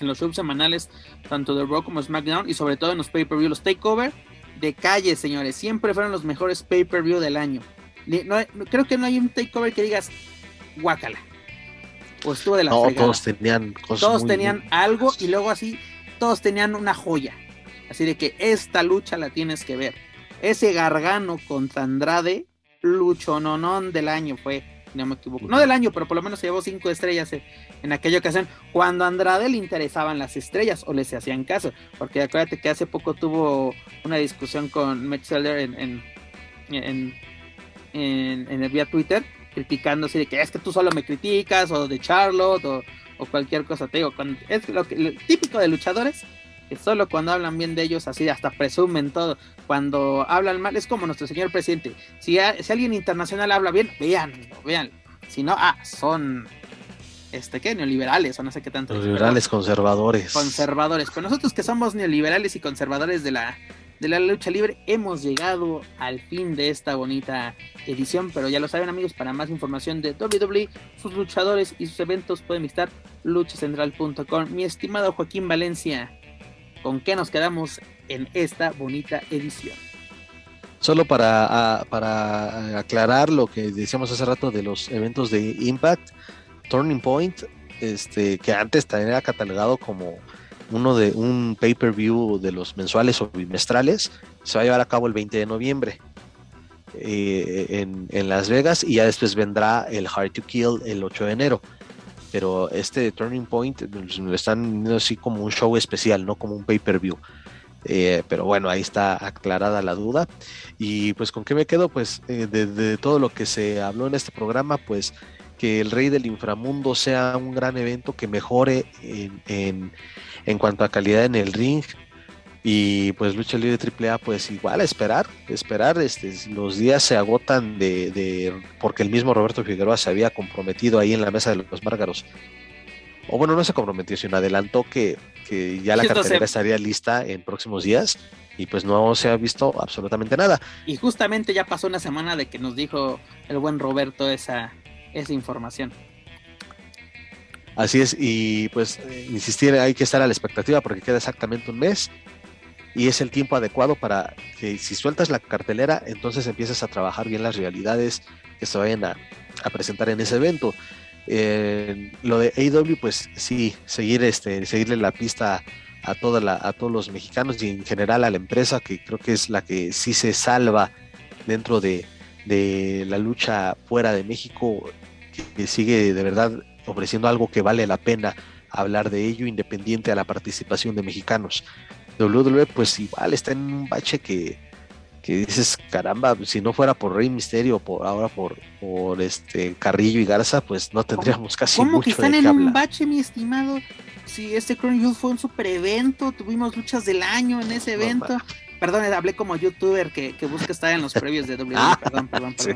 en los shows semanales, tanto de Raw como SmackDown, y sobre todo en los pay-per-view, los takeover de calle, señores. Siempre fueron los mejores pay-per-view del año. Ni- no- no- creo que no hay un takeover que digas, guácala. O estuvo de la No, fregada. todos tenían cosas Todos muy- tenían muy- algo y luego así, todos tenían una joya. Así de que esta lucha la tienes que ver. Ese Gargano contra Andrade, lucho nonón del año fue, no me equivoco. No del año, pero por lo menos se llevó cinco estrellas en, aquella ocasión. Cuando a Andrade le interesaban las estrellas o les hacían caso. Porque acuérdate que hace poco tuvo una discusión con Metzelder en, en, en, en, en el vía Twitter, criticando así de que es que tú solo me criticas, o de Charlotte, o, o cualquier cosa. Te digo, es lo, típico de luchadores, que solo cuando hablan bien de ellos, así hasta presumen todo. Cuando hablan mal, es como nuestro señor presidente. Si, si alguien internacional habla bien, véanlo, véanlo. Si no, ah, son, este, ¿qué? Neoliberales, o no sé qué tanto. Los Pero- liberales conservadores. conservadores. Pero nosotros que somos neoliberales y conservadores de la de la lucha libre. Hemos llegado al fin de esta bonita edición, pero ya lo saben amigos, para más información de WWE, sus luchadores y sus eventos pueden visitar luchacentral.com. Mi estimado Joaquín Valencia, ¿con qué nos quedamos en esta bonita edición? Solo para, para aclarar lo que decíamos hace rato de los eventos de Impact, Turning Point, este, que antes también era catalogado como uno de un pay-per-view de los mensuales o bimestrales, se va a llevar a cabo el 20 de noviembre eh, en, Las Vegas y ya después vendrá el Hard to Kill el 8 de enero. Pero este Turning Point pues, lo están viendo así como un show especial, no como un pay-per-view. Eh, pero bueno, ahí está aclarada la duda. Y pues con qué me quedo, pues eh, de, de, todo lo que se habló en este programa, pues que el Rey del Inframundo sea un gran evento que mejore en, en, en cuanto a calidad en el ring. Y pues lucha libre AAA, pues igual esperar, esperar, este, los días se agotan de, de, porque el mismo Roberto Figueroa se había comprometido ahí en la mesa de los Márgaros. O bueno, no se comprometió, sino adelantó que, que ya la cartelera estaría lista en próximos días y pues no se ha visto absolutamente nada. Y justamente ya pasó una semana de que nos dijo el buen Roberto esa, esa información. Así es, y pues insistir, hay que estar a la expectativa porque queda exactamente un mes y es el tiempo adecuado para que si sueltas la cartelera, entonces empiezas a trabajar bien las realidades que se vayan a, presentar en ese evento. Eh, lo de AW, pues sí, seguir este, seguirle la pista a toda la, a todos los mexicanos y en general a la empresa, que creo que es la que sí se salva dentro de, de la lucha fuera de México, que, sigue de verdad ofreciendo algo que vale la pena hablar de ello, independiente a la participación de mexicanos. WWE, pues igual está en un bache que, que dices, caramba, si no fuera por Rey Misterio, por ahora por, por este Carrillo y Garza, pues no tendríamos casi ¿Cómo mucho que están de en qué un hablar. bache, mi estimado? Si este Crown Jewel fue un super evento, tuvimos luchas del año en ese evento. Perdón, hablé como youtuber que, que busca estar en los previos de WWE. Ah, perdón, perdón, sí.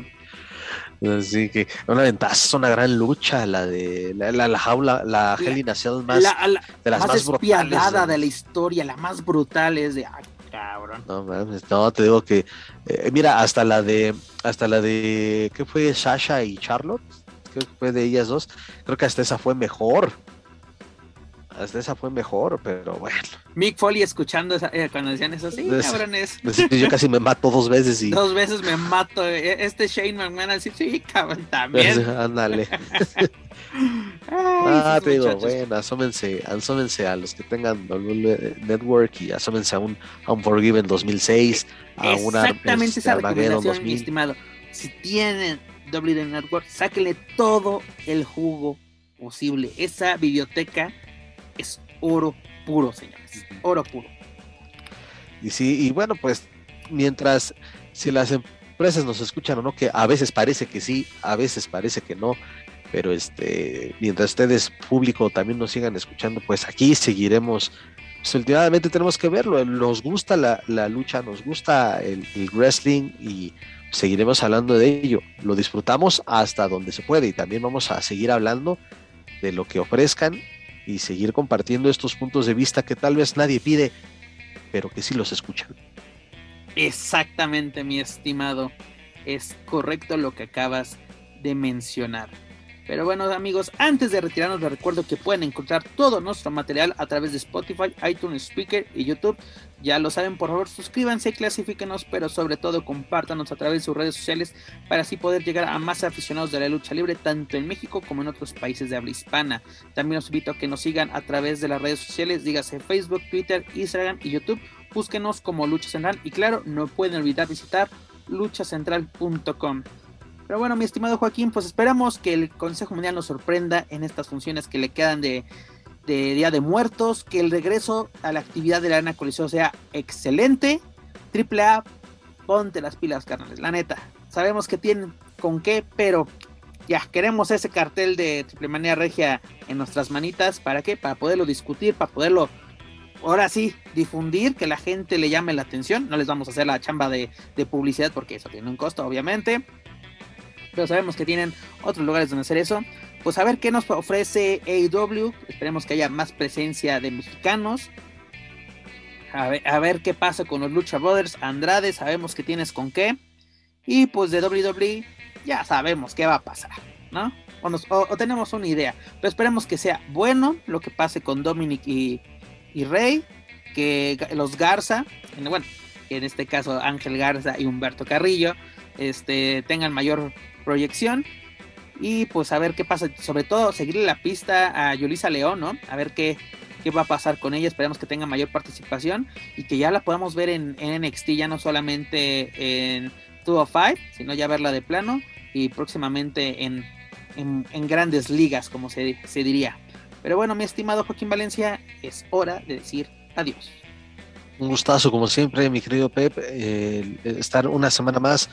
Así que una ventaja, una gran lucha, la de la, la, la jaula, la Hell in a Cell más la, de las más, más brutales. de- la historia, la más brutal es de. Ay, cabrón. No mames, no, te digo que eh, mira, hasta la de hasta la de ¿qué fue Sasha y Charlotte? Creo que fue de ellas dos. Creo que hasta esa fue mejor. Hasta esa fue mejor, pero bueno. Mick Foley escuchando esa- eh, cuando decían eso, sí, Des- cabrones. pues, yo casi me mato dos veces y Dos veces me mato. eh, Este Shane McMahon así, sí, cabrón, también. ándale. Ah, te digo, bueno, asómense, asómense a los que tengan WWE Network y asómense a un Unforgiven 2006, a una Exactamente esa recomendación, mi 2000. estimado. Si tienen WWE Network, sáquenle todo el jugo posible. Esa biblioteca es oro puro, señores. Oro puro. Y sí, y bueno, pues mientras si las empresas nos escuchan o no, que a veces parece que sí, a veces parece que no, pero este, mientras ustedes, público, también nos sigan escuchando, pues aquí seguiremos. Pues últimamente tenemos que verlo, nos gusta la, la lucha, nos gusta el, el wrestling y seguiremos hablando de ello. Lo disfrutamos hasta donde se puede y también vamos a seguir hablando de lo que ofrezcan y seguir compartiendo estos puntos de vista que tal vez nadie pide, pero que sí los escuchan. Exactamente, mi estimado. Es correcto lo que acabas de mencionar. Pero bueno, amigos, antes de retirarnos, les recuerdo que pueden encontrar todo nuestro material a través de Spotify, iTunes Speaker y YouTube. Ya lo saben, por favor, suscríbanse, clasifíquenos, pero sobre todo compártanos a través de sus redes sociales para así poder llegar a más aficionados de la lucha libre, tanto en México como en otros países de habla hispana. También los invito a que nos sigan a través de las redes sociales, dígase Facebook, Twitter, Instagram y YouTube. Búsquenos como Lucha Central y claro, no pueden olvidar visitar luchacentral.com. Pero bueno, mi estimado Joaquín, pues esperamos que el Consejo Mundial nos sorprenda en estas funciones que le quedan de, de Día de Muertos, que el regreso a la actividad de la Arena Coliseo sea excelente. Triple A, ponte las pilas, carnales, la neta. Sabemos que tienen con qué, pero ya queremos ese cartel de Triple Manía Regia en nuestras manitas. ¿Para qué? Para poderlo discutir, para poderlo, ahora sí, difundir, que la gente le llame la atención. No les vamos a hacer la chamba de, de publicidad porque eso tiene un costo, obviamente pero sabemos que tienen otros lugares donde hacer eso. Pues a ver qué nos ofrece AEW. Esperemos que haya más presencia de mexicanos. a ver, a ver qué pasa con los Lucha Brothers. Andrade, sabemos que tienes con qué. Y pues de WWE ya sabemos qué va a pasar, ¿no? O, tenemos una idea. Pero esperemos que sea bueno lo que pase con Dominic y, Rey. Que los Garza, bueno, en este caso Ángel Garza y Humberto Carrillo, este, tengan mayor proyección. Y pues a ver qué pasa. Sobre todo seguirle la pista a Yulisa León, ¿no? A ver qué, qué va a pasar con ella. Esperemos que tenga mayor participación y que ya la podamos ver en, en NXT, ya no solamente en 205, sino ya verla de plano y próximamente en, en, grandes ligas, como se, se diría. Pero bueno, mi estimado Joaquín Valencia, es hora de decir adiós. Un gustazo, como siempre, mi querido Pep, eh, estar una semana más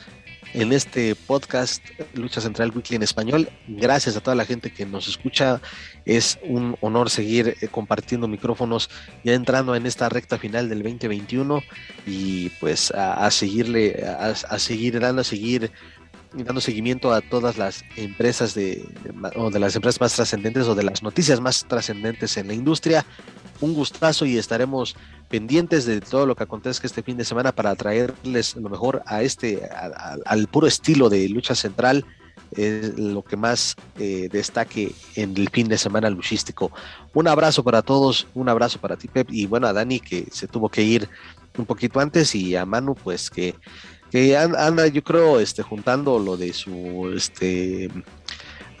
en este podcast Lucha Central Weekly en español. Gracias a toda la gente que nos escucha. Es un honor seguir eh, compartiendo micrófonos ya entrando en esta recta final del 2021 y pues a, seguirle, a, seguir dando, a seguir dando seguimiento a todas las empresas de, o de las empresas más trascendentes o de las noticias más trascendentes en la industria. Un gustazo y estaremos pendientes de todo lo que acontezca este fin de semana para traerles lo mejor a este, al puro estilo de lucha central, es lo que más eh, destaque en el fin de semana luchístico. Un abrazo para todos, un abrazo para ti, Pep, y bueno, a Dani que se tuvo que ir un poquito antes y a Manu, pues que, que anda, yo creo, este, juntando lo de su, este,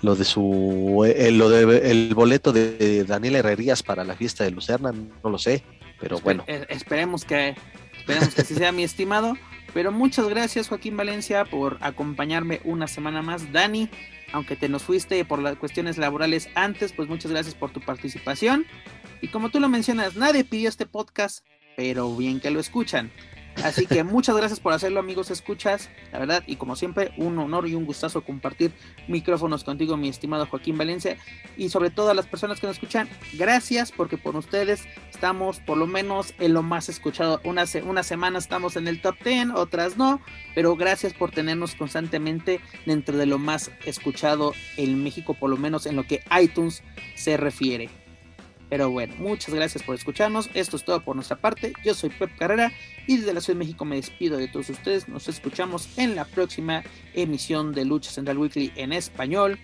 lo de su, el, eh, lo de, el boleto de Daniel Herrerías para la fiesta de Lucerna, no lo sé, pero bueno. Eh, esperemos que, esperemos que así sea mi estimado. Pero muchas gracias Joaquín Valencia por acompañarme una semana más. Dani, aunque te nos fuiste por las cuestiones laborales antes, pues muchas gracias por tu participación. Y como tú lo mencionas, nadie pidió este podcast, pero bien que lo escuchan. Así que muchas gracias por hacerlo, amigos escuchas. La verdad, y como siempre, un honor y un gustazo compartir micrófonos contigo, mi estimado Joaquín Valencia. Y sobre todo a las personas que nos escuchan, gracias porque por ustedes estamos por lo menos en lo más escuchado. Unas, unas semanas estamos en el top 10, otras no. Pero gracias por tenernos constantemente dentro de lo más escuchado en México, por lo menos en lo que iTunes se refiere. Pero bueno, muchas gracias por escucharnos. Esto es todo por nuestra parte. Yo soy Pep Carrera y desde la Ciudad de México me despido de todos ustedes. Nos escuchamos en la próxima emisión de Lucha Central Weekly en español.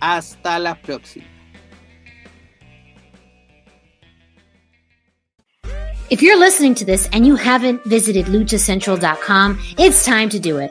Hasta la próxima. If you're listening to this and you haven't visited luchacentral.com, it's time to do it.